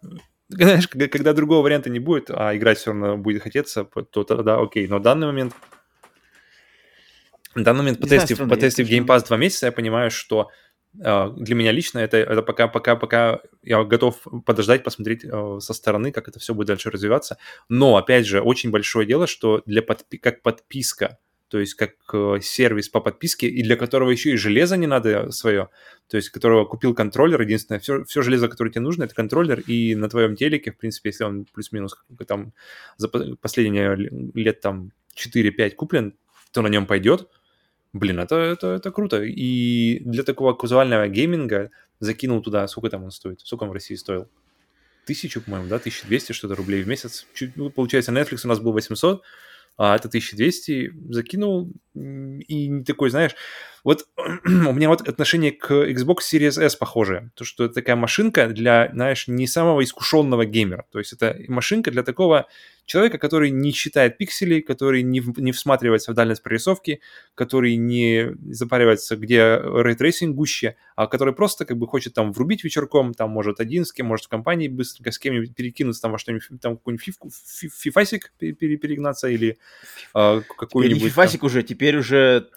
знаешь, когда другого варианта не будет, а играть все равно будет хотеться, то тогда окей. Но в данный момент, в данный момент, потестив, потестив Game Pass два месяца, я понимаю, что а, для меня лично это, это пока, пока, пока я готов подождать, посмотреть э, со стороны, как это все будет дальше развиваться. Но, опять же, очень большое дело, что для подпи- как подписка, то есть как э, сервис по подписке, и для которого еще и железо не надо свое, то есть которого купил контроллер, единственное, все, все железо, которое тебе нужно, это контроллер, и на твоем телеке, в принципе, если он плюс-минус там за последние лет там 4-5 куплен, то на нем пойдет, Блин, это, это, это круто. И для такого казуального гейминга закинул туда, сколько там он стоит? Сколько он в России стоил? Тысячу, по-моему, да? 1200 что-то рублей в месяц. Чуть, ну, получается, Netflix у нас был 800, а это 1200. Закинул, и такой, знаешь, вот у меня вот отношение к Xbox Series S похожее. То, что это такая машинка для, знаешь, не самого искушенного геймера. То есть это машинка для такого человека, который не считает пиксели, который не, не всматривается в дальность прорисовки, который не запаривается, где ray tracing гуще, а который просто как бы хочет там врубить вечерком, там может один с кем, может в компании быстренько с кем-нибудь перекинуться там во что-нибудь, там какой-нибудь фифку, фифасик перегнаться или э, какой-нибудь... Не фифасик там... уже, теперь уже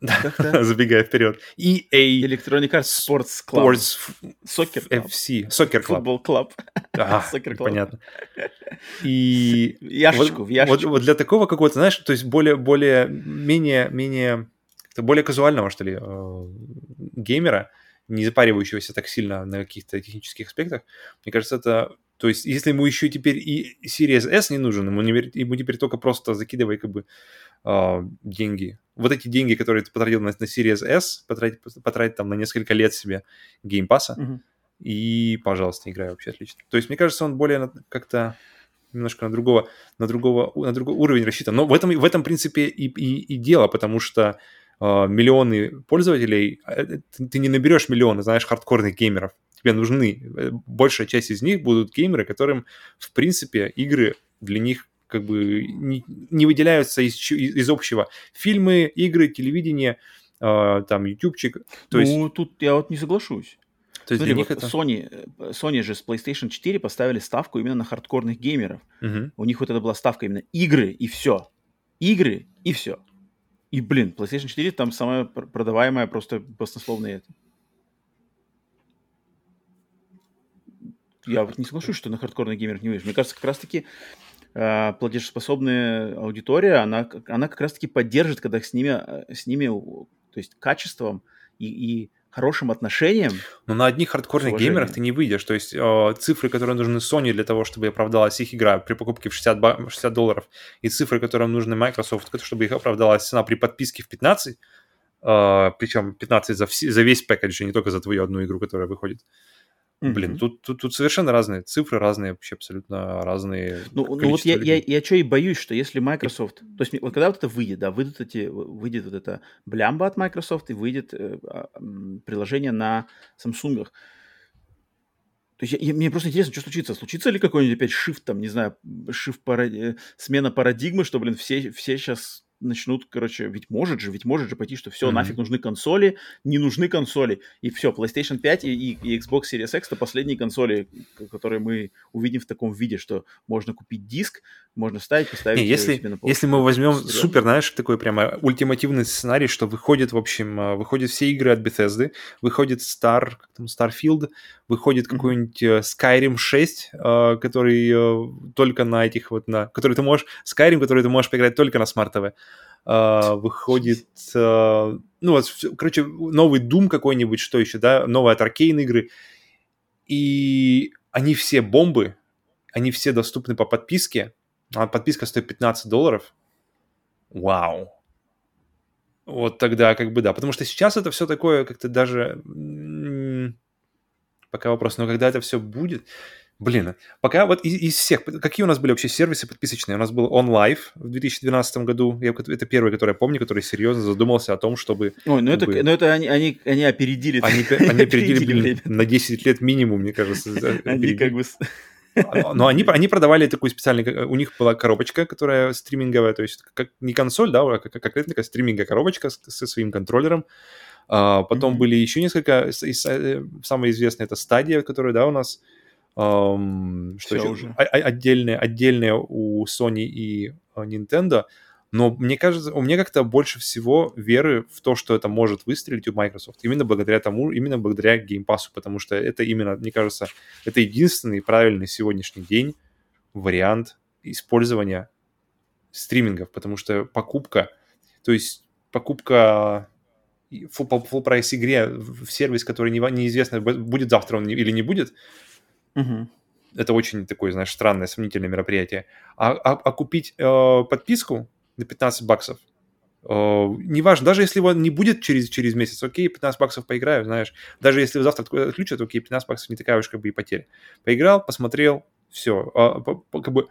Забегая вперед. EA. Electronic Arts Sports Club. Sports Soccer Club. FC. Soccer Club. Football Club. А, Soccer Club. Понятно. И... Яшечку, вот, в яшечку. Вот, вот для такого какого-то, знаешь, то есть более, более, менее, менее, более казуального, что ли, э, геймера, не запаривающегося так сильно на каких-то технических аспектах, мне кажется, это... То есть, если ему еще теперь и Series S не нужен, ему, не, ему теперь только просто закидывай как бы э, деньги. Вот эти деньги, которые ты потратил на, на Series S, потратить, потратить там на несколько лет себе Game Pass а, mm-hmm. и, пожалуйста, играй вообще отлично. То есть, мне кажется, он более как-то немножко на другого, на другого, на другой уровень рассчитан. Но в этом, в этом принципе, и, и, и дело, потому что э, миллионы пользователей, э, ты, ты не наберешь миллионы, знаешь, хардкорных геймеров. Тебе нужны, э, большая часть из них будут геймеры, которым, в принципе, игры для них как бы не, не выделяются из, из общего. Фильмы, игры, телевидение, э, там, ютубчик. То ну, есть... тут я вот не соглашусь. То есть Смотри, для них вот это... Sony, Sony же с PlayStation 4 поставили ставку именно на хардкорных геймеров. Угу. У них вот это была ставка именно игры и все. Игры и все. И, блин, PlayStation 4 там самая продаваемая просто баснословная это. Я вот не соглашусь, что на хардкорных геймерах не выйдешь. Мне кажется, как раз-таки э, платежеспособная аудитория, она, она как раз-таки поддержит, когда с ними, э, с ними, то есть качеством и, и хорошим отношением. Но на одних хардкорных геймерах ты не выйдешь. То есть э, цифры, которые нужны Sony для того, чтобы оправдалась их игра при покупке в 60, 60 долларов, и цифры, которым нужны Microsoft, чтобы их оправдалась цена при подписке в 15, э, причем 15 за, вс- за весь пакет, не только за твою одну игру, которая выходит. Э, Mm-hmm. Блин, тут, тут, тут совершенно разные цифры, разные вообще абсолютно разные. Ну, ну вот я, я, я что и боюсь, что если Microsoft, то есть вот когда вот это выйдет, да, выйдут эти, выйдет вот это блямба от Microsoft и выйдет э, э, приложение на Samsung. То есть я, я, мне просто интересно, что случится. Случится ли какой-нибудь опять shift, там, не знаю, shift парад... Э, смена парадигмы, что, блин, все, все сейчас начнут, короче, ведь может же, ведь может же пойти, что все, mm-hmm. нафиг нужны консоли, не нужны консоли, и все, PlayStation 5 и, и, и Xbox Series X это последние консоли, которые мы увидим в таком виде, что можно купить диск, можно вставить, поставить не, если, себе на полку. Если мы возьмем Серьезно. супер, знаешь, такой прямо ультимативный сценарий, что выходит, в общем, э, выходят все игры от Bethesda, выходит Star, как там, Starfield, выходит mm-hmm. какой-нибудь э, Skyrim 6, э, который только на этих вот, на, который ты можешь, Skyrim, который ты можешь поиграть только на Smart Uh, выходит, uh, ну, вот, короче, новый Doom какой-нибудь, что еще, да, новые от Arcane игры, и они все бомбы, они все доступны по подписке, а подписка стоит 15 долларов. Вау. Вот тогда как бы да, потому что сейчас это все такое как-то даже... Пока вопрос, но когда это все будет, Блин, пока вот из, из всех, какие у нас были вообще сервисы подписочные? У нас был OnLive в 2012 году, я, это первый, который я помню, который серьезно задумался о том, чтобы... Ой, ну это, ну это они, они, они опередили. Они, они опередили, блин, на 10 лет минимум, мне кажется. Они как бы... А, но они, они продавали такую специальную... У них была коробочка, которая стриминговая, то есть как не консоль, да, а какая-то такая стриминговая коробочка со своим контроллером. А, потом mm-hmm. были еще несколько... Э, самое известное это стадия, которая, да, у нас Um, что еще? Уже. Отдельные, отдельные у Sony и э, Nintendo. Но мне кажется, у меня как-то больше всего веры в то, что это может выстрелить у Microsoft. Именно благодаря тому, именно благодаря Game Pass, потому что это именно, мне кажется, это единственный правильный сегодняшний день вариант использования стримингов, потому что покупка, то есть покупка full, full price игре в сервис, который неизвестно, будет завтра он или не будет, Угу. Это очень такое, знаешь, странное, сомнительное мероприятие. А, а, а купить э, подписку на 15 баксов, э, неважно, даже если его не будет через, через месяц, окей, 15 баксов поиграю, знаешь. Даже если завтра отключат, окей, 15 баксов не такая уж как бы и потеря. Поиграл, посмотрел, все. А, по, по, как бы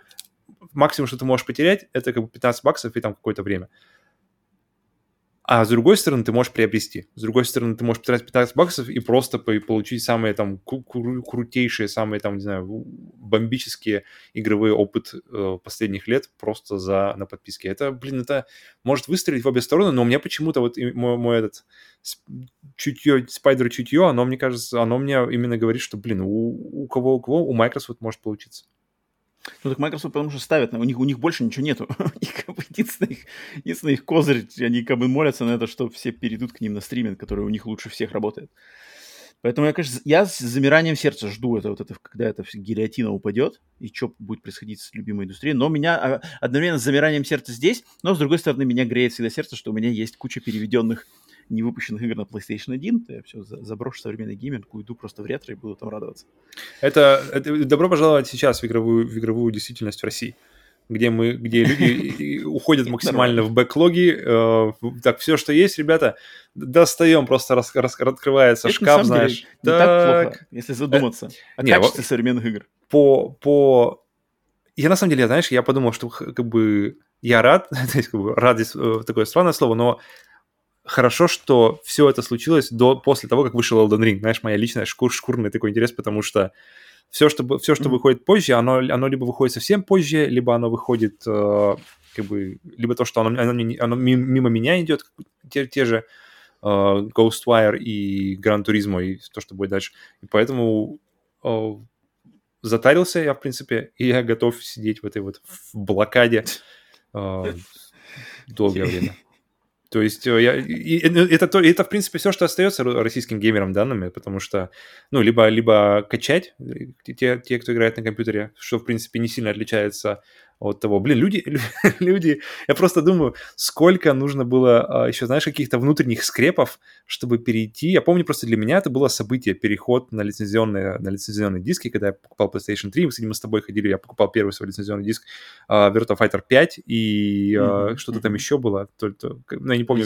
максимум, что ты можешь потерять, это как бы 15 баксов и там какое-то время. А с другой стороны, ты можешь приобрести. С другой стороны, ты можешь потратить 15 баксов и просто получить самые там крутейшие, самые там, не знаю, бомбические игровые опыт э, последних лет просто за, на подписке. Это, блин, это может выстрелить в обе стороны, но у меня почему-то вот мой, мой этот чутье, спайдер чутье, оно, мне кажется, оно мне именно говорит, что, блин, у, у кого, у кого, у Microsoft может получиться. Ну так Microsoft потому что ставят, у них, у них больше ничего нету. как бы единственный, их, единственный их козырь, они как бы молятся на это, что все перейдут к ним на стриминг, который у них лучше всех работает. Поэтому я, конечно, я с замиранием сердца жду это, вот это, когда эта гильотина упадет, и что будет происходить с любимой индустрией. Но меня а, одновременно с замиранием сердца здесь, но, с другой стороны, меня греет всегда сердце, что у меня есть куча переведенных невыпущенных игр на PlayStation 1, то я все заброшу современный гейминг, уйду просто в ретро и буду там радоваться. Это, это добро пожаловать сейчас в игровую, в игровую действительность в России где мы, где люди уходят максимально в бэклоги. Э, так, все, что есть, ребята, достаем, просто открывается шкаф, знаешь. Так если задуматься э, о не, качестве современных игр. По, по... Я на самом деле, знаешь, я подумал, что как бы я рад, то есть как бы рад здесь э, такое странное слово, но хорошо, что все это случилось до, после того, как вышел Elden Ring. Знаешь, моя личная шкур, шкурный такой интерес, потому что все, что, все, что mm-hmm. выходит позже, оно, оно либо выходит совсем позже, либо оно выходит э, как бы, либо то, что оно, оно, оно мимо меня идет, те, те же э, Ghostwire и Gran Turismo, и то, что будет дальше. И поэтому э, затарился я, в принципе, и я готов сидеть в этой вот в блокаде э, долгое время. То есть э, я, и, ну, это, то, это, в принципе, все, что остается российским геймерам данными, потому что, ну, либо, либо качать э, те, те, кто играет на компьютере, что, в принципе, не сильно отличается от того. Блин, люди, люди, я просто думаю, сколько нужно было а, еще, знаешь, каких-то внутренних скрепов, чтобы перейти. Я помню, просто для меня это было событие, переход на лицензионные, на лицензионные диски, когда я покупал PlayStation 3, мы, кстати, мы с тобой ходили, я покупал первый свой лицензионный диск uh, Virtua Fighter 5, и uh, mm-hmm. что-то там еще было, то, то, ну, я не помню.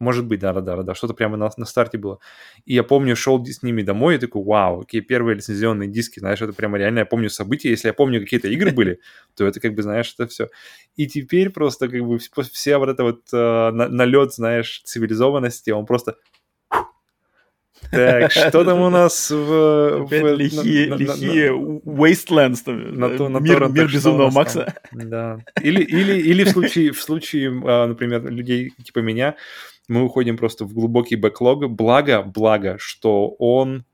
Может быть, да, да, что-то прямо на, на старте было. И я помню, шел с ними домой и такой, вау, какие первые лицензионные диски, знаешь, это прямо реально, я помню события, если я помню какие-то игры были, то это как бы, знаешь, это все. И теперь просто как бы вся вот эта вот э, налет, знаешь, цивилизованности, он просто так, что там у нас в... Опять в лихие, на, лихие на, Wastelands, там, на, на, мир, мир безумного Макса. Да. Или, или, или в случае, в случае, а, например, людей типа меня, мы уходим просто в глубокий бэклог. Благо, благо, что он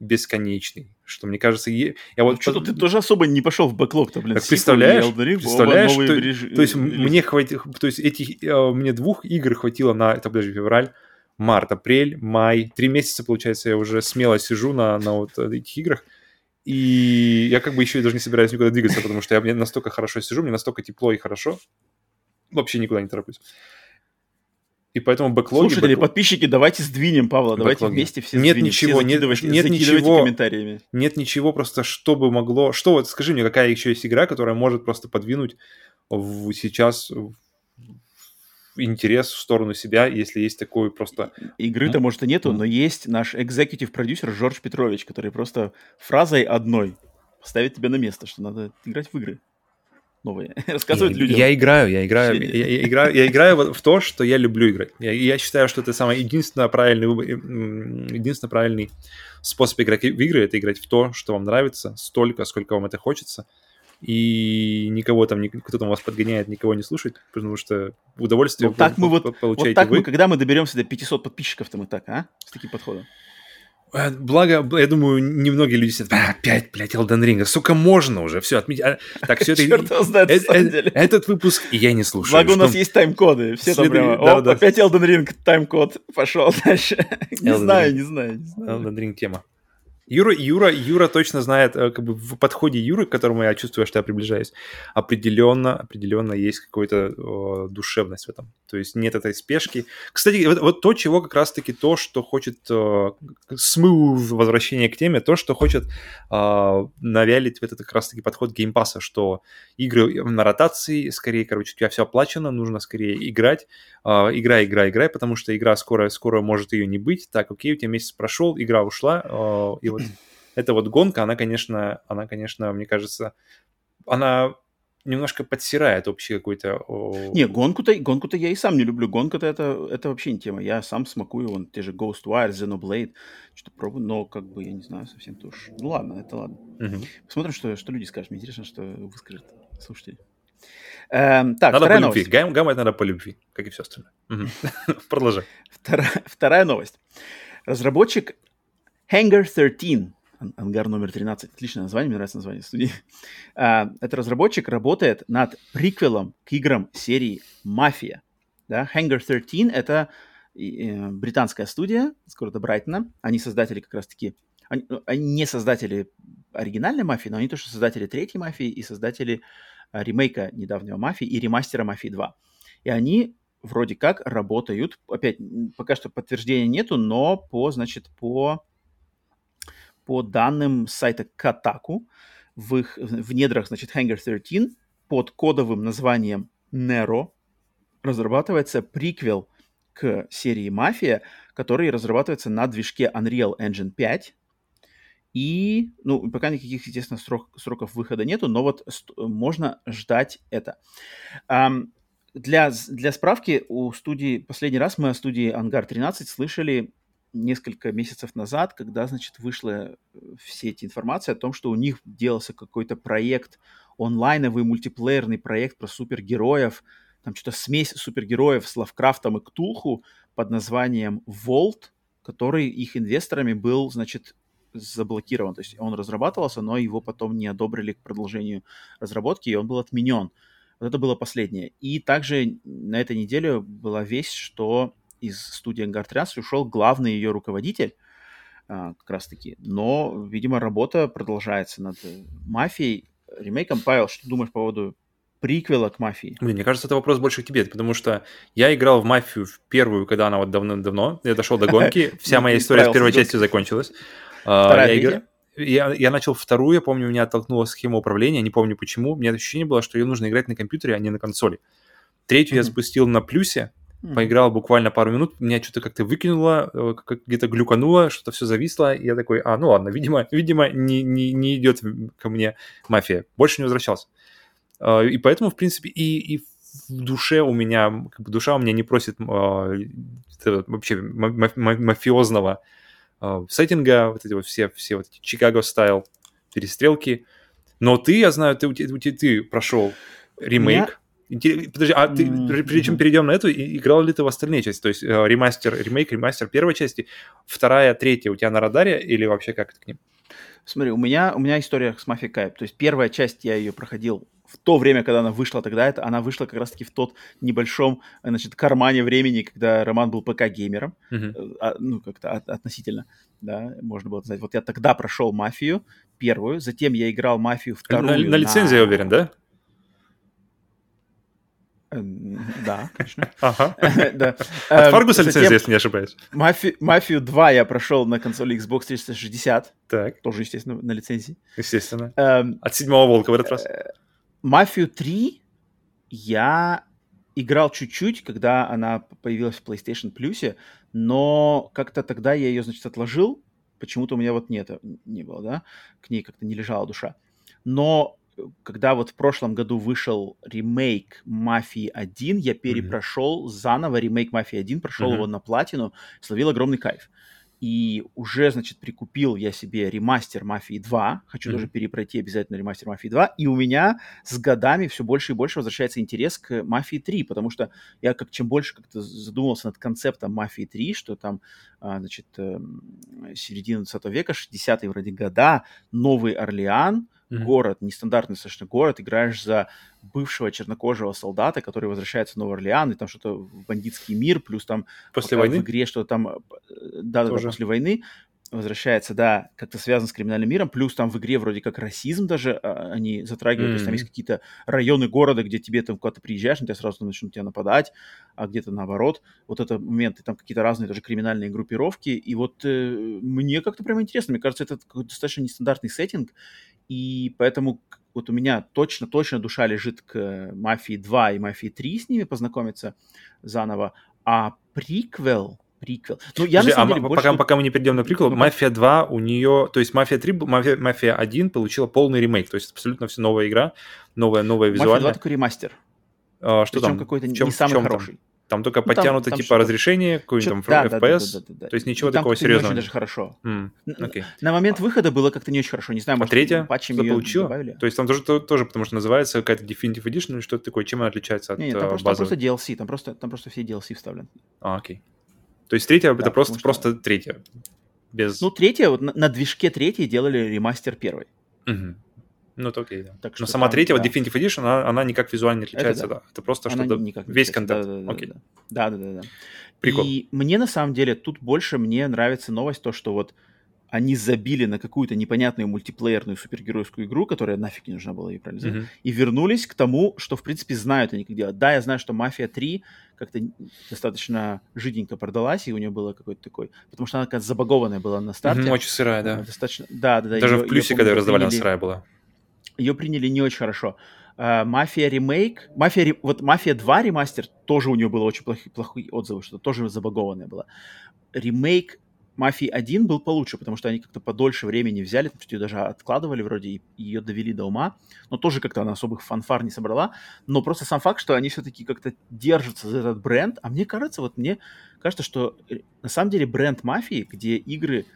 бесконечный. Что мне кажется, я вот ну, что-то ты тоже особо не пошел в бэклог-то, блин. Так представляешь? Ring, представляешь, что, реж... то есть мне хватит, то есть этих э, мне двух игр хватило на, это подожди, февраль, март, апрель, май, три месяца получается я уже смело сижу на на вот этих играх. И я как бы еще и даже не собираюсь никуда двигаться, потому что я настолько хорошо сижу, мне настолько тепло и хорошо, вообще никуда не тороплюсь. И поэтому бэклоги... Слушатели, бэклог... подписчики, давайте сдвинем Павла, бэклоги. давайте вместе все Нет сдвинем, ничего, все нет, нет ничего, комментариями. Нет ничего, просто что бы могло... Что вот, скажи мне, какая еще есть игра, которая может просто подвинуть в, сейчас интерес в сторону себя, если есть такой просто... Игры-то, может, и нету, но есть наш экзекутив продюсер Жорж Петрович, который просто фразой одной ставит тебя на место, что надо играть в игры новые, рассказывать я, людям. Я играю, я играю, я, я, играю, я играю в то, что я люблю играть. Я, я считаю, что это самый единственно правильный, единственно правильный способ играть в игры, это играть в то, что вам нравится, столько, сколько вам это хочется. И никого там, кто там вас подгоняет, никого не слушать, потому что удовольствие вот так мы вот, получаете вот так вы. Мы, когда мы доберемся до 500 подписчиков, то мы так, а? С таким подходом. Э, благо, я думаю, немногие люди сидят, а, опять, блядь, Elden Ring, сука, можно уже, все, отметить. А, так, все это... Черт его знает, на самом деле. Этот выпуск я не слушаю. Благо, у нас есть тайм-коды, все там прямо, оп, опять Elden Ring, тайм-код, пошел дальше. Не знаю, не знаю, не знаю. Elden Ring тема. Юра, Юра, Юра точно знает, э, как бы в подходе Юры, к которому я чувствую, что я приближаюсь, определенно, определенно есть какая-то э, душевность в этом. То есть нет этой спешки. Кстати, вот, вот то, чего как раз-таки то, что хочет э, смыв возвращение к теме, то, что хочет э, навялить в этот как раз-таки подход Game Pass а, что игры на ротации, скорее, короче, у тебя все оплачено, нужно скорее играть, э, играй, играй, играй, потому что игра скоро, скоро может ее не быть. Так, окей, у тебя месяц прошел, игра ушла, э, и вот вот эта вот гонка, она, конечно, она, конечно, мне кажется, она немножко подсирает общий какой-то... Не, гонку-то, гонку-то я и сам не люблю. Гонка-то это, это вообще не тема. Я сам смакую, вон, те же Ghostwire, Xenoblade, что-то пробую, но как бы, я не знаю, совсем тоже. Ну ладно, это ладно. Мгм. Посмотрим, что, что люди скажут. Мне интересно, что выскажут слушатели. Эм, так, Надо по любви. Гам- Гаммать надо по любви, как и все остальное. Продолжай. Вторая новость. Разработчик Hangar 13, ан- ангар номер 13, отличное название, мне нравится название студии. А, Этот разработчик работает над приквелом к играм серии «Мафия». Да? Hangar 13 — это э, британская студия с города Брайтона. Они создатели как раз-таки... Ну, они не создатели оригинальной «Мафии», но они тоже создатели третьей «Мафии» и создатели а, ремейка недавнего «Мафии» и ремастера «Мафии 2». И они вроде как работают, опять, пока что подтверждения нету, но по, значит, по, по данным сайта Kotaku, в их в недрах, значит, Hangar 13 под кодовым названием Nero разрабатывается приквел к серии Мафия, который разрабатывается на движке Unreal Engine 5. И, ну, пока никаких, естественно, срок- сроков выхода нету, но вот можно ждать это. Ам, для, для справки, у студии, последний раз мы о студии Ангар 13 слышали несколько месяцев назад, когда, значит, вышла э, все эти информации о том, что у них делался какой-то проект, онлайновый мультиплеерный проект про супергероев, там что-то смесь супергероев с Лавкрафтом и Ктулху под названием Volt, который их инвесторами был, значит, заблокирован. То есть он разрабатывался, но его потом не одобрили к продолжению разработки, и он был отменен. Вот это было последнее. И также на этой неделе была весть, что из студии Ангар 13 ушел главный ее руководитель, а, как раз таки. Но, видимо, работа продолжается над э, мафией, ремейком. Павел, что ты думаешь по поводу приквела к мафии? Блин, мне кажется, это вопрос больше к тебе, потому что я играл в мафию в первую, когда она вот давно-давно, я дошел до гонки, вся моя история с первой частью закончилась. А, Вторая, я, я, я начал вторую, я помню, меня оттолкнула схема управления, не помню почему, у меня ощущение было, что ее нужно играть на компьютере, а не на консоли. Третью я Мгм. запустил на плюсе, Мгм. поиграл буквально пару минут, меня что-то как-то выкинуло, э, где-то глюкануло, что-то все зависло, и я такой, а, ну ладно, видимо, видимо не, не, не идет ко мне мафия. Больше не возвращался. А, И поэтому, в принципе, и, и в душе у меня, как бы душа у меня не просит это вообще ма- ма- ма- мафиозного а, сеттинга, вот эти вот все, все вот эти Чикаго style перестрелки. Но ты, я знаю, ты, у тебя- ты прошел ремейк. Подожди, а ты, прежде чем перейдем на эту, играл ли ты в остальные части? То есть э, ремастер, ремейк, ремастер первой части, вторая, третья у тебя на радаре или вообще как это к ним? Смотри, у меня, у меня история с Мафией Кайп. То есть первая часть я ее проходил в то время, когда она вышла тогда, это она вышла как раз-таки в тот небольшом, значит, кармане времени, когда Роман был ПК-геймером, Мгм. э, а, ну, как-то от- относительно, да, можно было сказать. Вот я тогда прошел Мафию первую, затем я играл Мафию На, вторую. на лицензии, я уверен, да? Да, конечно. Ага. Да. От Эм, Фаргуса лицензия, если не ошибаюсь. Мафи- Мафию 2 я прошел на консоли Xbox 360, Так, тоже, естественно, на лицензии. естественно. Эм, От седьмого волка в этот раз. Мафию 3 я играл чуть-чуть, когда она появилась в PlayStation Plus, но как-то тогда я ее, значит, отложил. Почему-то у меня вот нет, не было, да, к ней как-то не лежала душа. Но э, когда вот в прошлом году вышел ремейк Мафии 1, я перепрошел заново ремейк Мафии 1, прошел Мгм. его на платину, словил огромный кайф. И уже, значит, прикупил я себе ремастер Мафии 2. Хочу Мгм. тоже перепройти обязательно ремастер Мафии 2. И у меня с годами все больше и больше возвращается интерес к Мафии 3, потому что я как чем больше как-то задумался над концептом Мафии 3, что там, а, значит, эм, середина 20 века, 60-е вроде года, Новый Орлеан, Мгм. город, нестандартный совершенно город, играешь за бывшего чернокожего солдата, который возвращается в Новый Орлеан, и там что-то в бандитский мир, плюс там После войны? в игре что-то там, э, да, да, Тоже. после войны возвращается, да, как-то связан с криминальным миром, плюс там в игре вроде как расизм даже а, они затрагивают, то есть там есть какие-то районы города, где тебе там куда-то приезжаешь, на тебя сразу начнут тебя нападать, а где-то наоборот, вот это моменты, там какие-то разные даже криминальные группировки, и вот э, мне как-то прям интересно, мне кажется, это достаточно нестандартный сеттинг, и поэтому вот у меня точно-точно душа лежит к Мафии 2 и Мафии 3 с ними познакомиться заново, а приквел Приквел. Ну, я Подожди, на самом а деле больше... пока, пока мы не перейдем на приквел, Ну, Мафия 2 у нее, то есть Мафия 3, Мафия, Мафия 1 получила полный ремейк, то есть абсолютно все новая игра, новая, новая Мафия 2 визуальная. такой ремастер. А, что Причем там? какой-то не в самый хороший. Там только Ну, там- подтянуто там типа что-то- разрешение, какой-нибудь там да, да, да, FPS, да, да, да. то есть ничего там такого как-то не очень серьезного. даже хорошо. М, Н- окей. На момент выхода было как-то не очень хорошо. Не знаю, А может, третья патчами что её получила? добавили? То есть там тоже, то- тоже потому что называется какая-то Definitive Edition или что-то такое, чем она отличается от Не, не, там э, просто, там базовой? просто DLC, там просто, там просто все DLC вставлены. А, окей. То есть третья это Да, просто, потому что- просто третья. Без... Ну, третья, вот на, на движке третьей делали ремастер первой. Мгм. Ну, это окей, да. Так Но что сама там, третья, вот да. Definitive Edition, она, она никак визуально не отличается, да. да. Это просто Она что-то, никак весь контент. Да, да, окей. да, да, да, да. Прикол. И мне на самом деле тут больше мне нравится новость то, что вот они забили на какую-то непонятную мультиплеерную супергеройскую игру, которая нафиг не нужна была, ей правильно Мгм. и вернулись к тому, что, в принципе, знают они как делать. Да, я знаю, что «Мафия 3» как-то достаточно жиденько продалась, и у нее было какой-то такой... Потому что она какая-то забагованная была на старте. Мгм, Очень сырая, да. Достаточно... Да, да, да. Даже её- в плюсе, помню, когда ее раздавали, она сырая была. Ее приняли не очень хорошо. А, Мафия ремейк, Мафия, вот Мафия 2 ремастер, тоже у нее было очень плохие, плохие отзывы, что тоже забагованное было. Ремейк Мафии 1 был получше, потому что они как-то подольше времени взяли, потому что ее даже откладывали вроде, и ее довели до ума, но тоже как-то она особых фанфар не собрала, но просто сам факт, что они все-таки как-то держатся за этот бренд, а мне кажется, вот мне кажется, что э, на самом деле бренд Мафии, где игры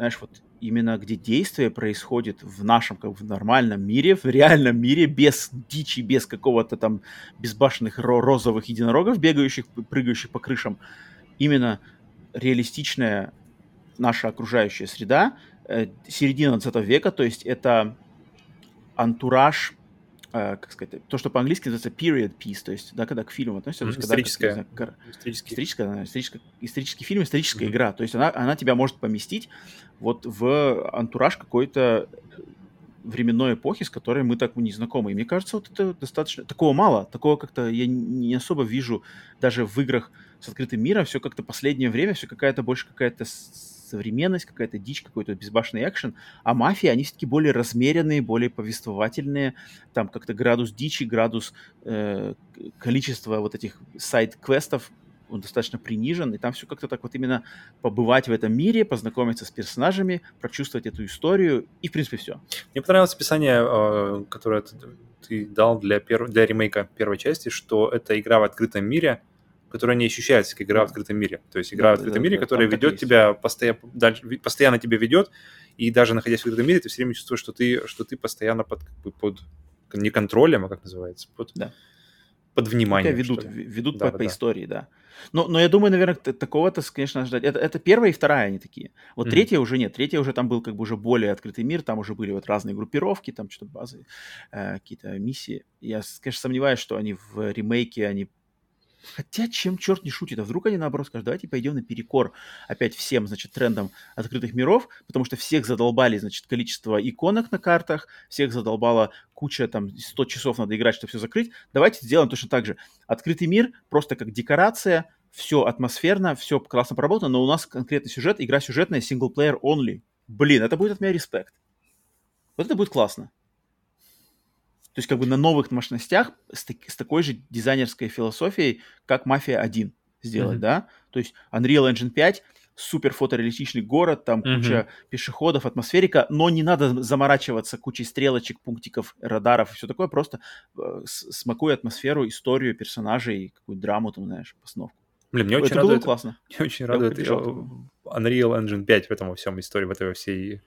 знаешь, вот именно где действие происходит в нашем, как в нормальном мире, в реальном мире, без дичи, без какого-то там безбашенных ро- розовых единорогов, бегающих, прыгающих по крышам, именно реалистичная наша окружающая среда, э, середина 20 века, то есть это антураж, э, как сказать, то, что по-английски называется period piece, то есть, да, когда к фильму относится, то Мгм, есть, когда, как, историческая. знаю, гор- Исторически. историческая, историческая, исторический фильм, историческая Мгм. игра. То есть она, она тебя может поместить вот в антураж какой-то временной эпохи, с которой мы так не знакомы. И мне кажется, вот это достаточно... Такого мало. Такого как-то я не особо вижу даже в играх с открытым миром. Все как-то последнее время, все какая-то больше какая-то современность, какая-то дичь, какой-то безбашенный экшен. А мафии, они все-таки более размеренные, более повествовательные. Там как-то градус дичи, градус э, количества вот этих сайт-квестов он достаточно принижен, и там все как-то так вот именно побывать в этом мире, познакомиться с персонажами, прочувствовать эту историю, и, в принципе, все. Мне понравилось описание, э, которое ты дал для, перв... для ремейка первой части, что это игра в открытом мире, которая не ощущается как игра в открытом мире. То есть игра Да, в открытом да, мире, да, которая ведет тебя постоянно, дальше, постоянно тебя ведет, и даже находясь в открытом мире, ты все время чувствуешь, что ты, что ты постоянно под, под не контролем, а как называется, под, Да. под Тебя вниманием. ведут, что ли. в- ведут Да, по, да, по истории, да. Но, но я думаю, наверное, такого-то, конечно, ждать. Это, это первая и вторая они такие. Вот Мгм. третья уже нет. Третья уже там был как бы уже более открытый мир, там уже были вот разные группировки, там что-то базы, э, какие-то миссии. Я, конечно, сомневаюсь, что они в ремейке, они Хотя, чем черт не шутит, а вдруг они наоборот скажут, давайте пойдем наперекор опять всем, значит, трендам открытых миров, потому что всех задолбали, значит, количество иконок на картах, всех задолбала куча, там, 100 часов надо играть, чтобы все закрыть. Давайте сделаем точно так же. Открытый мир просто как декорация, все атмосферно, все классно проработано, но у нас конкретный сюжет, игра сюжетная, синглплеер only. Блин, это будет от меня респект. Вот это будет классно. То есть как бы на новых мощностях с, так- с такой же дизайнерской философией, как «Мафия 1» сделать, Мгм. да? То есть Unreal Engine 5, супер фотореалистичный город, там Мгм. куча пешеходов, атмосферика, но не надо заморачиваться кучей стрелочек, пунктиков, радаров и все такое, просто э, смакуй атмосферу, историю персонажей, какую-то драму там, знаешь, постановку. Блин, мне очень это было радует, классно. Мне очень радует э. Unreal Engine 5 в этом во всем истории, в этой всей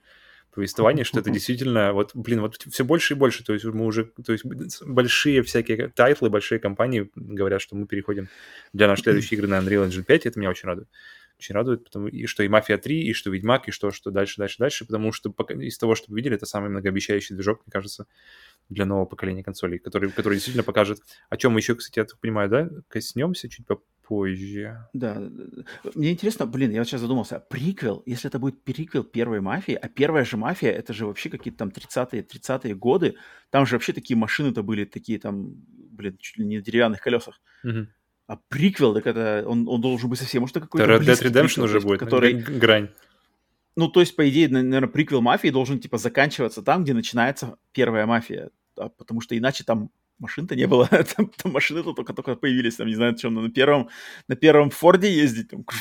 повествовании, что это действительно, вот, блин, вот все больше и больше, то есть мы уже, то есть большие всякие тайтлы, большие компании говорят, что мы переходим для нашей следующей игры на Unreal Engine 5, это меня очень радует. Очень радует, потому и что и Мафия 3, и что Ведьмак, и что, что дальше, дальше, дальше, потому что пока, из того, что мы видели, это самый многообещающий движок, мне кажется, для нового поколения консолей, который, который действительно покажет, о чем мы еще, кстати, я так понимаю, да, коснемся чуть попозже. Да, мне интересно, блин, я вот сейчас задумался, приквел, если это будет приквел первой мафии, а первая же мафия, это же вообще какие-то там 30-е, 30-е годы, там же вообще такие машины-то были, такие там, блин, чуть ли не на деревянных колесах. Мгм. А приквел, так это, он, он должен быть совсем, может, какой-то Red Dead Redemption приквел, уже будет, который, г- грань. ну, то есть, по идее, наверное, приквел мафии должен, типа, заканчиваться там, где начинается первая мафия, а потому что иначе там машин-то не было. там, там машины-то только-только появились, там, не знаю, чем на первом, на первом Форде ездить. Там,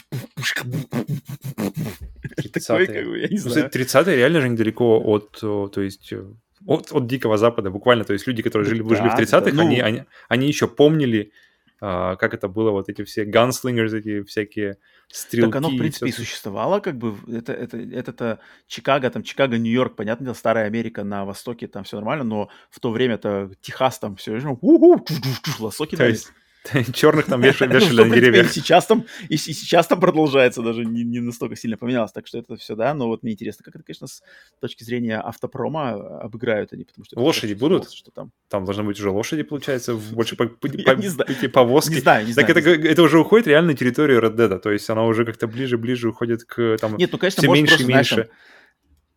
Такой, как бы, я не знаю. 30-е реально же недалеко от, то есть, э, от, от Дикого Запада, буквально. То есть люди, которые жили, да, жили в 30-х, да, ну... они, они, они еще помнили, а, как это было, вот эти все ганслингеры, эти всякие стрелки. Так оно, в принципе, и существовало, как бы, это, это, это-то Чикаго, там, Чикаго, Нью-Йорк, понятно, дело, Старая Америка на востоке, там все нормально, но в то время-то Техас там все, у-у, лосоки То есть Черных там вешали, вешали на деревьях. И сейчас там, и, и сейчас там продолжается, даже не, не настолько сильно поменялось. Так что это все, да, но вот мне интересно, как это, конечно, с точки зрения автопрома обыграют они, потому что... Лошади будут? Что там? Там должны быть уже лошади, получается, больше по, по, по, не знаю. повозки. Не знаю, не так это, это уже уходит реально на территорию Red Dead, то есть она уже как-то ближе-ближе уходит к там Нет, ну, конечно, все меньше и меньше.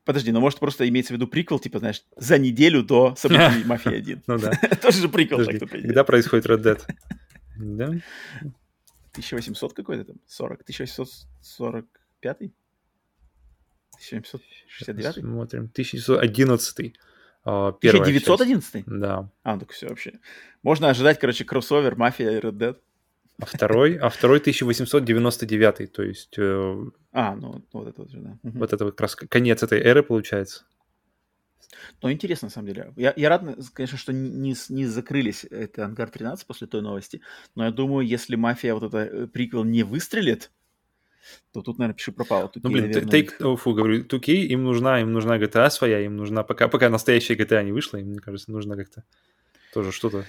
Подожди, но может просто имеется в виду приквел, типа, знаешь, за неделю до событий Мафии 1. Ну да. Тоже же приквел. Когда происходит Red Dead? Да. 1800 какой-то там? 40? 1845? 1769? Смотрим. 1911. 1911? Да. А, так все вообще. Можно ожидать, короче, кроссовер Мафия и Red Dead. А второй, а второй 1899, то есть... Э, а, ну вот это вот же, да. Вот это вот как раз конец этой эры получается. Но интересно, на самом деле. Я, я рад, конечно, что не, не закрылись это Ангар 13 после той новости, но я думаю, если мафия вот это э, приквел не выстрелит, то тут, наверное, пиши пропало. 2K, ну, блин, наверное, take, их... фу, говорю, 2K, им нужна, им нужна GTA своя, им нужна, пока, пока настоящая GTA не вышла, им, мне кажется, нужно как-то тоже что-то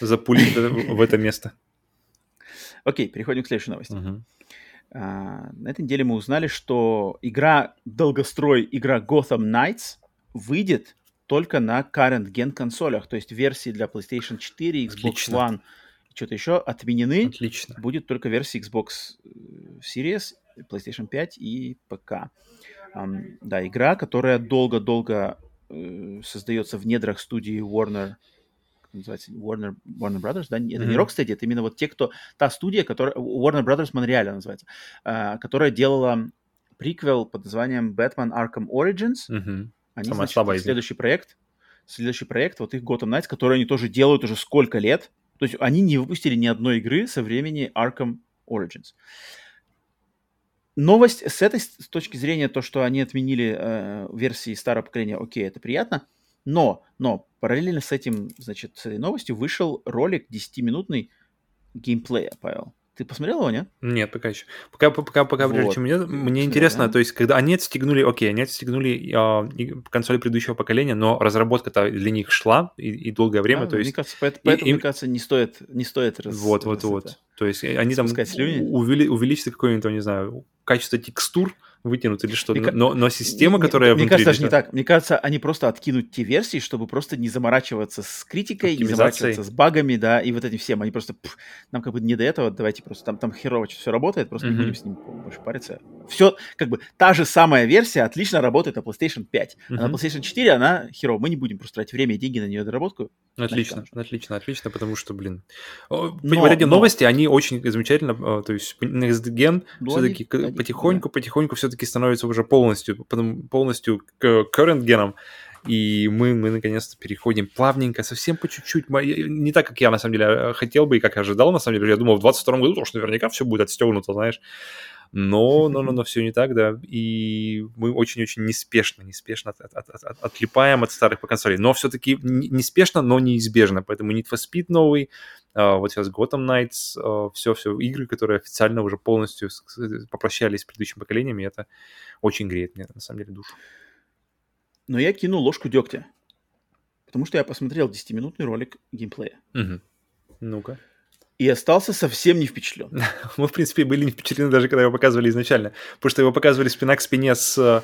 запулить в это место. Окей, переходим к следующей новости. Uh, на этой неделе мы узнали, что игра долгострой, игра Gotham Knights выйдет только на current gen консолях, то есть версии для PlayStation 4, Xbox Отлично. One и что-то еще отменены. Отлично. Будет только версии Xbox э, Series, PlayStation 5 и ПК. Um, да, игра, которая долго-долго э, создается в недрах студии Warner, называется, Warner, Warner Brothers, да, это mm-hmm. не Rocksteady, это именно вот те, кто, та студия, которая, Warner Brothers Montreal называется, э, которая делала приквел под названием Batman Arkham Origins, mm-hmm они, Самая значит, слабая следующий проект, следующий проект, вот их Gotham Knights, который они тоже делают уже сколько лет. То есть они не выпустили ни одной игры со времени Arkham Origins. Новость с этой с точки зрения, то, что они отменили э, версии старого поколения, окей, это приятно. Но, но параллельно с этим, значит, с этой новостью вышел ролик 10-минутный геймплея, Павел. Ты посмотрел его, нет? Нет, пока еще. Пока, пока, пока вот. прежде чем мне, мне интересно, да? то есть, когда они отстегнули, окей, они отстегнули э, консоли предыдущего поколения, но разработка-то для них шла и, и долгое время, да, то есть... Мне кажется, поэтому, поэтому и, мне кажется, не стоит, не стоит раз, Вот, вот, раз вот. Это... То есть они там увели, увеличат какое-нибудь, не знаю, качество текстур, вытянут или что. Мне, но, но система, мне, которая Мне кажется, даже не так. Мне кажется, они просто откинут те версии, чтобы просто не заморачиваться с критикой, не заморачиваться с багами, да, и вот этим всем. Они просто, пф, нам как бы не до этого, давайте просто, там, там херово все работает, просто mm-hmm. не будем с ним больше париться. Все, как бы, та же самая версия отлично работает на PlayStation 5. Mm-hmm. А на PlayStation 4 она херово. Мы не будем просто тратить время и деньги на нее доработку. Отлично, отлично, отлично, потому что, блин, но, ради но... новости, они очень замечательно, э, то есть Next Gen ну, все-таки потихоньку, да. Все-таки становится уже полностью, полностью current генам, и мы, мы наконец-то переходим плавненько, совсем по чуть-чуть, не так, как я на самом деле э, хотел бы и как ожидал, на самом деле, я думал, в 22 году тоже наверняка все будет отстегнуто, знаешь, но, но, но, но все не так, да, и мы очень-очень неспешно, неспешно от, от, от, от, отлипаем от старых по консолей, но все-таки неспешно, но неизбежно, поэтому Need for Speed новый, вот сейчас Gotham Knights, uh, все-все игры, которые официально уже полностью попрощались с предыдущим поколением, и это очень греет мне, на самом деле, душу. Но я кинул ложку дегтя, потому что я посмотрел 10-минутный ролик геймплея. Угу. Ну-ка и остался совсем не впечатлен. Мы, в принципе, были не впечатлены даже, когда его показывали изначально. Потому что его показывали спина к спине с, э,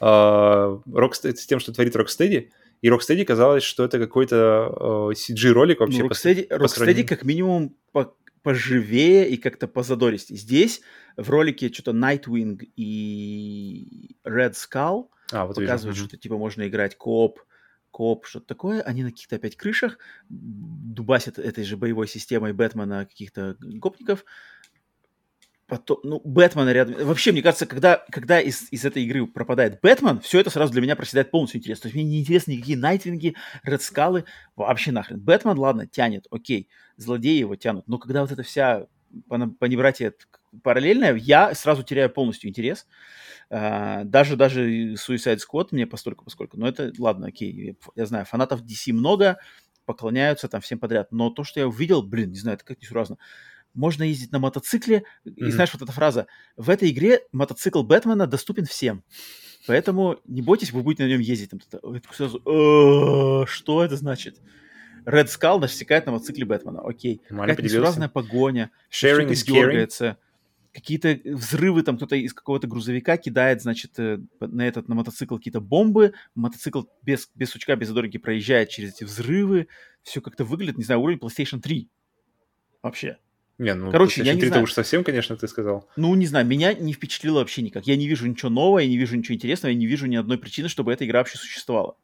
Rocksteady, с тем, что творит Rocksteady. И Rocksteady казалось, что это какой-то э, CG-ролик вообще. Ну, Rocksteady, по, Rocksteady как минимум по, поживее и как-то позадористее. Здесь в ролике что-то Nightwing и Red Skull а, вот показывают, вижу. что типа можно играть кооп кооп, что-то такое. Они на каких-то опять крышах дубасят этой же боевой системой Бэтмена каких-то гопников. Потом, ну, Бэтмена рядом. Вообще, мне кажется, когда, когда из, из этой игры пропадает Бэтмен, все это сразу для меня проседает полностью интерес. То есть мне не интересны никакие Найтвинги, Ред Скалы, вообще нахрен. Бэтмен, ладно, тянет, окей, злодеи его тянут. Но когда вот эта вся понебратье параллельная, я сразу теряю полностью интерес. Uh, даже, даже Suicide Squad мне постольку поскольку. Но это, ладно, окей, я знаю, фанатов DC много, поклоняются там всем подряд. Но то, что я увидел, блин, не знаю, это как несуразно можно ездить на мотоцикле. Mm-hmm. И знаешь, вот эта фраза, в этой игре мотоцикл Бэтмена доступен всем. Поэтому не бойтесь, вы будете на нем ездить. Там, сразу, что это значит? Red Skull насекает на мотоцикле Бэтмена. Окей. Какая-то разная погоня. Sharing is дергается. Какие-то взрывы, там кто-то из какого-то грузовика кидает, значит, э, на этот, на мотоцикл какие-то бомбы. Мотоцикл без, без сучка, без дороги проезжает через эти взрывы. Все как-то выглядит, не знаю, уровень PlayStation 3. Вообще. Не, ну, Короче, я не знаю. уж совсем, конечно, ты сказал. Ну, не знаю, меня не впечатлило вообще никак. Я не вижу ничего нового, я не вижу ничего интересного, я не вижу ни одной причины, чтобы эта игра вообще существовала.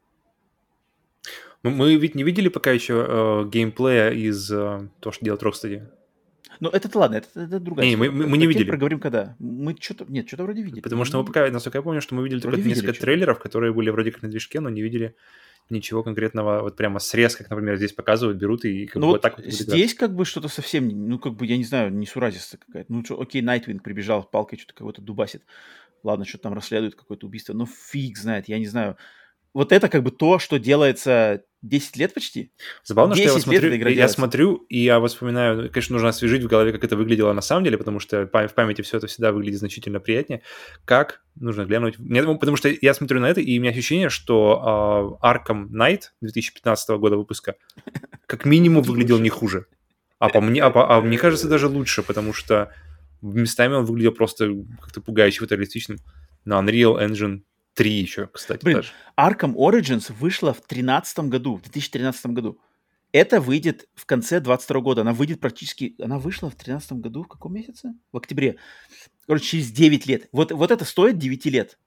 Ну, мы ведь не видели пока еще э, геймплея из э, того, что делает Rocksteady. Ну, это ладно, это, это другая Не, мы, мы, мы не видели. проговорим когда. Мы что-то... Нет, что-то вроде видели. Потому что мы пока, насколько я помню, что мы видели вроде только видели несколько трейлеров, которые были вроде как на движке, но не видели ничего конкретного, вот прямо срез, как, например, здесь показывают, берут и как ну бы вот так вот Здесь как бы что-то совсем, ну как бы, я не знаю, не суразистая какая-то. Ну что, окей, Найтвинг прибежал, палкой что-то кого-то дубасит. Ладно, что там расследует какое-то убийство, но фиг знает, я не знаю вот это как бы то, что делается 10 лет почти. Забавно, что я, вот смотрю, я смотрю, и я вспоминаю, конечно, нужно освежить в голове, как это выглядело на самом деле, потому что в памяти все это всегда выглядит значительно приятнее. Как нужно глянуть. Нет, потому что я смотрю на это, и у меня ощущение, что uh, Arkham Knight 2015 года выпуска как минимум выглядел не хуже. А по мне, а, по, а мне кажется, даже лучше, потому что местами он выглядел просто как-то пугающе фотореалистичным на Unreal Engine 3 еще, кстати, Блин, даже. Arkham Origins вышла в 2013 году, в 2013 году. Это выйдет в конце 22 года. Она выйдет практически... Она вышла в 2013 году в каком месяце? В октябре. Короче, через 9 лет. Вот, вот это стоит 9 лет.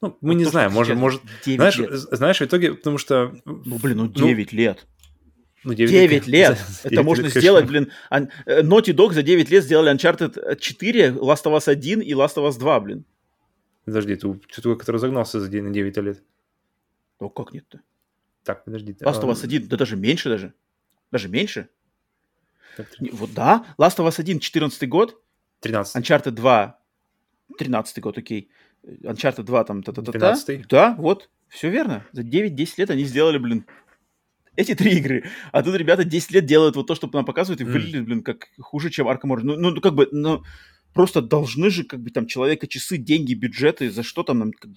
Ну, мы вот не то, знаем. Может, может... Знаешь, лет. знаешь, в итоге, потому что... Ну, блин, ну 9 ну, лет. Ну, 9, 9 лет. Это 9 можно лет, сделать, блин. Э, Naughty Dog за 9 лет сделали Uncharted 4, Last of Us 1 и Last of Us 2, блин. Подожди, ты что-то который разогнался за день на 9 лет. Ну, как нет-то? Так, подожди. Last of Us 1, да даже меньше даже. Даже меньше. Не, вот да, Last of Us 1, 14 год. 13 Uncharted 2, 13 год, окей. Uncharted 2 там та-та-та-та. 13 Да, вот, все верно. За 9-10 лет они сделали, блин, эти три игры. А тут ребята 10 лет делают вот то, что нам показывают, и выглядит, блин, как хуже, чем Arkham Origins. Ну, ну, как бы, ну, просто должны же, как бы, там, человека часы, деньги, бюджеты, за что там нам, как,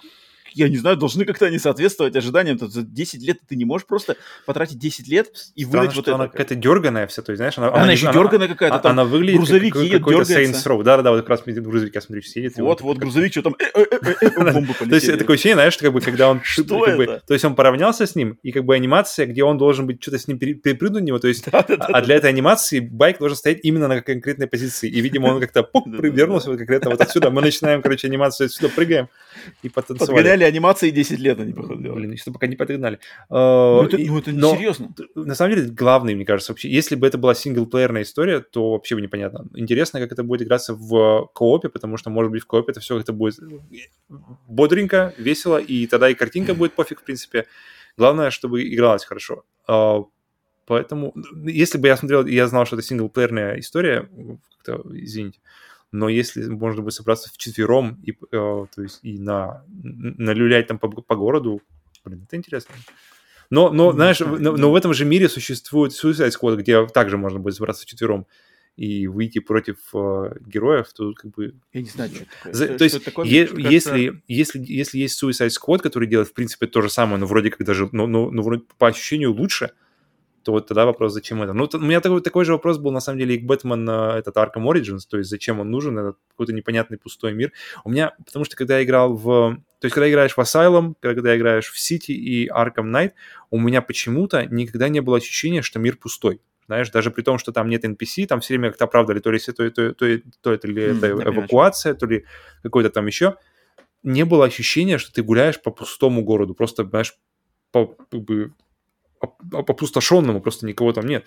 я не знаю, должны как-то они соответствовать ожиданиям. То за 10 лет ты не можешь просто потратить 10 лет и Странно, выдать вот это. она какая-то дерганая вся, то есть, знаешь, она... Она, она еще она, дерганая какая-то, там она выглядит грузовик как, едет, какой-то Saints Row. Да-да-да, вот как раз грузовик, я смотрю, едет. Вот, вот, грузовик, что там, э, э, э, бомбы То есть, такое ощущение, знаешь, как бы, когда он... Что это? То есть, он поравнялся с ним, и как бы анимация, где он должен быть, что-то с ним перепрыгнуть него, то есть, а для этой анимации байк должен стоять именно на конкретной позиции, и, видимо, он как-то пук, вернулся вот конкретно вот отсюда, мы начинаем, короче, анимацию отсюда, прыгаем и потанцевали. Подгоняли анимации 10 лет они, походу, делали. Блин, что пока не подогнали. Ну, это, ну, это Но, серьезно. На самом деле, главный, мне кажется, вообще, если бы это была синглплеерная история, то вообще бы непонятно. Интересно, как это будет играться в коопе, потому что, может быть, в коопе это все это будет бодренько, весело, и тогда и картинка будет пофиг, в принципе. Главное, чтобы игралось хорошо. А, поэтому, если бы я смотрел, я знал, что это синглплеерная история, извините, но если можно будет собраться в четвером и, э, то есть, и на, налюлять там по, по городу, блин, это интересно. Но, но знаешь, но, но в этом же мире существует Suicide Squad, где также можно будет собраться в четвером и выйти против э, героев, то как бы... Я не знаю, что такое. За, то есть, такое, е- кажется... если, если, если есть Suicide Squad, который делает, в принципе, то же самое, но вроде как даже, но, но, но вроде по ощущению лучше, то вот тогда вопрос, зачем это? Ну, у меня такой, такой же вопрос был, на самом деле, и к Бэтмен, этот Arkham Origins, то есть зачем он нужен, этот какой-то непонятный пустой мир. У меня, потому что когда я играл в... То есть когда играешь в Asylum, когда играешь в City и Arkham Knight, у меня почему-то никогда не было ощущения, что мир пустой. Знаешь, даже при том, что там нет NPC, там все время как-то оправдали, то ли, то, то, то, то, то это ли mm, это эвакуация, то ли какой-то там еще. Не было ощущения, что ты гуляешь по пустому городу, просто, знаешь, по, как бы, опустошенному, просто никого там нет.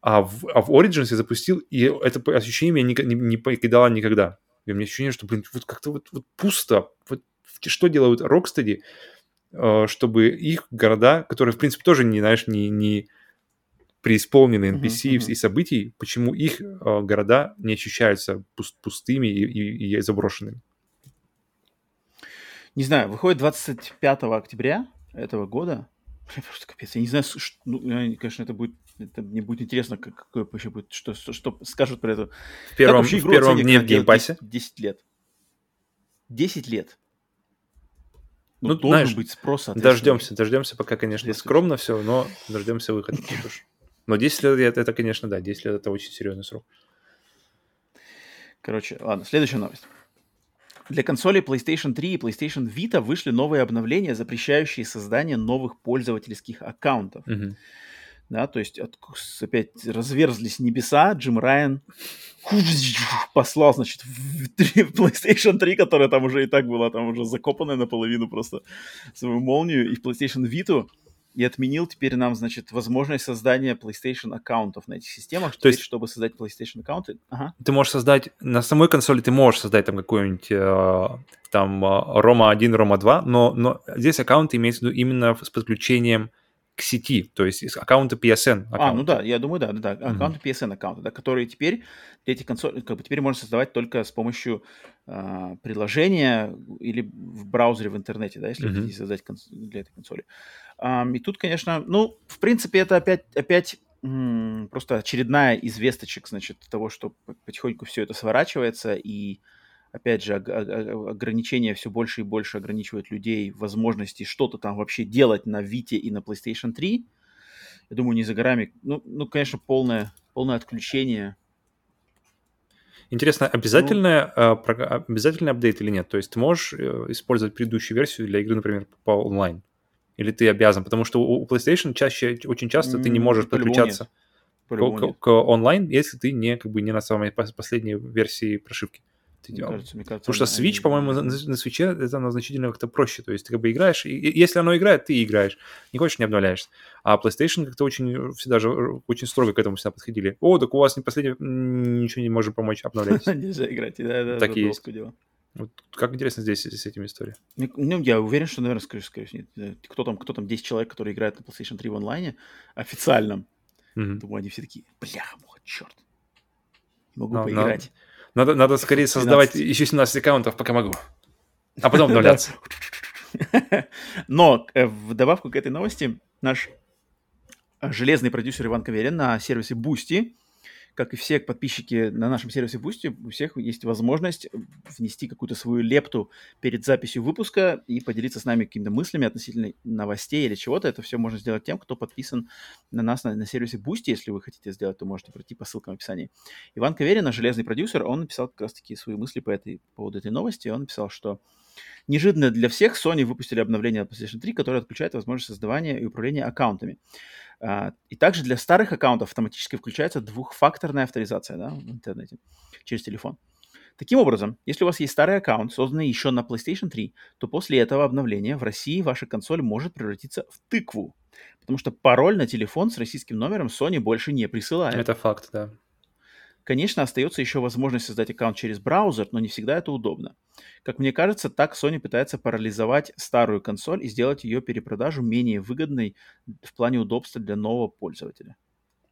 А в, а в Origins я запустил, и это ощущение меня не, не, не покидало никогда. И у меня ощущение, что, блин, вот как-то вот, вот пусто. Вот что делают Rocksteady, э, чтобы их города, которые, в принципе, тоже, не, знаешь, не, не преисполнены NPC uh-huh. и событий, почему их э, города не ощущаются пуст, пустыми и, и, и заброшенными? Не знаю, выходит 25 октября этого года. Блин, просто капец. Я не знаю, что, ну, конечно, это будет это мне будет интересно, как, какое вообще будет, что, что, что скажут про это. В первом, в первом дне в геймпассе? 10, 10 лет. 10 лет. Ну, ну должен знаешь, быть спрос, Дождемся, дождемся, пока, конечно, скромно все, но дождемся выхода. Но 10 лет, это, это, конечно, да, 10 лет это очень серьезный срок. Короче, ладно, следующая новость. Для консолей PlayStation 3 и PlayStation Vita вышли новые обновления, запрещающие создание новых пользовательских аккаунтов. Угу. Да, то есть от, опять разверзлись небеса, Джим Райан послал, значит, в PlayStation 3, которая там уже и так была, там уже закопанная наполовину просто свою молнию, и в PlayStation Vita, и отменил теперь нам, значит, возможность создания PlayStation аккаунтов на этих системах. То есть, чтобы создать PlayStation аккаунты, ага. ты можешь создать на самой консоли, ты можешь создать там какой-нибудь э, там Roma 1, Roma 2, но, но здесь аккаунты имеется в виду именно с подключением к сети, то есть аккаунты PSN. Аккаунты. А, ну да, я думаю, да, да, да, аккаунты mm-hmm. PSN аккаунты, да, которые теперь эти консоли, как бы теперь можно создавать только с помощью э, приложения или в браузере в интернете, да, если mm-hmm. хотите создать конс- для этой консоли. Um, и тут, конечно, ну, в принципе, это опять, опять м- просто очередная известочек, значит, того, что потихоньку все это сворачивается, и, опять же, ограничения все больше и больше ограничивают людей возможности что-то там вообще делать на Vita и на PlayStation 3. Я думаю, не за горами. Ну, ну конечно, полное, полное отключение Интересно, обязательное, ну, uh, обязательный апдейт или нет? То есть ты можешь э, использовать предыдущую версию для игры, например, по онлайн? Или ты обязан? Потому что у PlayStation чаще, очень часто ты не можешь подключаться к, к, к онлайн, если ты не, как бы, не на самой последней версии прошивки. Ты мне кажется, мне кажется, Потому что Switch, по-моему, на, на Switch это значительно как-то проще. То есть ты как бы играешь, и, если оно играет, ты играешь. Не хочешь, не обновляешься. А PlayStation как-то очень всегда же очень строго к этому всегда подходили. О, так у вас не последний, ничего не может помочь, обновлять. Нельзя играть, да, да, так и есть. Вот как интересно здесь с этим история? Ну, я уверен, что, наверное, скорее, скорее всего, нет. Кто там, кто там 10 человек, которые играют на PlayStation 3 в онлайне, официальном. Mm-hmm. Думаю, они все такие, бляха, муха, черт. Не могу no, поиграть. No. Надо, надо скорее 12. создавать еще 17 аккаунтов, пока могу. А потом обновляться. Но э, в добавку к этой новости наш железный продюсер Иван Каверин на сервисе Boosty как и все подписчики на нашем сервисе Boosty, у всех есть возможность внести какую-то свою лепту перед записью выпуска и поделиться с нами какими-то мыслями относительно новостей или чего-то. Это все можно сделать тем, кто подписан на нас на, на сервисе Boosty. Если вы хотите сделать, то можете пройти по ссылкам в описании. Иван Каверин, железный продюсер, он написал как раз-таки свои мысли по, этой, по поводу этой новости. Он написал, что Неожиданно для всех Sony выпустили обновление PlayStation 3, которое отключает возможность создавания и управления аккаунтами. А, и также для старых аккаунтов автоматически включается двухфакторная авторизация да, в интернете через телефон. Таким образом, если у вас есть старый аккаунт, созданный еще на PlayStation 3, то после этого обновления в России ваша консоль может превратиться в тыкву, потому что пароль на телефон с российским номером Sony больше не присылает. Это факт, да. Конечно, остается еще возможность создать аккаунт через браузер, но не всегда это удобно. Как мне кажется, так Sony пытается парализовать старую консоль и сделать ее перепродажу менее выгодной в плане удобства для нового пользователя.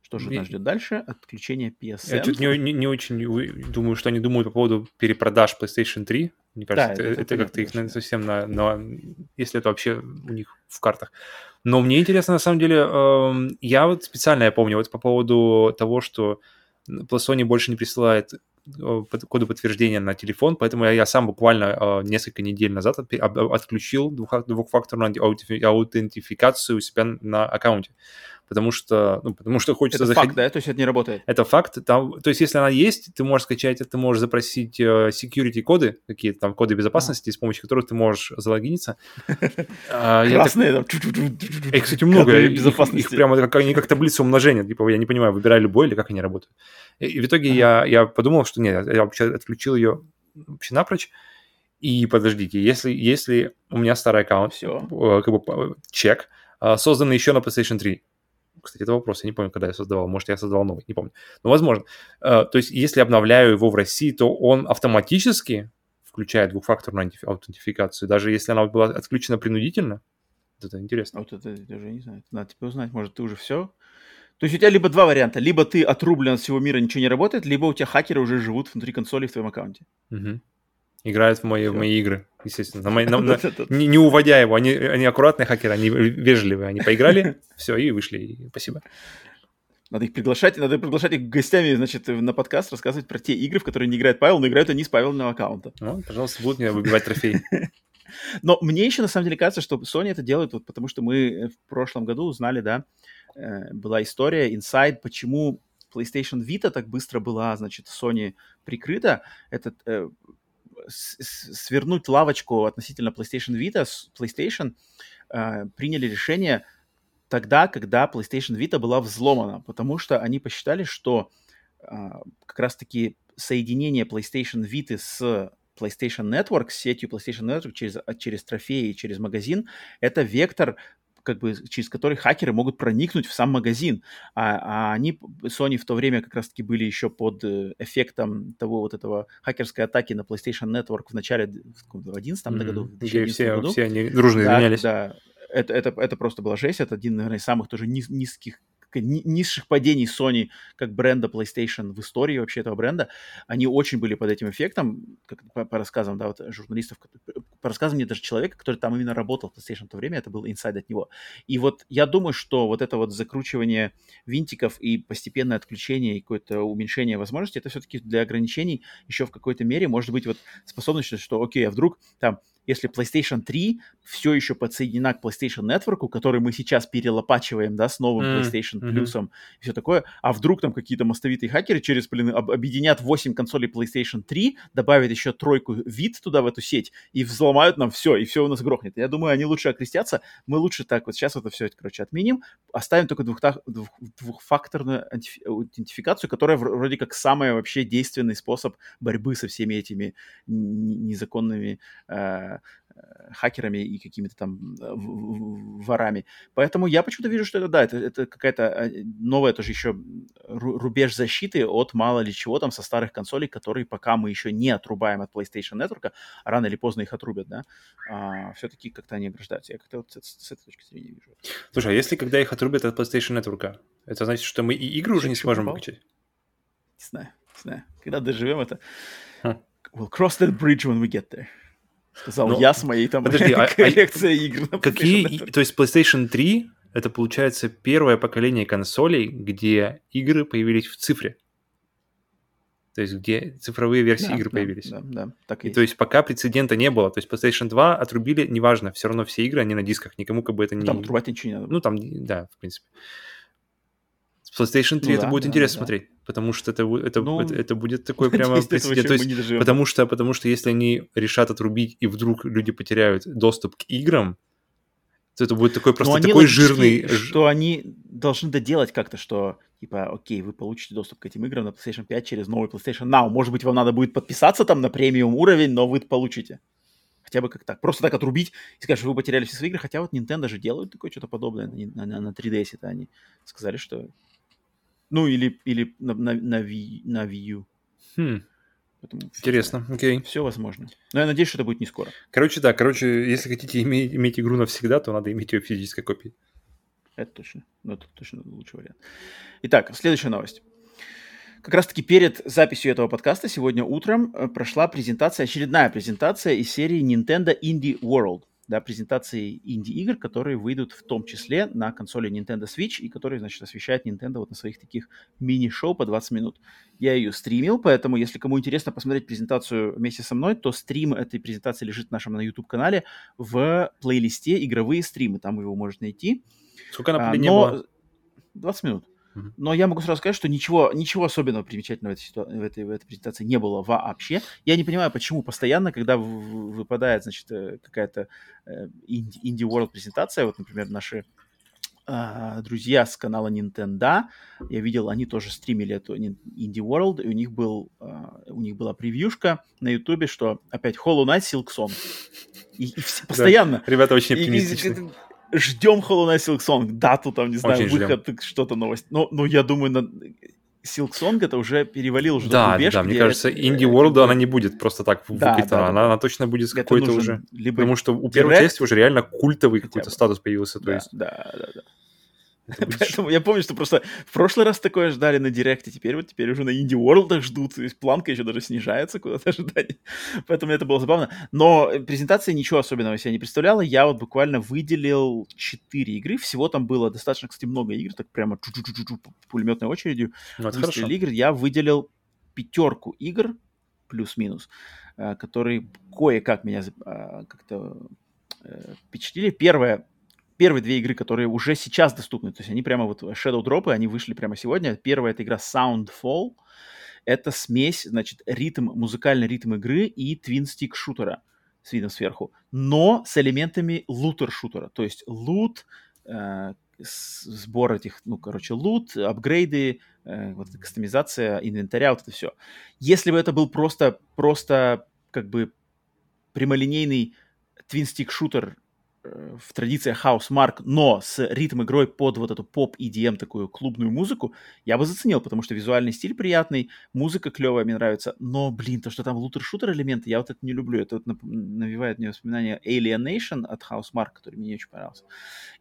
Что же нас ждет дальше? Отключение PSN. Я тут не, не, не очень думаю, что они думают по поводу перепродаж PlayStation 3. Мне кажется, да, это, это, это как-то их конечно. совсем на, на... Если это вообще у них в картах. Но мне интересно, на самом деле, э, я вот специально, я помню, вот по поводу того, что Sony больше не присылает э, коды подтверждения на телефон, поэтому я, я сам буквально э, несколько недель назад от, отключил двухфакторную аутентификацию у себя на аккаунте потому что, ну, потому что хочется это заходить. факт, да? То есть это не работает? Это факт. Там, то есть если она есть, ты можешь скачать, ты можешь запросить э, security коды, какие-то там коды безопасности, с помощью которых ты можешь залогиниться. А, Красные там. Их, кстати, много. Их прямо как они как таблица умножения. Типа, я не понимаю, выбирай любой или как они работают. И в итоге я подумал, что нет, я вообще отключил ее вообще напрочь. И подождите, если, если у меня старый аккаунт, Все. Э, как бы чек, э, созданный еще на PlayStation 3, Кстати, это вопрос, я не помню, когда я создавал. Может, я создавал новый, не помню. Но возможно. Э, то есть, если обновляю его в России, то он автоматически включает двухфакторную аутентификацию, даже если она была отключена принудительно? Это интересно. Вот это я даже не знаю. Надо тебе узнать. Может, ты уже все то есть у тебя либо два варианта. Либо ты отрублен от всего мира, ничего не работает, либо у тебя хакеры уже живут внутри консоли в твоем аккаунте. Угу. Играют в мои, в мои игры, естественно. На мои, на, на, не, не уводя его. Они, они аккуратные хакеры, они вежливые. Они поиграли, все, и вышли. И спасибо. Надо их приглашать, надо приглашать их гостями, значит, на подкаст рассказывать про те игры, в которые не играет Павел, но играют они с Павелного аккаунта. Ну, пожалуйста, будут мне выбивать трофей. Но мне еще на самом деле кажется, что Sony это делает, вот, потому что мы в прошлом году узнали, да, Э, была история, инсайд, почему PlayStation Vita так быстро была, значит, Sony прикрыта. Это э, свернуть лавочку относительно PlayStation Vita, PlayStation э, приняли решение тогда, когда PlayStation Vita была взломана, потому что они посчитали, что э, как раз-таки соединение PlayStation Vita с PlayStation Network, с сетью PlayStation Network через, через трофеи, через магазин, это вектор как бы через который хакеры могут проникнуть в сам магазин. А, а они, Sony в то время как раз-таки были еще под э, эффектом того вот этого хакерской атаки на PlayStation Network в начале, в 2011 mm-hmm. году, Где все, году. все они дружно да, извинялись. Да, это, это, это просто была жесть. Это один, наверное, из самых тоже низ, низких низших падений Sony как бренда PlayStation в истории вообще этого бренда, они очень были под этим эффектом, как по, по рассказам, да, вот журналистов, по рассказам мне даже человека, который там именно работал в PlayStation в то время, это был инсайд от него. И вот я думаю, что вот это вот закручивание винтиков и постепенное отключение и какое-то уменьшение возможностей, это все-таки для ограничений еще в какой-то мере может быть вот способность, что окей, а вдруг там если PlayStation 3 все еще подсоединена к PlayStation Network, который мы сейчас перелопачиваем, да, с новым mm, PlayStation mm-hmm. Plus и все такое, а вдруг там какие-то мостовитые хакеры через, блин, об- объединят 8 консолей PlayStation 3, добавят еще тройку вид туда, в эту сеть, и взломают нам все, и все у нас грохнет. Я думаю, они лучше окрестятся, мы лучше так вот сейчас это все, короче, отменим, оставим только двух- двух- двухфакторную аутентификацию, которая вроде как самый вообще действенный способ борьбы со всеми этими незаконными Э, хакерами и какими-то там э, ворами. Поэтому я почему-то вижу, что это, да, это, это какая-то э, новая тоже еще рубеж защиты от мало ли чего там со старых консолей, которые пока мы еще не отрубаем от PlayStation Network, а рано или поздно их отрубят, да, а, все-таки как-то они ограждаются. Я как-то вот с, с этой точки зрения вижу. Слушай, а если когда их отрубят от PlayStation Network, это значит, что мы и игры уже не сможем попал? выкачать? Не знаю, не знаю. Когда доживем это... Huh. We'll cross that bridge when we get there. Сказал Но... я с моей там Подожди, а, а коллекцией а... игр. Какие... То есть PlayStation 3 это получается первое поколение консолей, где игры появились в цифре. То есть где цифровые версии да, игр да, появились. Да, да, так и, и то есть пока прецедента не было. То есть PlayStation 2 отрубили, неважно, все равно все игры, они на дисках, никому как бы это ну, не... Там отрубать ничего не надо. Ну там, да, в принципе. С PlayStation 3 ну, это да, будет да, интересно да. смотреть, потому что это, это, ну, это, это будет такой прямо прецедент. То есть, потому что, потому что если они решат отрубить, и вдруг люди потеряют доступ к играм, то это будет такой просто такой жирный... Что они должны доделать как-то, что типа, окей, вы получите доступ к этим играм на PlayStation 5 через новый PlayStation Now. Может быть, вам надо будет подписаться там на премиум уровень, но вы получите. Хотя бы как так. Просто так отрубить и сказать, что вы потеряли все свои игры. Хотя вот Nintendo же делают такое что-то подобное на, на, на 3DS. Это они сказали, что ну, или, или на, на, на, Wii, на Wii U. Хм. Поэтому Интересно, окей. Все возможно. Но я надеюсь, что это будет не скоро. Короче, да, короче, если хотите иметь, иметь игру навсегда, то надо иметь ее в физической копии. Это точно. Ну, это точно лучший вариант. Итак, следующая новость. Как раз-таки перед записью этого подкаста сегодня утром э, прошла презентация, очередная презентация из серии Nintendo Indie World да, презентации инди-игр, которые выйдут в том числе на консоли Nintendo Switch и которые, значит, освещает Nintendo вот на своих таких мини-шоу по 20 минут. Я ее стримил, поэтому, если кому интересно посмотреть презентацию вместе со мной, то стрим этой презентации лежит в нашем на YouTube-канале в плейлисте «Игровые стримы». Там вы его можете найти. Сколько она а, но... 20 минут. Но я могу сразу сказать, что ничего, ничего особенного примечательного в этой, в, этой, в этой презентации не было вообще. Я не понимаю, почему постоянно, когда выпадает, значит, э, какая-то э, World презентация, вот, например, наши Uh, друзья с канала Nintendo, я видел, они тоже стримили эту Indie World, и у них, был, uh, у них была превьюшка на Ютубе, что опять Hollow Knight Silk Song. И, и все, постоянно. Да, ребята очень оптимистичны. И, и, ждем Hollow Knight Silk Song, дату там, не знаю, Очень выход, что-то новость. Но, но я думаю, на... Silk Song это уже перевалил уже Да, рубеж, да, мне где кажется, это- Indie это World было- она не будет просто так Да, выкатана, да, да, она, она точно будет с это какой-то уже... либо Потому что у первой Direct, части уже реально культовый какой-то статус появился, то да, есть... да, да, да. Поэтому я помню, что просто в прошлый раз такое ждали на Директе, теперь вот теперь уже на Инди World ждут, то есть планка еще даже снижается куда-то ожидание. Поэтому это было забавно. Но э, презентация ничего особенного себя не представляла. Я вот буквально выделил 4 игры. Всего там было достаточно, кстати, много игр, так прямо пулеметной очередью. Ну, это хорошо. игр. Я выделил пятерку игр, плюс-минус, э, которые кое-как меня а, как-то э, впечатлили. Первая первые две игры, которые уже сейчас доступны, то есть они прямо вот Shadow Drop, они вышли прямо сегодня. Первая это игра Soundfall. Это смесь, значит, ритм, музыкальный ритм игры и твин-стик шутера с видом сверху, но с элементами лутер-шутера. То есть лут, э, сбор этих, ну, короче, лут, апгрейды, э, вот кастомизация инвентаря, вот это все. Если бы это был просто, просто как бы прямолинейный твин-стик шутер э, в традициях House Mark, но с ритм-игрой под вот эту поп-EDM, такую клубную музыку, я бы заценил, потому что визуальный стиль приятный, музыка клевая, мне нравится. Но, блин, то, что там лутер-шутер элементы, я вот это не люблю. Это вот навевает мне воспоминания Alienation от House Mark, который мне не очень понравился.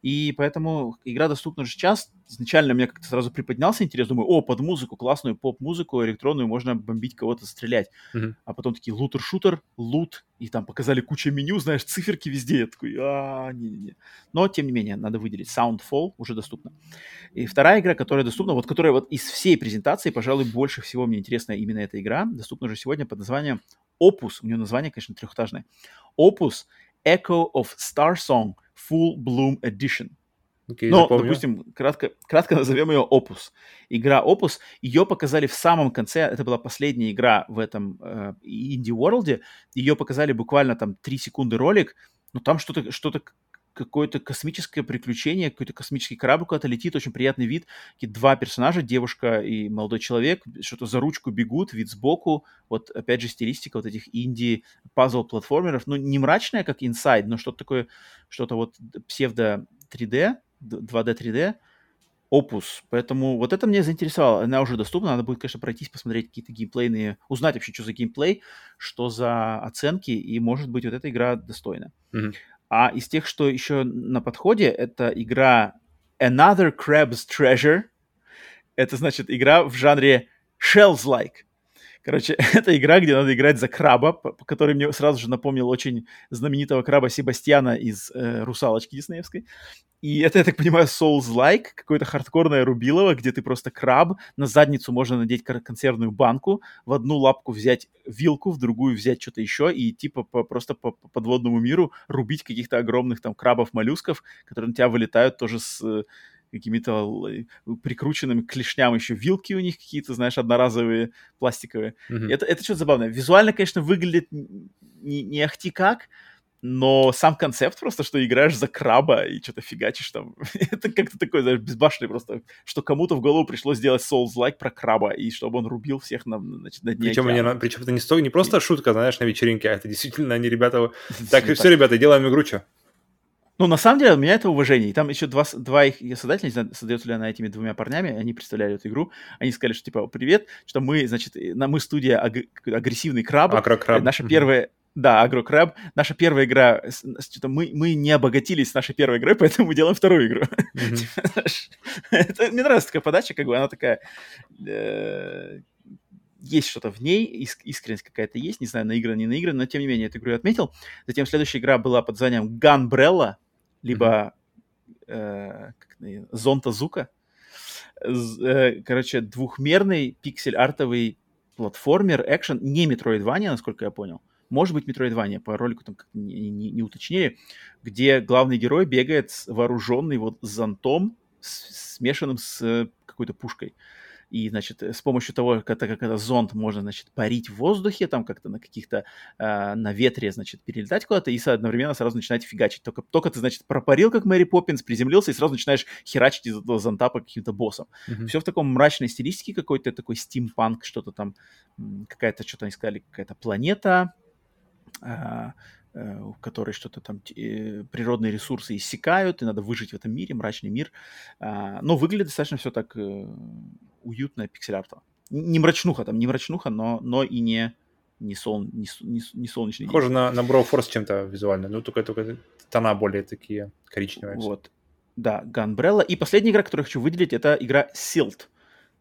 И поэтому игра доступна уже сейчас. Изначально мне как-то сразу приподнялся интерес. Думаю, о, под музыку, классную поп-музыку электронную, можно бомбить кого-то, стрелять. Мгм. А потом такие лутер-шутер, лут, и там показали кучу меню, знаешь, циферки везде. Я такой, а, не-не-не. Но, тем не менее, надо выделить. Soundfall уже доступна. И вторая игра, которая доступна, вот которая вот из всей презентации, пожалуй, больше всего мне интересна именно эта игра, доступна уже сегодня под названием Opus. У нее название, конечно, трехэтажное. Opus Echo of Star Song Full Bloom Edition. Окей, Но, запомню. допустим, кратко, кратко назовем ее Opus. Игра Opus, ее показали в самом конце, это была последняя игра в этом э, Indie World, ее показали буквально там 3 секунды ролик, но там что-то, что-то какое-то космическое приключение, какой-то космический корабль куда-то летит, очень приятный вид. Такие два персонажа, девушка и молодой человек, что-то за ручку бегут, вид сбоку. Вот опять же стилистика вот этих инди пазл-платформеров. Ну, не мрачная, как Inside, но что-то такое, что-то вот псевдо 3D, 2D 3D, опус. Поэтому вот это меня заинтересовало. Она уже доступна, надо будет, конечно, пройтись, посмотреть какие-то геймплейные, узнать вообще, что за геймплей, что за оценки, и, может быть, вот эта игра достойна. Мгм. А из тех, что еще на подходе, это игра Another Crab's Treasure. Это, значит, игра в жанре Shells-like. Короче, это игра, где надо играть за краба, который мне сразу же напомнил очень знаменитого краба Себастьяна из э, «Русалочки» диснеевской. И это, я так понимаю, Souls-like, какое-то хардкорное рубилово, где ты просто краб, на задницу можно надеть кон- консервную банку, в одну лапку взять вилку, в другую взять что-то еще и типа по, просто по, по подводному миру рубить каких-то огромных там крабов-моллюсков, которые на тебя вылетают тоже с э, какими-то э, прикрученными к клешням еще вилки у них какие-то, знаешь, одноразовые пластиковые. Мгм. Это, это что-то забавное. Визуально, конечно, выглядит не, не ахти как, но сам концепт просто, что играешь за краба и что-то фигачишь там, это как-то такое, знаешь, безбашенный просто, что кому-то в голову пришлось сделать Souls-like про краба, и чтобы он рубил всех на, значит, на дне Причем, они, причем это не, сто, не просто шутка, знаешь, на вечеринке, а это действительно они, ребята... Так, Действительно все, ребята, делаем игру, чё? Ну, на самом деле, у меня это уважение. И там еще два, два их создателя, не знаю, создается ли она этими двумя парнями, они представляли эту игру. Они сказали, что, типа, привет, что мы, значит, э, на, мы студия аг- агрессивный краб. Акрокраб. Э, Наша первая... Да, Агрокраб. Наша первая игра... Что-то мы, мы не обогатились с нашей первой игрой, поэтому мы делаем вторую игру. Это- Мне нравится такая подача, как бы она такая... э, Есть что-то в ней, иск- искренность какая-то есть, не знаю, наиграно, не наиграно, но тем не менее эту игру я отметил. Затем следующая игра была под названием Gunbrella, либо э, её, Зонта Зука. Э, Короче, двухмерный пиксель-артовый платформер, экшен, не Metroidvania, насколько я понял. Может быть, Metroidvania, по ролику там не, не- не уточнили, где главный герой бегает вооруженный вот зонтом, с- смешанным с э, какой-то пушкой. И, значит, с помощью того, как как это зонт можно, значит, парить в воздухе, там как-то на каких-то, э, на ветре, значит, перелетать куда-то, и одновременно сразу начинать фигачить. Только, только ты, значит, пропарил, как Мэри Поппинс, приземлился, и сразу начинаешь херачить из этого зонта по каким-то боссам. Мгм. Все в таком мрачной стилистике какой-то, такой стимпанк, что-то там, какая-то, что-то они сказали, какая-то планета, а, э, у которой что-то там э, природные ресурсы иссякают, и надо выжить в этом мире, мрачный мир. А, но выглядит достаточно все так э, уютно, пиксель-артово. Не мрачнуха там, не мрачнуха, но, но и не, не, сол, не, не, не солнечный Похоже на, на Brawl Force чем-то визуально, ну только, только тона более такие коричневые. Вот. Да, Gunbrella. И последняя игра, которую я хочу выделить, это игра Silt.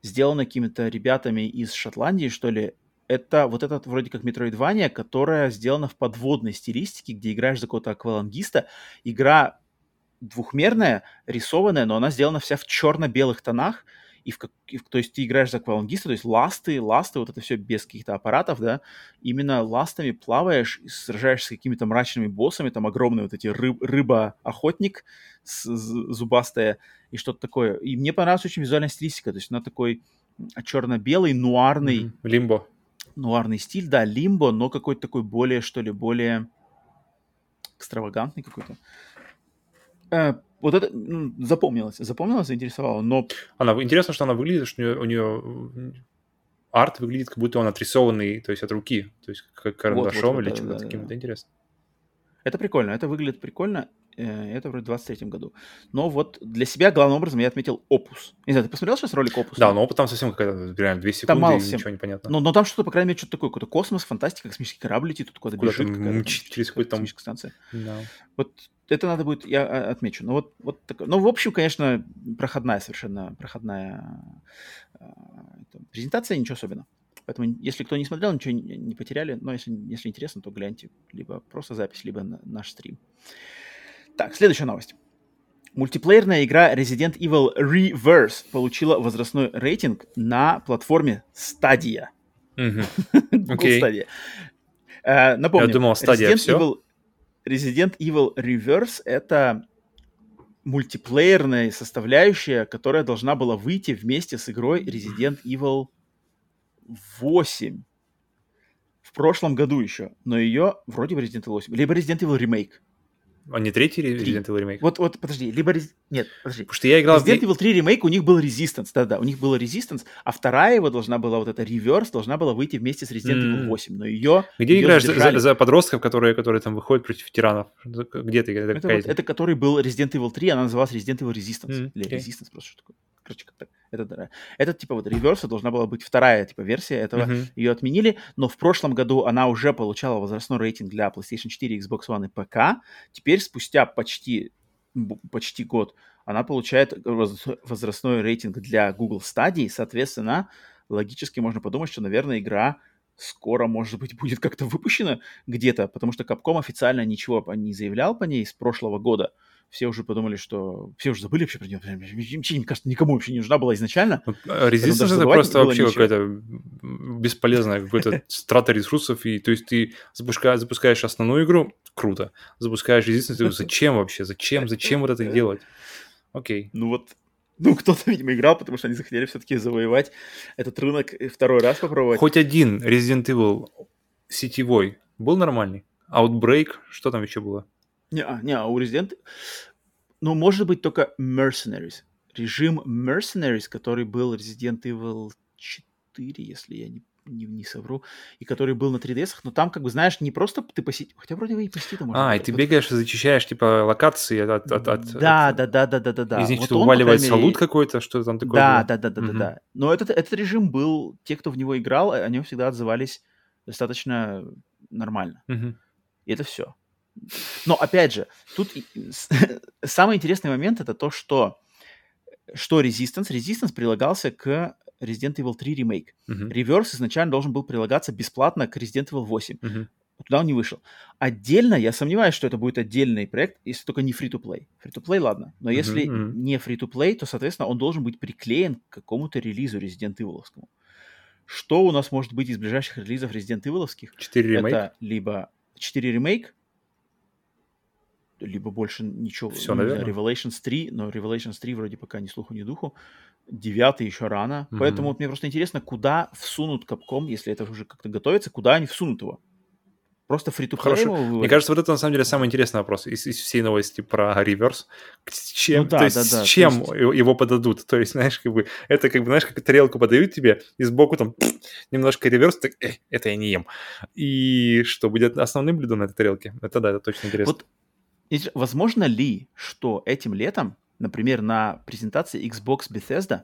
Сделана какими-то ребятами из Шотландии, что ли. Это вот этот вроде как Metroidvania, которая сделана в подводной стилистике, где играешь за какого-то аквалангиста. Игра двухмерная, рисованная, но она сделана вся в черно-белых тонах и в, и в, то есть ты играешь за аквалангиста, то есть ласты, ласты, вот это все без каких-то аппаратов, да, именно ластами плаваешь, и сражаешься с какими-то мрачными боссами, там огромный вот эти рыб, рыба-охотник с, с, зубастая и что-то такое. И мне понравилась очень визуальная стилистика, то есть она такой черно-белый, нуарный. Лимбо. Нуарный стиль, да, лимбо, но какой-то такой более, что ли, более экстравагантный какой-то. Э, вот это ну, запомнилось, запомнилось, заинтересовало, но... Она, интересно, что она выглядит, что у нее, у нее арт выглядит, как будто он отрисованный, то есть от руки, то есть как карандашом вот, вот, или да, чем-то да, таким. Да. Это интересно. Это прикольно, это выглядит прикольно. Э, это вроде в 23 году. Но вот для себя главным образом я отметил опус. Не знаю, ты посмотрел сейчас ролик опуса? Да, но опыт там совсем какая-то, реально, 2 секунды, там мало и всем. ничего не понятно. Но, но там что-то, по крайней мере, что-то такое, какой-то космос, фантастика, космический корабль летит, тут куда-то бежит. Куда через какой-то там... станция. Да. Вот это надо будет, я а, отмечу. Ну вот, вот такое. Ну, в общем, конечно, проходная совершенно, проходная э, презентация, ничего особенного. Поэтому, если кто не смотрел, ничего не, потеряли. Но если, если интересно, то гляньте либо просто запись, либо на, наш стрим. Так, следующая новость. Мультиплеерная игра Resident Evil Reverse получила возрастной рейтинг на платформе Stadia. Google Stadia. Э, напомню, Я думал, Stadia Resident все. Evil, Resident Evil Reverse — это мультиплеерная составляющая, которая должна была выйти вместе с игрой Resident Evil 8 в прошлом году еще, но ее вроде бы Resident Evil 8, либо Resident Evil Remake. А не третий Resident Evil ремейк? Вот, вот, подожди, либо... Нет, подожди. Потому что я играл... Resident Evil 3 ремейк, у них был Resistance, да-да, у них был Resistance, а вторая его должна была, вот эта Reverse, должна была выйти вместе с Resident Evil 8, но ее... Где ее играешь за, за подростков, которые, которые там выходят против тиранов? Где ты? Это, это, вот, это который был Resident Evil 3, она называлась Resident Evil Resistance. Mm, Или okay. Resistance просто что такое. Короче, как Это, это типа вот реверса должна была быть вторая типа версия этого. Uh-huh. Ее отменили, но в прошлом году она уже получала возрастной рейтинг для PlayStation 4, Xbox One и ПК. Теперь спустя почти почти год она получает возрастной рейтинг для Google Stadia. Соответственно, логически можно подумать, что, наверное, игра скоро, может быть, будет как-то выпущена где-то, потому что Capcom официально ничего не заявлял по ней с прошлого года все уже подумали, что... Все уже забыли вообще про нее. Мне кажется, никому вообще не нужна была изначально. Резистенс это просто вообще какая-то бесполезная какая-то страта ресурсов. И, то есть ты запускаешь, запускаешь основную игру, круто. Запускаешь ты зачем вообще? Зачем? Зачем вот это делать? Окей. Ну вот ну, кто-то, видимо, играл, потому что они захотели все-таки завоевать этот рынок второй раз попробовать. Хоть один Resident Evil сетевой был нормальный? Outbreak, что там еще было? Не, а, не, а у Resident... Ну, может быть, только Mercenaries. Режим Mercenaries, который был Resident Evil 4, если я не, не, не совру, и который был на 3DS, но там, как бы, знаешь, не просто ты посетишь, хотя вроде бы и посетить можно. А, и ты бегаешь и зачищаешь, типа, локации от... от, от да, от... да, да, да, да, да, да. Из них вот что-то уваливается мере... лут какой-то, что там такое Да, было? да, да, да, угу. да, да. Но этот, этот режим был, те, кто в него играл, они всегда отзывались достаточно нормально. Угу. И это все. Но опять же, тут самый интересный момент это то, что что Resistance? Resistance прилагался к Resident Evil 3 ремейк. Uh-huh. Reverse изначально должен был прилагаться бесплатно к Resident Evil 8. Uh-huh. Туда он не вышел. Отдельно, я сомневаюсь, что это будет отдельный проект, если только не free-to-play. Free-to-play, ладно. Но если uh-huh. не free-to-play, то, соответственно, он должен быть приклеен к какому-то релизу Resident Evil. Что у нас может быть из ближайших релизов Resident Evil? 4 ремейк? Это либо 4 ремейк, либо больше ничего. Все, ну, наверное. Revelations 3, но Revelations 3 вроде пока ни слуху, ни духу. Девятый еще рано. Mm-hmm. Поэтому вот мне просто интересно, куда всунут Capcom, если это уже как-то готовится, куда они всунут его. Просто фри to Хорошо. Мне кажется, вот это на самом деле самый интересный вопрос из, из всей новости про реверс. Чем, ну, да, то есть, да, да. с чем есть... его подадут? То есть, знаешь, как бы, это как бы, знаешь, как тарелку подают тебе, и сбоку там немножко реверс, так, э, это я не ем. И что будет основным блюдом на этой тарелке? Это да, это точно интересно. Вот, возможно ли, что этим летом, например, на презентации Xbox Bethesda,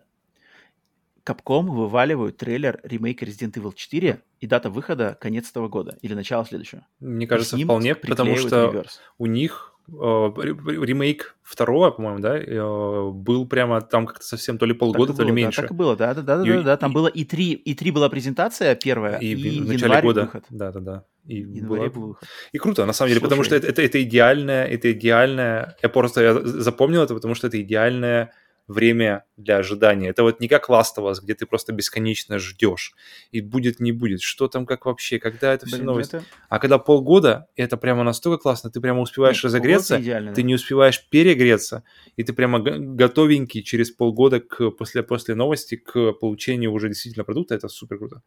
Capcom вываливают трейлер ремейка Resident Evil 4, и дата выхода конец этого года или начало следующего. Мне кажется, вполне, потому что реверс. у них ремейк второго, по-моему, да, э, был прямо там как-то совсем то ли полгода, то ли меньше. Да, так и было, да, да, да, и, да, да, там и, было и три, и три была презентация первая, и, и в начале года. выход. Да, да, да. И, была... был выход. и круто, на самом деле, Слушай. потому что это, это, это идеальное, это идеальное, я просто я запомнил это, потому что это идеальное время для ожидания. Это вот не как Last of Us, где ты просто бесконечно ждешь. И будет, не будет. Что там, как вообще, когда это все Блин, новость. Это... А когда полгода, это прямо настолько классно, ты прямо успеваешь Нет, разогреться, идеально, ты да. не успеваешь перегреться, и ты прямо готовенький через полгода к, после, после новости к получению уже действительно продукта. Это супер круто.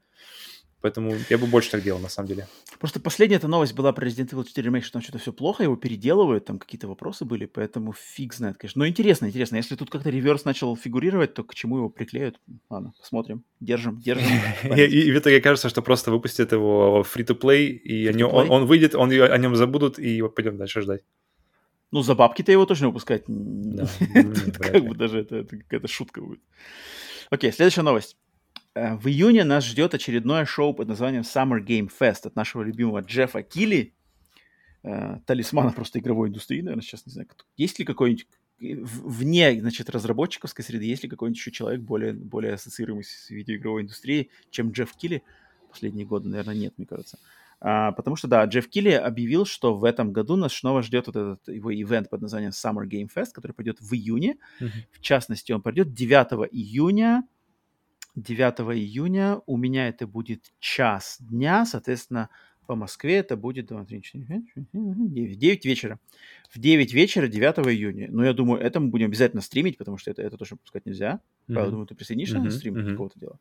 Поэтому я бы больше так делал, на самом деле. Просто последняя эта новость была про Resident Evil 4 Remake, что там что-то все плохо, его переделывают, там какие-то вопросы были, поэтому фиг знает, конечно. Но интересно, интересно. Если тут как-то реверс начал фигурировать, то к чему его приклеют? Ладно, посмотрим. Держим, держим. И в итоге кажется, что просто выпустят его free-to-play, и он выйдет, о нем забудут, и пойдем дальше ждать. Ну, за бабки-то его точно выпускать. Да, как бы даже это какая-то шутка будет. Окей, следующая новость. Э, в июне нас ждет очередное шоу под названием Summer Game Fest от нашего любимого Джеффа Килли, э, талисмана просто игровой индустрии, наверное, сейчас не знаю, есть ли какой-нибудь вне, значит, разработчиковской среды, есть ли какой-нибудь еще человек более, более ассоциируемый с видеоигровой индустрией, чем Джефф Килли? Последние годы, наверное, нет, мне кажется. А, потому что, да, Джефф Килли объявил, что в этом году нас снова ждет вот этот его ивент под названием Summer Game Fest, который пойдет в июне. Mm-hmm. В частности, он пройдет 9 июня 9 июня. У меня это будет час дня, соответственно, по Москве это будет 2, 3, 4, 5, 6, 7, 9, 9 вечера. В 9 вечера 9 июня. Но я думаю, это мы будем обязательно стримить, потому что это, это тоже пускать нельзя. Mm-hmm. Павел, думаю, ты присоединишься mm-hmm. на стрим mm-hmm. какого-то дела?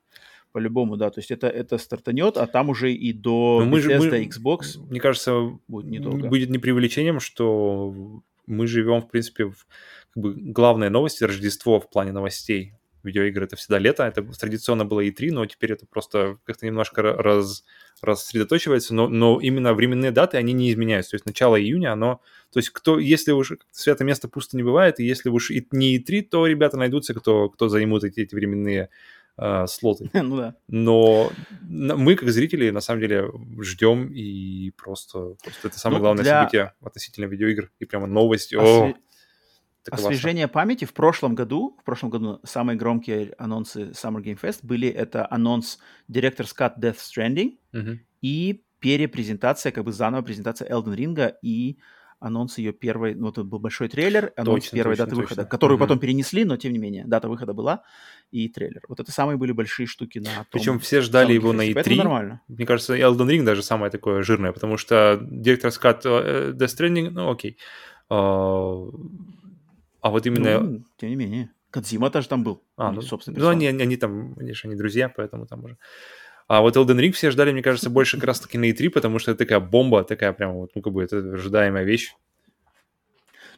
По-любому, да. То есть это, это стартанет, а там уже и до мы же, мы, Xbox Мне кажется, будет, недолго. будет не преувеличением, что мы живем, в принципе, в как бы, главная новость Рождество в плане новостей видеоигры это всегда лето, это традиционно было E3, но теперь это просто как-то немножко раз, рассредоточивается, но, но именно временные даты, они не изменяются, то есть начало июня, оно, то есть кто, если уж свято место пусто не бывает, и если уж и, не E3, то ребята найдутся, кто, кто займут эти, эти временные э, слоты. ну да. Но мы, как зрители, на самом деле ждем и просто, просто это самое ну, главное для... событие относительно видеоигр, и прямо новость. Осве... Так Освежение классно. памяти. В прошлом году, в прошлом году самые громкие анонсы Summer Game Fest были это анонс Director's Cut Death Stranding угу. и перепрезентация, как бы заново презентация Elden Ring и анонс ее первой, ну, это был большой трейлер, анонс точно, первой точно, даты точно. выхода, которую угу. потом перенесли, но тем не менее, дата выхода была, и трейлер. Вот это самые были большие штуки на том, Причем все ждали его на E3. нормально. Мне кажется, Elden Ring даже самое такое жирное, потому что Director's Cut uh, Death Stranding, ну, окей. Uh, а вот именно... Ну, тем не менее. Кадзима тоже там был. А, ну, собственно. Ну, они, они там, они же они друзья, поэтому там уже... А вот Elden Ring все ждали, мне кажется, больше как раз-таки на E3, потому что это такая бомба, такая прям вот, ну, как бы, это ожидаемая вещь.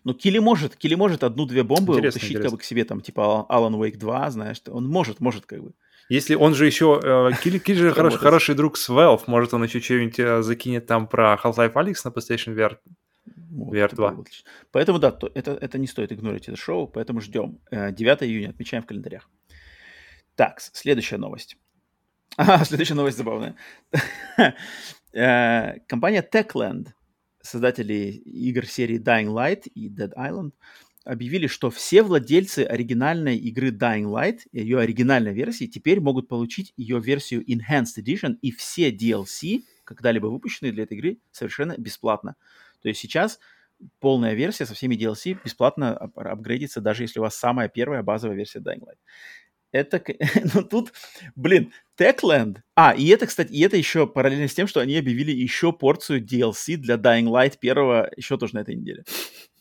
Ну, Килли может, Килли может одну-две бомбы интересно, утащить интересно. как бы к себе, там, типа Alan Wake 2, знаешь, он может, может как бы. Если он же еще, э, Килли, Килли же хороший, хороший друг с Valve, может он еще что-нибудь э, закинет там про Half-Life Alyx на PlayStation VR вот, VR2. Поэтому, да, то, это, это не стоит игнорить это шоу, поэтому ждем. 9 э, июня отмечаем в календарях. Так, следующая новость. А, следующая новость забавная. Э, компания Techland, создатели игр серии Dying Light и Dead Island, объявили, что все владельцы оригинальной игры Dying Light, ее оригинальной версии, теперь могут получить ее версию Enhanced Edition и все DLC, когда-либо выпущенные для этой игры, совершенно бесплатно. То есть сейчас полная версия со всеми DLC бесплатно апгрейдится, даже если у вас самая первая базовая версия Dying Light. Это, ну тут, блин, Techland. А, и это, кстати, и это еще параллельно с тем, что они объявили еще порцию DLC для Dying Light первого еще тоже на этой неделе.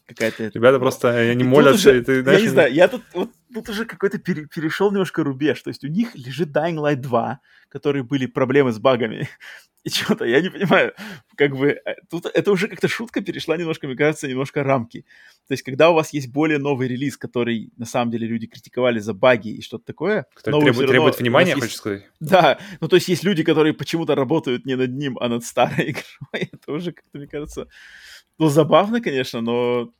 Какая-то... Ребята просто они молятся, уже, и ты, знаешь... Я не знаю, я тут, вот, тут уже какой-то пере, перешел немножко рубеж. То есть у них лежит Dying Light 2, которые были проблемы с багами. И что-то, я не понимаю, как бы, э, тут это уже как-то шутка перешла немножко, мне кажется, немножко рамки. То есть, когда у вас есть более новый релиз, который, на самом деле, люди критиковали за баги и что-то такое. Который требует, равно, требует внимания, есть, хочешь сказать? Да, ну то есть есть люди, которые почему-то работают не над ним, а над старой игрой. Это уже как-то, мне кажется, ну, забавно, конечно, но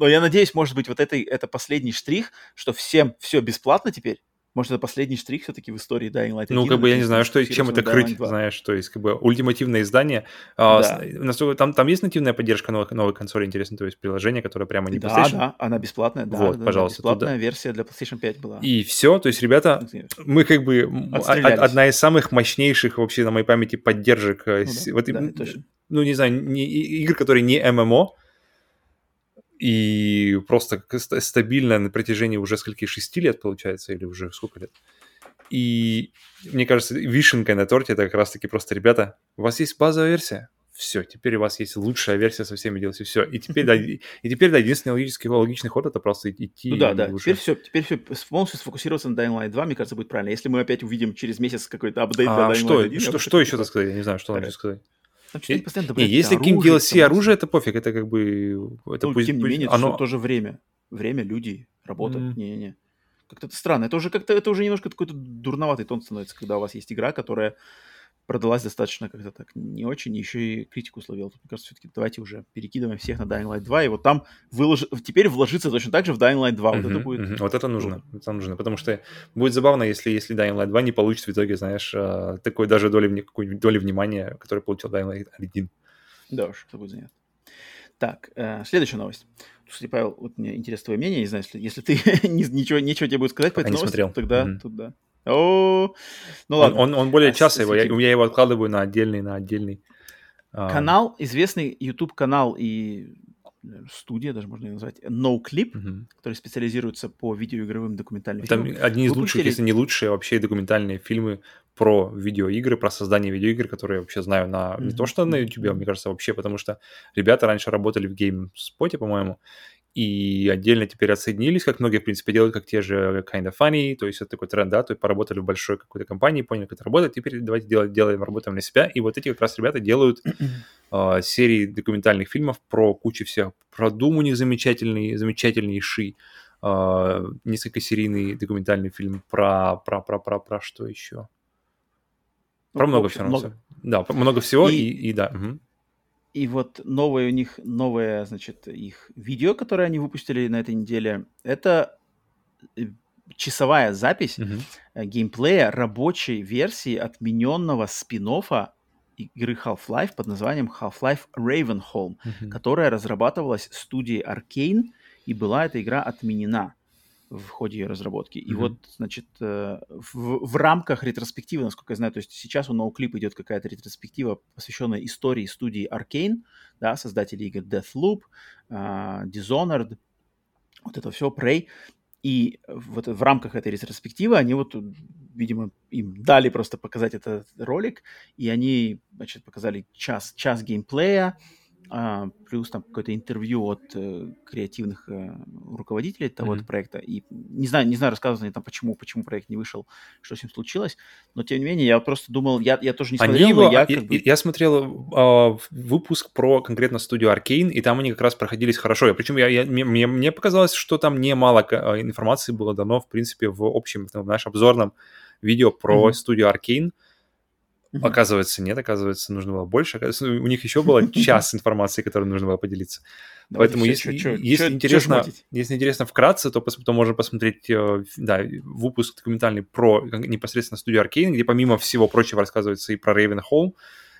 но я надеюсь, может быть, вот это, это последний штрих, что всем все бесплатно теперь. Может, это последний штрих все-таки в истории Dying Light 1? Ну, как бы я не знаю, что, чем это крыть, знаешь, то есть, как бы, ультимативное издание. Да. А, там, там есть нативная поддержка новых, новой консоли, интересно, то есть приложение, которое прямо не да, PlayStation? Да, да, она бесплатная, да. Вот, да, пожалуйста. Бесплатная туда. версия для PlayStation 5 была. И все, то есть, ребята, мы как бы... Одна из самых мощнейших вообще на моей памяти поддержек. Э, ну, да, вот, да, точно. Ну, не знаю, не, игр, которые не ММО, и просто стабильно на протяжении уже скольки, шести лет, получается, или уже сколько лет. И мне кажется, вишенкой на торте это как раз-таки просто, ребята, у вас есть базовая версия, все, теперь у вас есть лучшая версия со всеми DLC, все. И теперь, да, и теперь, да, единственный логический, логичный ход это просто идти. Ну да, да, уже... теперь все, теперь все, полностью сфокусироваться на Dying Light 2, мне кажется, будет правильно. Если мы опять увидим через месяц какой-то апдейт а, Dying что, Light 1, что, что еще так сказать? Я не знаю, что надо сказать. Там что постоянно не, если каким DLC оружие, это пофиг, это как бы... Это ну, пусть, тем не менее, оно... это тоже время. Время, люди, работа. Mm. Не-не-не. Как-то это странно. Это уже как-то, это уже немножко какой-то дурноватый тон становится, когда у вас есть игра, которая продалась достаточно как-то так не очень, еще и критику словил. Тут, мне кажется, все-таки давайте уже перекидываем всех на Dying Light 2, и вот там вылож... теперь вложиться точно так же в Dying Light 2. Uh-huh, вот это будет... Uh-huh. Вот это нужно, это нужно, потому что будет забавно, если, если Dying Light 2 не получит в итоге, знаешь, а, такой даже доли, какой доли внимания, который получил Dying Light 1. Да уж, это будет занятно. Так, э, следующая новость. Кстати, Павел, вот мне интересно твое мнение, не знаю, если, если ты ничего, ничего тебе будет сказать по этой новости, смотрел. тогда mm-hmm. тут да. О, ну ладно. Он, он, он более а, часа его, я, я его откладываю на отдельный, на отдельный. А. Канал, известный YouTube канал и студия, даже можно ее назвать, NoClip, угу. который специализируется по видеоигровым документальным Там фильмам. одни из лучших, если не лучшие, вообще документальные фильмы про видеоигры, про создание видеоигр, которые я вообще знаю на mm-hmm. не то что на YouTube, а мне кажется вообще, потому что ребята раньше работали в GameSpot, по-моему, и отдельно теперь отсоединились, как многие, в принципе, делают, как те же Kind of Funny, то есть это такой тренд, да, то есть поработали в большой какой-то компании, поняли, как это работает, теперь давайте делать, делаем, работаем на себя, и вот эти как раз ребята делают э, серии документальных фильмов про кучу всех, про Doom у них замечательный, замечательнейший, э, несколько серийный документальный фильм про, про, про, про, про что еще? Про ну, много всего. Много. Да, много всего, и, и, и да. Угу. И вот новое у них, новое, значит, их видео, которое они выпустили на этой неделе, это э, часовая запись mm-hmm. геймплея рабочей версии отмененного спин игры Half-Life под названием Half-Life Ravenholm, mm-hmm. которая разрабатывалась студией Arkane, и была эта игра отменена в ходе ее разработки. И mm-hmm. вот, значит, э, в, в рамках ретроспективы, насколько я знаю, то есть сейчас у NoClip идет какая-то ретроспектива, посвященная истории студии Arkane, да, создателей игр Deathloop, uh, Dishonored, вот это все, Prey. И вот в рамках этой ретроспективы они вот, видимо, им дали просто показать этот ролик, и они, значит, показали час, час геймплея, а, плюс там какое-то интервью от э, креативных э, руководителей того mm-hmm. проекта. И не знаю, не знаю, рассказывали они там, почему, почему проект не вышел, что с ним случилось. Но тем не менее, я просто думал, я, я тоже не смотрел, они его, я, как бы... я смотрел э, выпуск про конкретно студию Arkane, и там они как раз проходились хорошо. Я, причем я, я, мне, мне показалось, что там немало э, информации было дано, в принципе, в общем, в нашем обзорном видео про mm-hmm. студию Arkane. Mm-hmm. Оказывается, нет, оказывается, нужно было больше. Оказывается, у них еще было час информации, которой нужно было поделиться. Давайте Поэтому, если, чё, если, чё, интересно, чё если интересно вкратце, то, то можно посмотреть э, да, выпуск документальный про непосредственно студию Arkane, где помимо всего прочего рассказывается и про Ravenholm,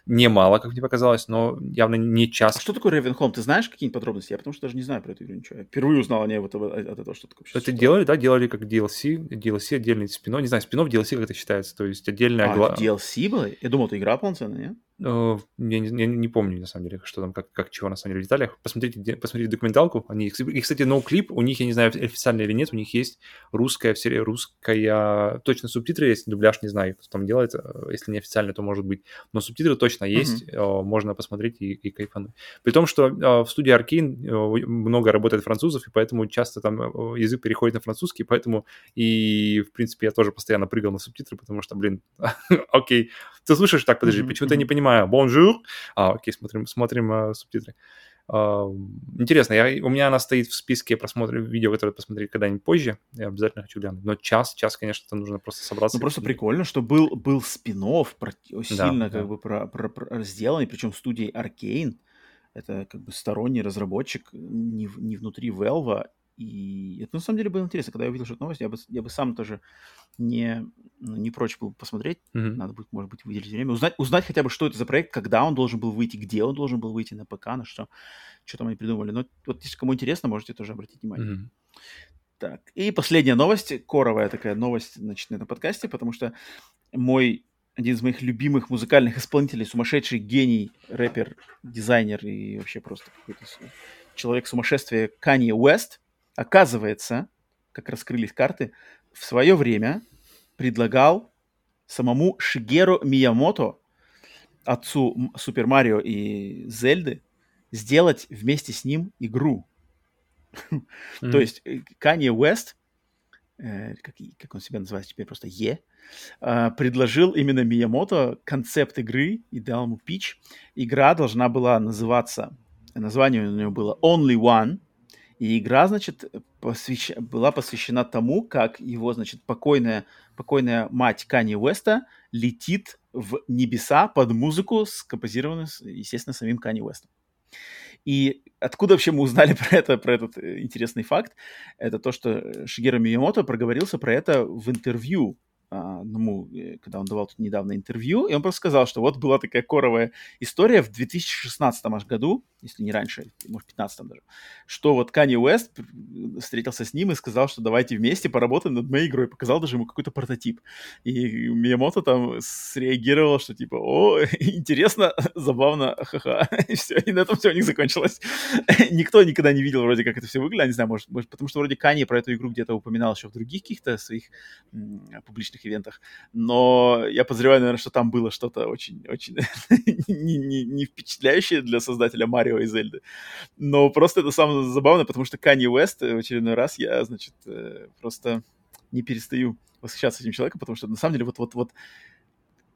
немало, как мне показалось, но явно не час. А что такое Ravenholm? Ты знаешь какие-нибудь подробности? Я потому что даже не знаю про эту игру ничего. Я впервые узнал о ней вот от этого, что такое. Это делали, да, делали как DLC, DLC отдельный спинов, не знаю, спинов DLC как это считается, то есть отдельная... А, гла... DLC было? Я думал, это игра полноценная, нет? Uh, я, не, я не помню, на самом деле, что там, как, как чего, на самом деле, в деталях. Посмотрите, посмотрите документалку. Они, и, кстати, ноуклип, у них, я не знаю, официально или нет, у них есть русская, в серии русская, точно субтитры есть, дубляж не знаю, кто там делает, э, если не официально, то может быть. Но субтитры точно есть, mm-hmm. можно посмотреть и, и кайфануть. При том, что в студии Arkane много работает французов, и поэтому часто там язык переходит на французский, поэтому и, в принципе, я тоже постоянно прыгал на субтитры, потому что, блин, окей, ты слушаешь, так, подожди, почему-то я не понимаю, понимаю. Bonjour. А, окей, смотрим, смотрим uh, субтитры. Uh, интересно, я, у меня она стоит в списке просмотра видео, которое посмотреть когда-нибудь позже. Я обязательно хочу глянуть. Но час, час, конечно, это нужно просто собраться. Ну, просто прикольно, что был, был спин про, сильно да, как да. бы про, про, про, сделанный, причем студии Arkane. Это как бы сторонний разработчик, не, не внутри Valve, и это на самом деле было интересно. Когда я увидел, что это новость, я бы, я бы сам тоже не, ну, не прочь был посмотреть. Mm-hmm. Надо будет, может быть, выделить время. Узнать, узнать хотя бы, что это за проект, когда он должен был выйти, где он должен был выйти на ПК, на что, что там они придумали. Но вот если кому интересно, можете тоже обратить внимание. Mm-hmm. Так, и последняя новость, коровая такая новость, значит, на этом подкасте, потому что мой один из моих любимых музыкальных исполнителей, сумасшедший гений, рэпер, дизайнер и вообще просто какой-то человек сумасшествия Канье Уэст – Оказывается, как раскрылись карты, в свое время предлагал самому Шигеру Миямото, отцу Супер Марио и Зельды, сделать вместе с ним игру. То есть Канье Уэст, э, как он себя называет теперь просто Е, э, предложил именно Миямото концепт игры и дал ему пич. Игра должна была называться, название у нее было Only One – и игра, значит, посвящ... была посвящена тому, как его, значит, покойная, покойная мать Кани Уэста летит в небеса под музыку, скомпозированную, естественно, самим Кани Уэстом. И откуда вообще мы узнали про это, про этот э, интересный факт? Это то, что Шигера Миямото проговорился про это в интервью одному, э, когда он давал тут недавно интервью, и он просто сказал, что вот была такая коровая история в 2016 аж году, если не раньше, может, в 15 даже, что вот Канье Уэст встретился с ним и сказал, что давайте вместе поработаем над моей игрой, показал даже ему какой-то прототип. И Миямото там среагировал, что типа, о, интересно, забавно, ха-ха, и все, и на этом все у них закончилось. Никто никогда не видел вроде как это все выглядит, не знаю, может, может потому что вроде Канье про эту игру где-то упоминал еще в других каких-то своих публичных различных ивентах. Но я подозреваю, наверное, что там было что-то очень, очень не, не, не впечатляющее для создателя Марио и Зельды. Но просто это самое забавное, потому что Канье Уэст в очередной раз я, значит, э, просто не перестаю восхищаться этим человеком, потому что на самом деле вот, вот, вот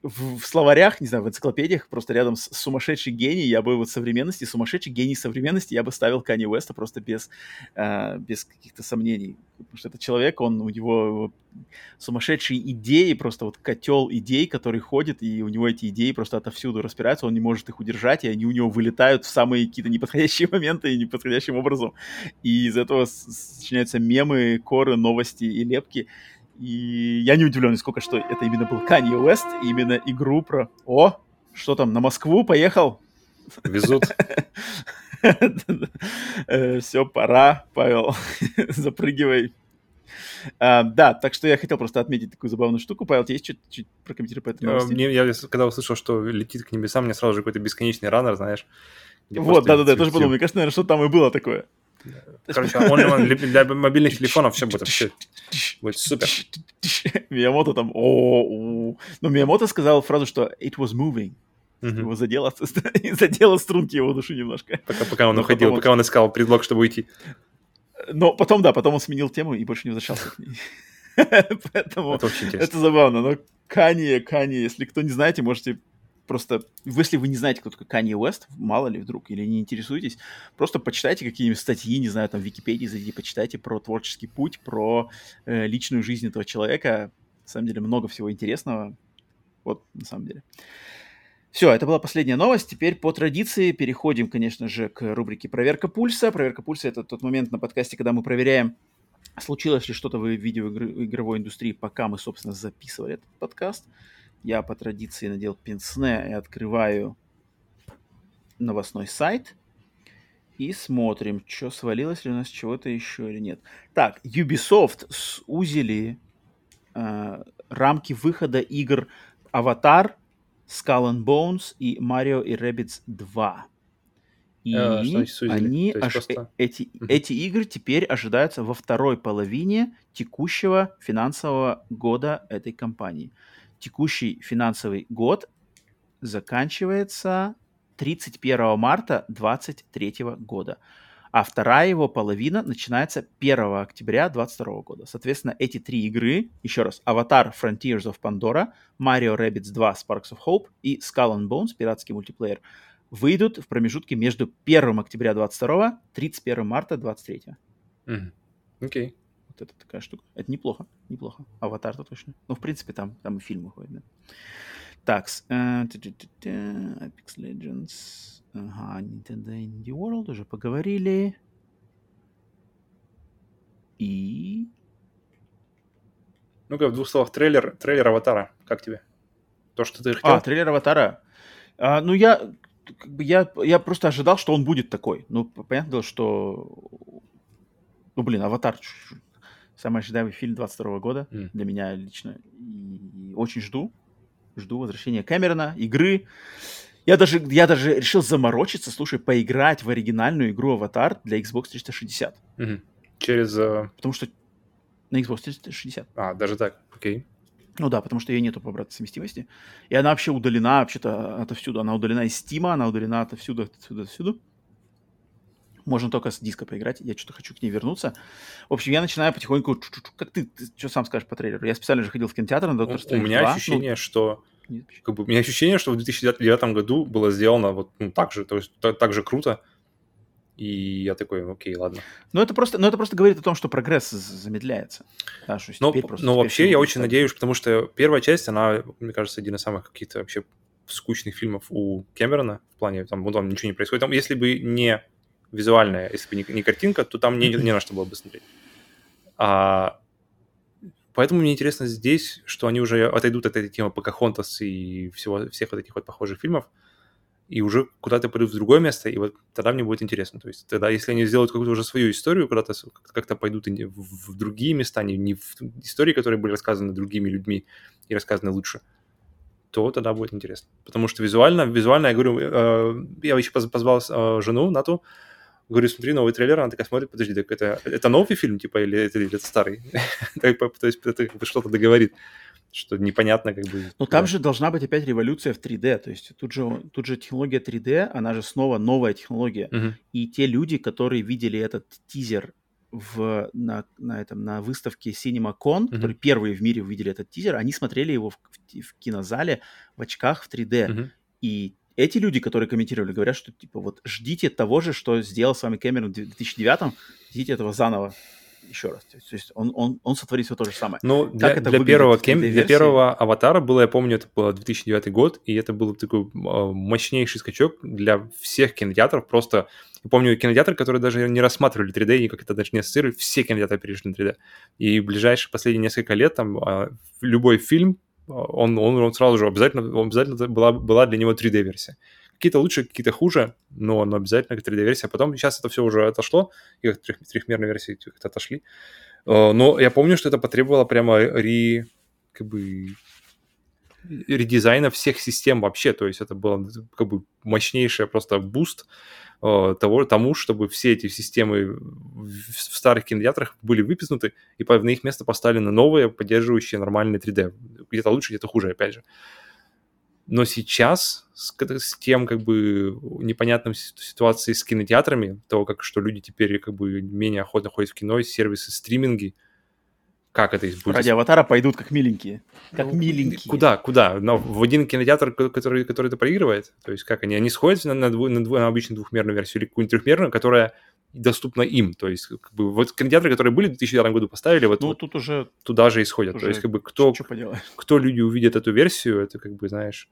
в, в словарях, не знаю, в энциклопедиях, просто рядом с сумасшедший гений, я бы вот современности, сумасшедший гений современности, я бы ставил Канни Уэста просто без, э, без каких-то сомнений. Потому что этот человек, он, у него сумасшедшие идеи, просто вот котел идей, который ходит, и у него эти идеи просто отовсюду распираются, он не может их удержать, и они у него вылетают в самые какие-то неподходящие моменты и неподходящим образом. И из этого сочиняются мемы, коры, новости и лепки. И я не удивлен, сколько что это именно был Канье Уэст, именно игру про... О, что там, на Москву поехал? Везут. Э, Все, пора, Павел, запрыгивай. А, да, так что я хотел просто отметить такую забавную штуку. Павел, есть что-то чуть прокомментировать по этому новости? Мне, я когда услышал, что летит к небесам, мне сразу же какой-то бесконечный раннер, знаешь. Вот, да-да-да, я тоже подумал. Мне кажется, наверное, что там и было такое. Короче, он для мобильных телефонов все будет вообще будет супер. Миямото там, о, но Миямото сказал фразу, что it was moving. Его задело, задело струнки его души немножко. Пока, пока он уходил, пока он искал предлог, чтобы уйти. Но потом, да, потом он сменил тему и больше не возвращался к ней. Поэтому это, это забавно. Но Канье, Канье, если кто не знаете, можете просто, если вы не знаете, кто такой Канье Уэст, мало ли вдруг, или не интересуетесь, просто почитайте какие-нибудь статьи, не знаю, там в Википедии зайдите, почитайте про творческий путь, про э, личную жизнь этого человека. На самом деле много всего интересного. Вот, на самом деле. Все, это была последняя новость. Теперь по традиции переходим, конечно же, к рубрике «Проверка пульса». Проверка пульса — это тот момент на подкасте, когда мы проверяем, случилось ли что-то в видеоигровой индустрии, пока мы, собственно, записывали этот подкаст я по традиции надел пенсне и открываю новостной сайт. И смотрим, что свалилось ли у нас чего-то еще или нет. Так, Ubisoft сузили э, рамки выхода игр Аватар Skull and Bones и Mario и Rabbids 2. И А, они, ож- просто- э- эти, эти игры теперь ожидаются во второй половине текущего финансового года этой компании. Текущий финансовый год заканчивается 31 марта 2023 года, а вторая его половина начинается 1 октября 2022 года. Соответственно, эти три игры, еще раз, Avatar Frontiers of Pandora, Mario Rabbids 2 Sparks of Hope и Skull and Bones, пиратский мультиплеер, выйдут в промежутке между 1 октября 22 31 марта 23. Мгм. Окей. Вот это такая штука. Это неплохо, неплохо. Аватар-то точно. Ну, в принципе, там, там и фильмы ходят, да. Так, э, Apex Legends, ага, Nintendo Indie World, уже поговорили. И... Ну-ка, в двух словах, трейлер, трейлер Аватара. Как тебе? То, что ты хотел? А, трейлер Аватара. А, ну, я, как бы я, я просто ожидал, что он будет такой. Ну, п- понятное дело, что... Ну, блин, Аватар. Самый ожидаемый фильм 22 года М. для меня лично. И очень жду. Жду возвращения Кэмерона, игры. Я даже, я даже решил заморочиться, слушай, поиграть в оригинальную игру Аватар для Xbox 360. Мгм. Через... э, Потому что на Xbox 360. А, даже так. Окей. Ну да, потому что ее нету по обратной совместимости. И она вообще удалена вообще-то отовсюду. Она удалена из Steam, она удалена отовсюду, отовсюду, отовсюду. Можно только с диска поиграть. Я что-то хочу к ней вернуться. В общем, я начинаю потихоньку... Как ты, ты что сам скажешь по трейлеру? Я специально же ходил в кинотеатр на Доктор У Стрэндж меня 2. ощущение, что... Ну, нет, почему? Как бы, у меня ощущение, что в 2009 году было сделано вот ну, так же, то есть так, так же круто. И я такой, окей, ладно. Ну, это просто, ну, это просто говорит о том, что прогресс замедляется. Да, что Но, просто- но теперь вообще я очень надеюсь, потому что первая часть, она, мне кажется, один из самых каких-то вообще скучных фильмов у Кэмерона в плане, там, ну, там ничего не происходит. Там, если бы не визуальная, если бы не, не картинка, то там не, не на что было бы смотреть. А, поэтому мне интересно здесь, что они уже отойдут от этой темы Покахонтас и всего, всех вот этих вот похожих фильмов, и уже куда-то пойдут в другое место, и вот тогда мне будет интересно. То есть тогда, если они сделают какую-то уже свою историю, куда-то как-то пойдут в, другие места, не, не в истории, которые были рассказаны другими людьми и рассказаны лучше, то тогда будет интересно. Потому что визуально, визуально, я говорю, э, я еще поз- позвал э, жену Нату, говорю, смотри, новый трейлер, она такая смотрит, подожди, так это, это новый фильм, типа, или это, или это старый? То есть это как бы что-то договорит, что непонятно как бы... Ну, там же должна быть опять революция в 3D. То есть тут же, тут же технология 3D, она же снова новая технология. И те люди, которые видели этот тизер в, на, на, этом, на выставке CinemaCon, которые первые в мире увидели этот тизер, они смотрели его в, в- в кинозале в очках в 3D. Мгм. И эти люди, которые комментировали, говорят, что типа вот ждите того же, что сделал с вами Кэмерон в 2009, ждите этого заново еще раз. То есть, он, он, он сотворит все то же самое. Ну, для, это для, первого кем, 3D для первого аватара было, я помню, это был 2009 год, и это был такой э, мощнейший скачок для всех кинотеатров. Просто, я помню, кинотеатры, которые даже не рассматривали 3D, и как это даже не ассоциировали, все кинотеатры перешли на 3D. И в ближайшие последние несколько лет там э, любой фильм, он, он, он сразу же обязательно, он обязательно была, была для него 3D-версия. Какие-то лучше, какие-то хуже, но, но обязательно 3D-версия. Потом сейчас это все уже отошло, и как трех- трехмерные версии как-то отошли. Э, Но я помню, что это потребовало прямо ре, как бы редизайна всех систем вообще. То есть это было как бы мощнейший просто буст того, тому, чтобы все эти системы в, старых кинотеатрах были выпихнуты, и по- на их место поставлены новые, поддерживающие нормальный 3D. Где-то лучше, где-то хуже, опять же. Но сейчас с, с тем как бы непонятным си- ситуацией с кинотеатрами, того, как что люди теперь как бы менее охотно ходят в кино, сервисы, стриминги, как это будет? Ради аватара пойдут как миленькие. Как Ну, миленькие. Куда, куда? Но в один кинотеатр, ко- который, который это проигрывает? То есть как они? Они сходят на, на, дву- на, дву- на обычную двухмерную версию или какую-нибудь трехмерную, которая доступна им. То есть как бы вот кинотеатры, которые были в 2009 году поставили, вот, Ну, вот тут уже туда же и сходят. уже То есть как бы кто, кто люди увидят эту версию, это как бы, знаешь,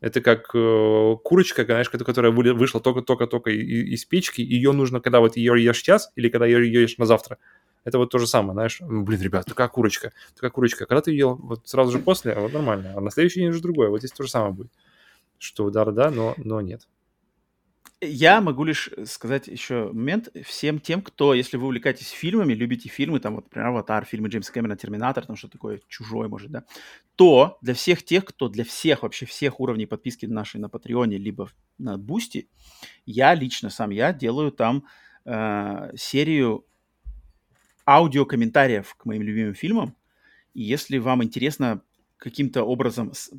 это как э, курочка, знаешь, ко- которая вышла только-только-только из печки, ее нужно, когда вот ее ешь час или когда ее ешь на завтра. Это вот то же самое, знаешь, ну, блин, ребят, такая курочка, такая курочка. Когда ты ел вот сразу же после, вот нормально, а на следующий день уже другое. Вот здесь то же самое будет. Что да-да-да, но, но нет. Я могу лишь сказать еще момент всем тем, кто, если вы увлекаетесь фильмами, любите фильмы, там, вот, например, «Аватар», фильмы Джеймса Кэмерона, «Терминатор», там что такое «Чужой», может, да, то для всех тех, кто для всех, вообще всех уровней подписки нашей на Патреоне, либо на Бусти, я лично сам, я делаю там э, серию аудиокомментариев к моим любимым фильмам. И если вам интересно каким-то образом, с,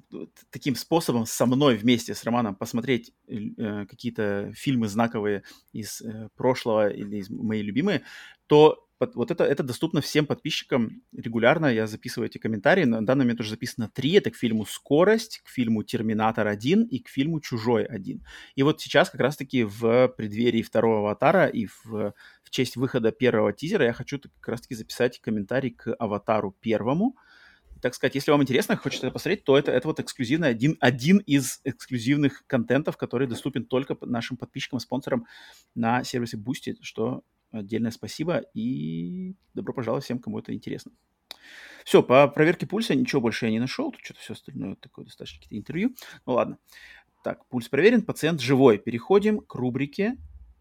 таким способом со мной вместе с Романом посмотреть э, какие-то фильмы знаковые из э, прошлого или из мои любимые, то вот это, это доступно всем подписчикам регулярно. Я записываю эти комментарии. На данный момент уже записано три. Это к фильму «Скорость», к фильму «Терминатор 1» и к фильму «Чужой 1». И вот сейчас как раз-таки в преддверии второго «Аватара» и в, в честь выхода первого тизера я хочу как раз-таки записать комментарий к «Аватару» первому – так сказать, если вам интересно, хочется это посмотреть, то это, это вот эксклюзивный, один, один из эксклюзивных контентов, который доступен только нашим подписчикам, спонсорам на сервисе Boosty, что отдельное спасибо и добро пожаловать всем, кому это интересно. Все, по проверке пульса ничего больше я не нашел, тут что-то все остальное такое достаточно какие-то интервью. Ну ладно. Так, пульс проверен, пациент живой. Переходим к рубрике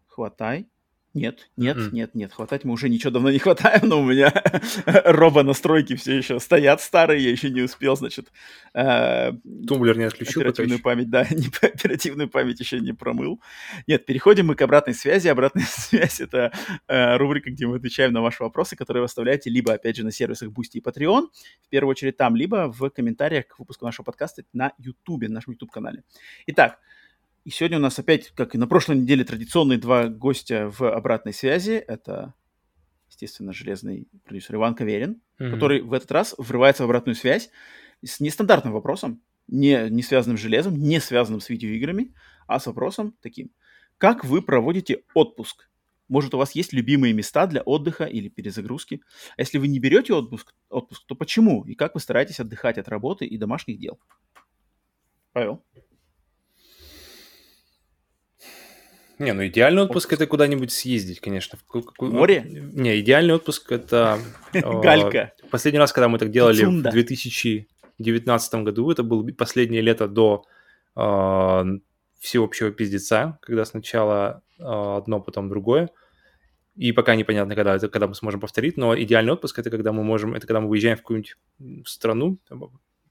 «Хватай нет, нет, mm-hmm. нет, нет, хватать мы уже ничего давно не хватаем, но у меня робо-настройки все еще стоят старые, я еще не успел, значит... Э, Тумблер не отключил. Оперативную память, да, не, оперативную память еще не промыл. Нет, переходим мы к обратной связи. Обратная связь — это э, рубрика, где мы отвечаем на ваши вопросы, которые вы оставляете либо, опять же, на сервисах Boosty и Patreon, в первую очередь там, либо в комментариях к выпуску нашего подкаста на YouTube, на нашем YouTube-канале. Итак, и сегодня у нас опять, как и на прошлой неделе, традиционные два гостя в обратной связи. Это, естественно, железный продюсер Иван Каверин, mm-hmm. который в этот раз врывается в обратную связь с нестандартным вопросом, не, не связанным с железом, не связанным с видеоиграми, а с вопросом таким. Как вы проводите отпуск? Может, у вас есть любимые места для отдыха или перезагрузки? А если вы не берете отпуск, отпуск, то почему? И как вы стараетесь отдыхать от работы и домашних дел? Павел? Не, ну идеальный отпуск, отпуск. это куда-нибудь съездить, конечно. Море? Не, идеальный отпуск это... Галька. Последний раз, когда мы так делали в 2019 году, это было последнее лето до всеобщего пиздеца, когда сначала одно, потом другое. И пока непонятно, когда, это, когда мы сможем повторить, но идеальный отпуск это когда мы можем, это когда мы выезжаем в какую-нибудь страну,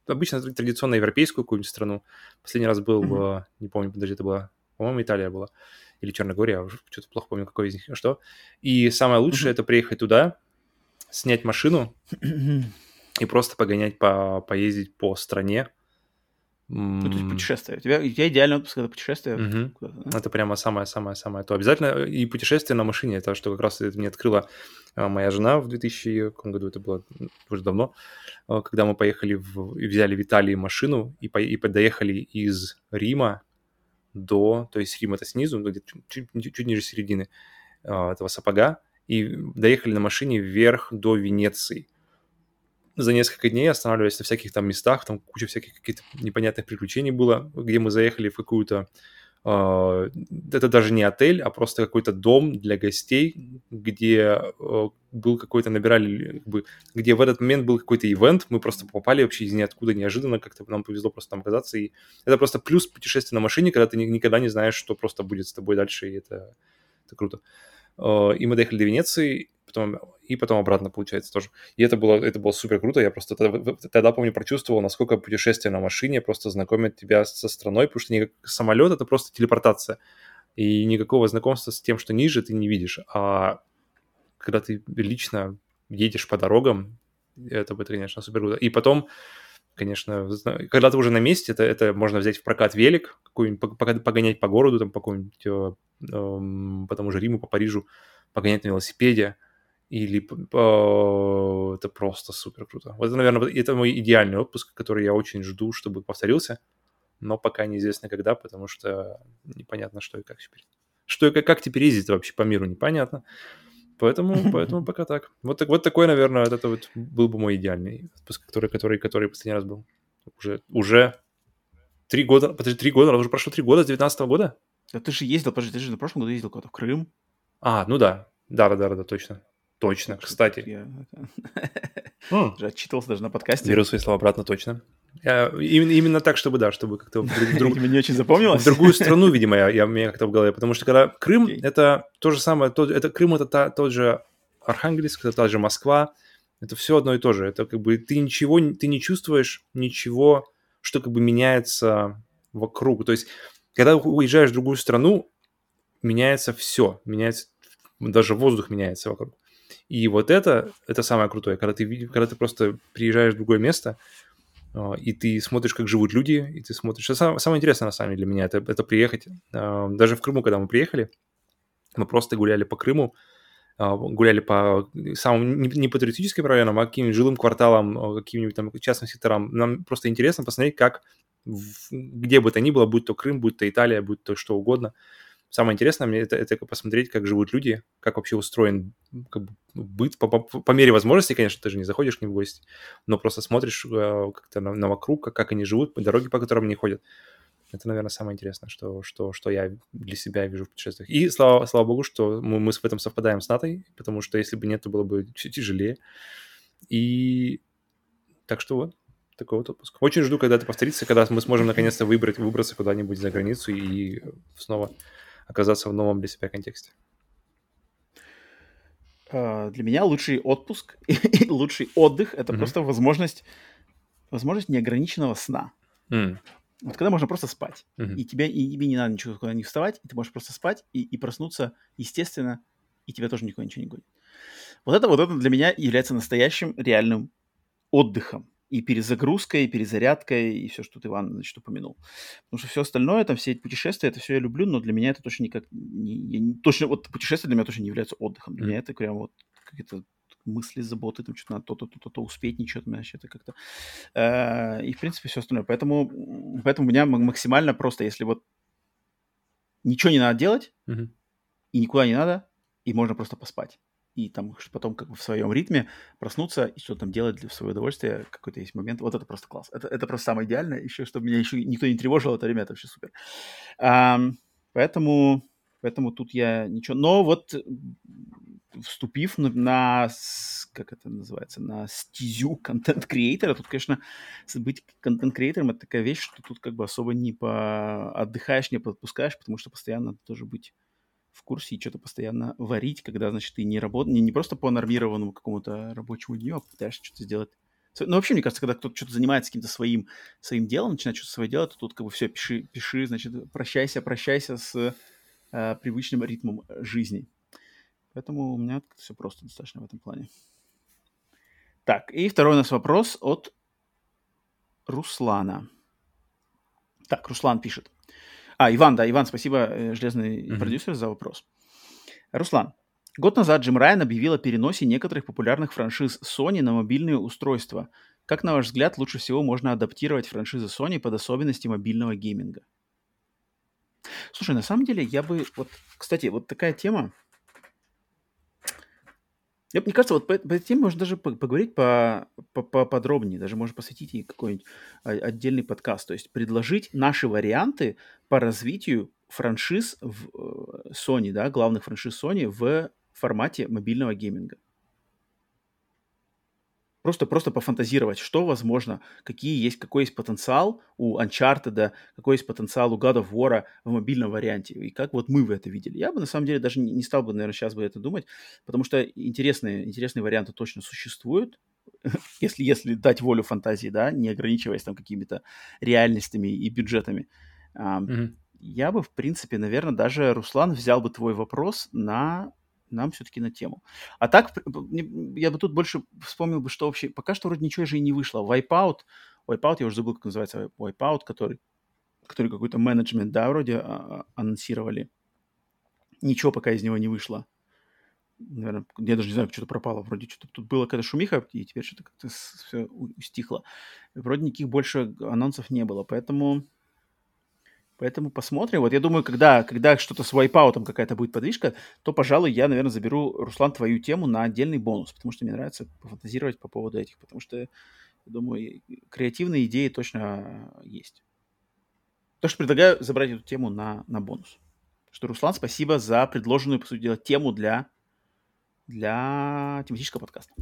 обычно традиционно европейскую какую-нибудь страну. Последний раз был, mm-hmm. не помню, подожди, это была, по-моему, Италия была или Черногория, я уже что-то плохо помню, какой из них что. И самое лучшее mm-hmm. это приехать туда, снять машину и просто погонять, по, поездить по стране. Ну, то есть путешествие. У тебя, у тебя идеальный отпуск это путешествие. Угу. Да? Это прямо самое-самое-самое то. Обязательно и путешествие на машине. Это что как раз это мне открыла а, моя жена в 2000 каком году, это было уже давно, а, когда мы поехали в, и взяли в Италии машину и, по, и доехали из Рима до, то есть Рим это снизу, где чуть, чуть, чуть ниже середины э, этого сапога, и доехали на машине вверх до Венеции. За несколько дней останавливаясь на всяких там местах, там куча всяких каких-то непонятных приключений было, где мы заехали в какую-то это даже не отель, а просто какой-то дом для гостей, где а, был какой-то, набирали, как бы, где в этот момент был какой-то ивент, мы просто попали вообще из ниоткуда неожиданно, как-то нам повезло просто там оказаться, и это просто плюс путешествия на машине, когда ты никогда не знаешь, что просто будет с тобой дальше, и это, это круто. А, и мы доехали до Венеции, потом, и потом обратно, получается, тоже. И это было, это было супер круто. Я просто тогда, тогда, помню, прочувствовал, насколько путешествие на машине просто знакомит тебя со страной, потому что не, самолет — это просто телепортация. И никакого знакомства с тем, что ниже, ты не видишь. А когда ты лично едешь по дорогам, это, это конечно, супер круто. И потом, конечно, когда ты уже на месте, это, это можно взять в прокат велик, какой-нибудь погонять по городу, там, по какому-нибудь, э, э, по тому же Риму, по Парижу, погонять на велосипеде, или э, это просто супер круто. Вот это, наверное, это мой идеальный отпуск, который я очень жду, чтобы повторился, но пока неизвестно когда, потому что непонятно, что и как теперь. Что и как, как теперь ездить вообще по миру, непонятно. Поэтому, поэтому пока так. Вот, так. вот такой, наверное, вот это вот был бы мой идеальный отпуск, который, который, который последний раз был. Уже, уже три года, подожди, три года, уже прошло три года с 19 года? Да ты же ездил, подожди, ты же на прошлом году ездил куда-то в Крым. А, ну да, да, да, да, да, точно. Точно, кстати. Я... Же отчитывался даже на подкасте. Беру свои слова обратно, точно. Именно, именно так, чтобы, да, чтобы как-то вдруг... не очень запомнилось? В другую страну, видимо, я, я, у меня как-то в голове. Потому что когда Крым, okay. это то же самое, то, это Крым это та, тот же Архангельск, это та же Москва, это все одно и то же. Это как бы ты ничего, ты не чувствуешь ничего, что как бы меняется вокруг. То есть, когда уезжаешь в другую страну, меняется все, меняется, даже воздух меняется вокруг. И вот это, это самое крутое, когда ты, когда ты просто приезжаешь в другое место, а, и ты смотришь, как живут люди, и ты смотришь... Это самое, интересное, на самом деле, для меня, это, это приехать. А, даже в Крыму, когда мы приехали, мы просто гуляли по Крыму, а, гуляли по самым не по туристическим районам, а каким-нибудь жилым кварталам, каким-нибудь там частным секторам. Нам просто интересно посмотреть, как где бы то ни было, будь то Крым, будь то Италия, будь то что угодно, Самое интересное мне это, это посмотреть, как живут люди, как вообще устроен как бы, быт. По, по, по мере возможности, конечно, ты же не заходишь к ним в гости, но просто смотришь э, как-то на, на вокруг, как, как они живут, по дороге, по которым они ходят. Это, наверное, самое интересное, что, что, что я для себя вижу в путешествиях. И слава, слава богу, что мы, мы в этом совпадаем с Натой, потому что если бы нет, то было бы чуть тяжелее. И так что вот, такой вот отпуск. Очень жду, когда это повторится, когда мы сможем наконец-то выбрать, выбраться куда-нибудь за границу и снова оказаться в новом для себя контексте? А, для меня лучший отпуск и лучший отдых это mm-hmm. просто возможность, возможность неограниченного сна. Mm. Вот когда можно просто спать, mm-hmm. и, тебе, и тебе не надо ничего куда не вставать, и ты можешь просто спать и, и проснуться, естественно, и тебя тоже никуда ничего не гонит. Вот это, вот это для меня является настоящим реальным отдыхом и перезагрузкой, и перезарядкой, и все, что ты, Иван, значит, упомянул. Потому что все остальное, там, все эти путешествия, это все я люблю, но для меня это точно никак... Не, я точно, вот путешествия для меня точно не являются отдыхом. Для mm-hmm. меня это прям вот какие-то мысли, заботы, там что-то надо то-то, то-то, то успеть, ничего там, значит, это как-то... Э, и, в принципе, все остальное. Поэтому, поэтому у меня максимально просто, если вот ничего не надо делать, mm-hmm. и никуда не надо, и можно просто поспать и там потом как бы в своем ритме проснуться и что там делать для своего удовольствия, какой-то есть момент. Вот это просто класс. Это, это просто самое идеальное. Еще, чтобы меня еще никто не тревожил, это время, это вообще супер. А, поэтому, поэтому тут я ничего... Но вот вступив на, на как это называется, на стезю контент-креатора, тут, конечно, быть контент-креатором это такая вещь, что тут как бы особо не по отдыхаешь, не подпускаешь, потому что постоянно надо тоже быть в курсе и что-то постоянно варить, когда, значит, ты не работаешь, не, не просто по нормированному какому-то рабочему дню, а пытаешься что-то сделать. Ну, вообще, мне кажется, когда кто-то что-то занимается каким-то своим, своим делом, начинает что-то свое делать, то тут как бы все, пиши, пиши, значит, прощайся, прощайся с э, привычным ритмом жизни. Поэтому у меня все просто достаточно в этом плане. Так, и второй у нас вопрос от Руслана. Так, Руслан пишет. А, Иван, да, Иван, спасибо, э, железный mm-hmm. продюсер, за вопрос. Руслан, год назад Джим Райан объявил о переносе некоторых популярных франшиз Sony на мобильные устройства. Как, на ваш взгляд, лучше всего можно адаптировать франшизы Sony под особенности мобильного гейминга? Слушай, на самом деле, я бы... Вот, кстати, вот такая тема, я, мне кажется, вот по, по этой теме можно даже поговорить по, по, поподробнее, даже можно посвятить ей какой-нибудь отдельный подкаст, то есть предложить наши варианты по развитию франшиз в э, Sony, да, главных франшиз Sony в формате мобильного гейминга. Просто, просто пофантазировать, что возможно, какие есть, какой есть потенциал у Uncharted, какой есть потенциал у God of War в мобильном варианте, и как вот мы в это видели. Я бы, на самом деле, даже не стал бы, наверное, сейчас бы это думать, потому что интересные, интересные варианты точно существуют, если, если дать волю фантазии, да, не ограничиваясь там какими-то реальностями и бюджетами. Mm-hmm. Я бы, в принципе, наверное, даже, Руслан, взял бы твой вопрос на нам все-таки на тему. А так, я бы тут больше вспомнил бы, что вообще, пока что вроде ничего же и не вышло. Wipeout, Wipeout, я уже забыл, как называется Wipeout, который, который какой-то менеджмент, да, вроде а, а, анонсировали. Ничего пока из него не вышло. Наверное, я даже не знаю, что-то пропало. Вроде что-то тут было какая-то шумиха, и теперь что-то как-то все стихло. Вроде никаких больше анонсов не было, поэтому Поэтому посмотрим. Вот я думаю, когда, когда что-то с вайпаутом какая-то будет подвижка, то, пожалуй, я, наверное, заберу, Руслан, твою тему на отдельный бонус, потому что мне нравится пофантазировать по поводу этих, потому что, я думаю, креативные идеи точно есть. Так что предлагаю забрать эту тему на, на бонус. Что, Руслан, спасибо за предложенную, по сути дела, тему для, для тематического подкаста.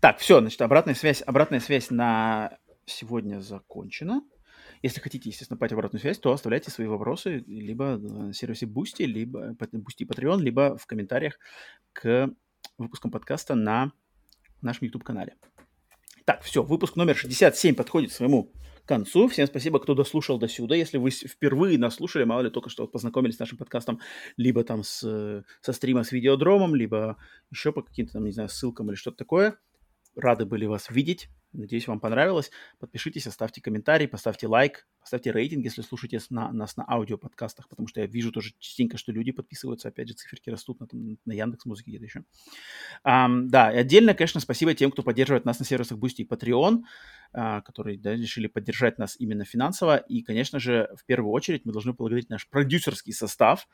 Так, все, значит, обратная связь, обратная связь на сегодня закончена. Если хотите, естественно, пать обратную связь, то оставляйте свои вопросы либо на сервисе Boosty, либо Boosty Patreon, либо в комментариях к выпускам подкаста на нашем YouTube-канале. Так, все, выпуск номер 67 подходит к своему концу. Всем спасибо, кто дослушал до сюда. Если вы впервые нас слушали, мало ли только что познакомились с нашим подкастом, либо там с, со стрима с видеодромом, либо еще по каким-то там, не знаю, ссылкам или что-то такое, рады были вас видеть. Надеюсь, вам понравилось. Подпишитесь, оставьте комментарий, поставьте лайк, поставьте рейтинг, если слушаете на, нас на аудиоподкастах, потому что я вижу тоже частенько, что люди подписываются, опять же, циферки растут на, там, на Яндекс Музыке где-то еще. Um, да, и отдельно, конечно, спасибо тем, кто поддерживает нас на сервисах Boosty и Patreon, uh, которые да, решили поддержать нас именно финансово. И, конечно же, в первую очередь мы должны поблагодарить наш продюсерский состав, 7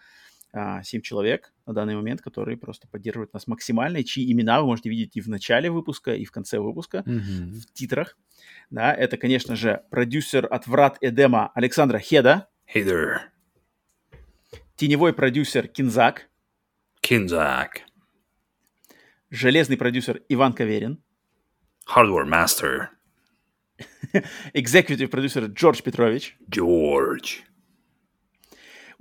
а, человек на данный момент, которые просто поддерживают нас максимально, чьи имена вы можете видеть и в начале выпуска, и в конце выпуска, mm-hmm. в титрах. Да, это, конечно же, продюсер от Врат Эдема Александра Хеда. Hey there. Теневой продюсер Кинзак. Кинзак. Железный продюсер Иван Каверин. Hardware Master. Executive продюсер Джордж Петрович. Джордж.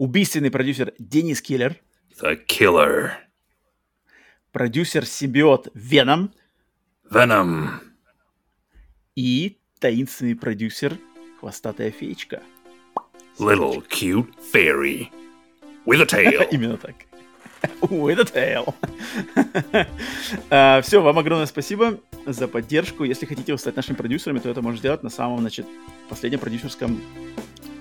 Убийственный продюсер Денис Киллер. The Killer. Продюсер Симбиот Веном. Venom. И таинственный продюсер Хвостатая феечка. Little cute fairy. With a tail. Именно так. With a tail. uh, все, вам огромное спасибо за поддержку. Если хотите стать нашими продюсерами, то это можно сделать на самом, значит, последнем продюсерском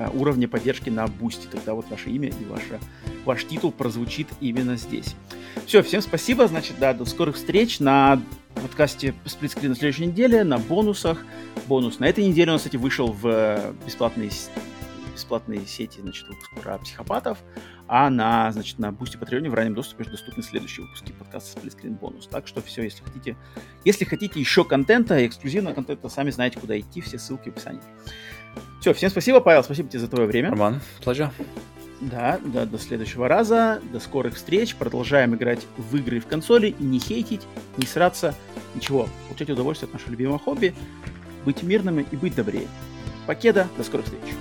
уровня поддержки на бусте. Тогда вот ваше имя и ваше, ваш титул прозвучит именно здесь. Все, всем спасибо. Значит, да, до скорых встреч на подкасте сплитскрин на следующей неделе, на бонусах. Бонус на этой неделе нас, кстати, вышел в бесплатной, бесплатной сети, значит, выпуск про психопатов, а на, значит, на Бусти Патреоне в раннем доступе доступны следующие выпуски подкаста Сплитскрин бонус. Так что все, если хотите, если хотите еще контента, эксклюзивного контента, сами знаете, куда идти, все ссылки в описании. Все, всем спасибо, Павел, спасибо тебе за твое время. Роман, pleasure. Да, да, до следующего раза, до скорых встреч. Продолжаем играть в игры в консоли, не хейтить, не сраться, ничего. Получать удовольствие от нашего любимого хобби, быть мирными и быть добрее. Покеда, до скорых встреч.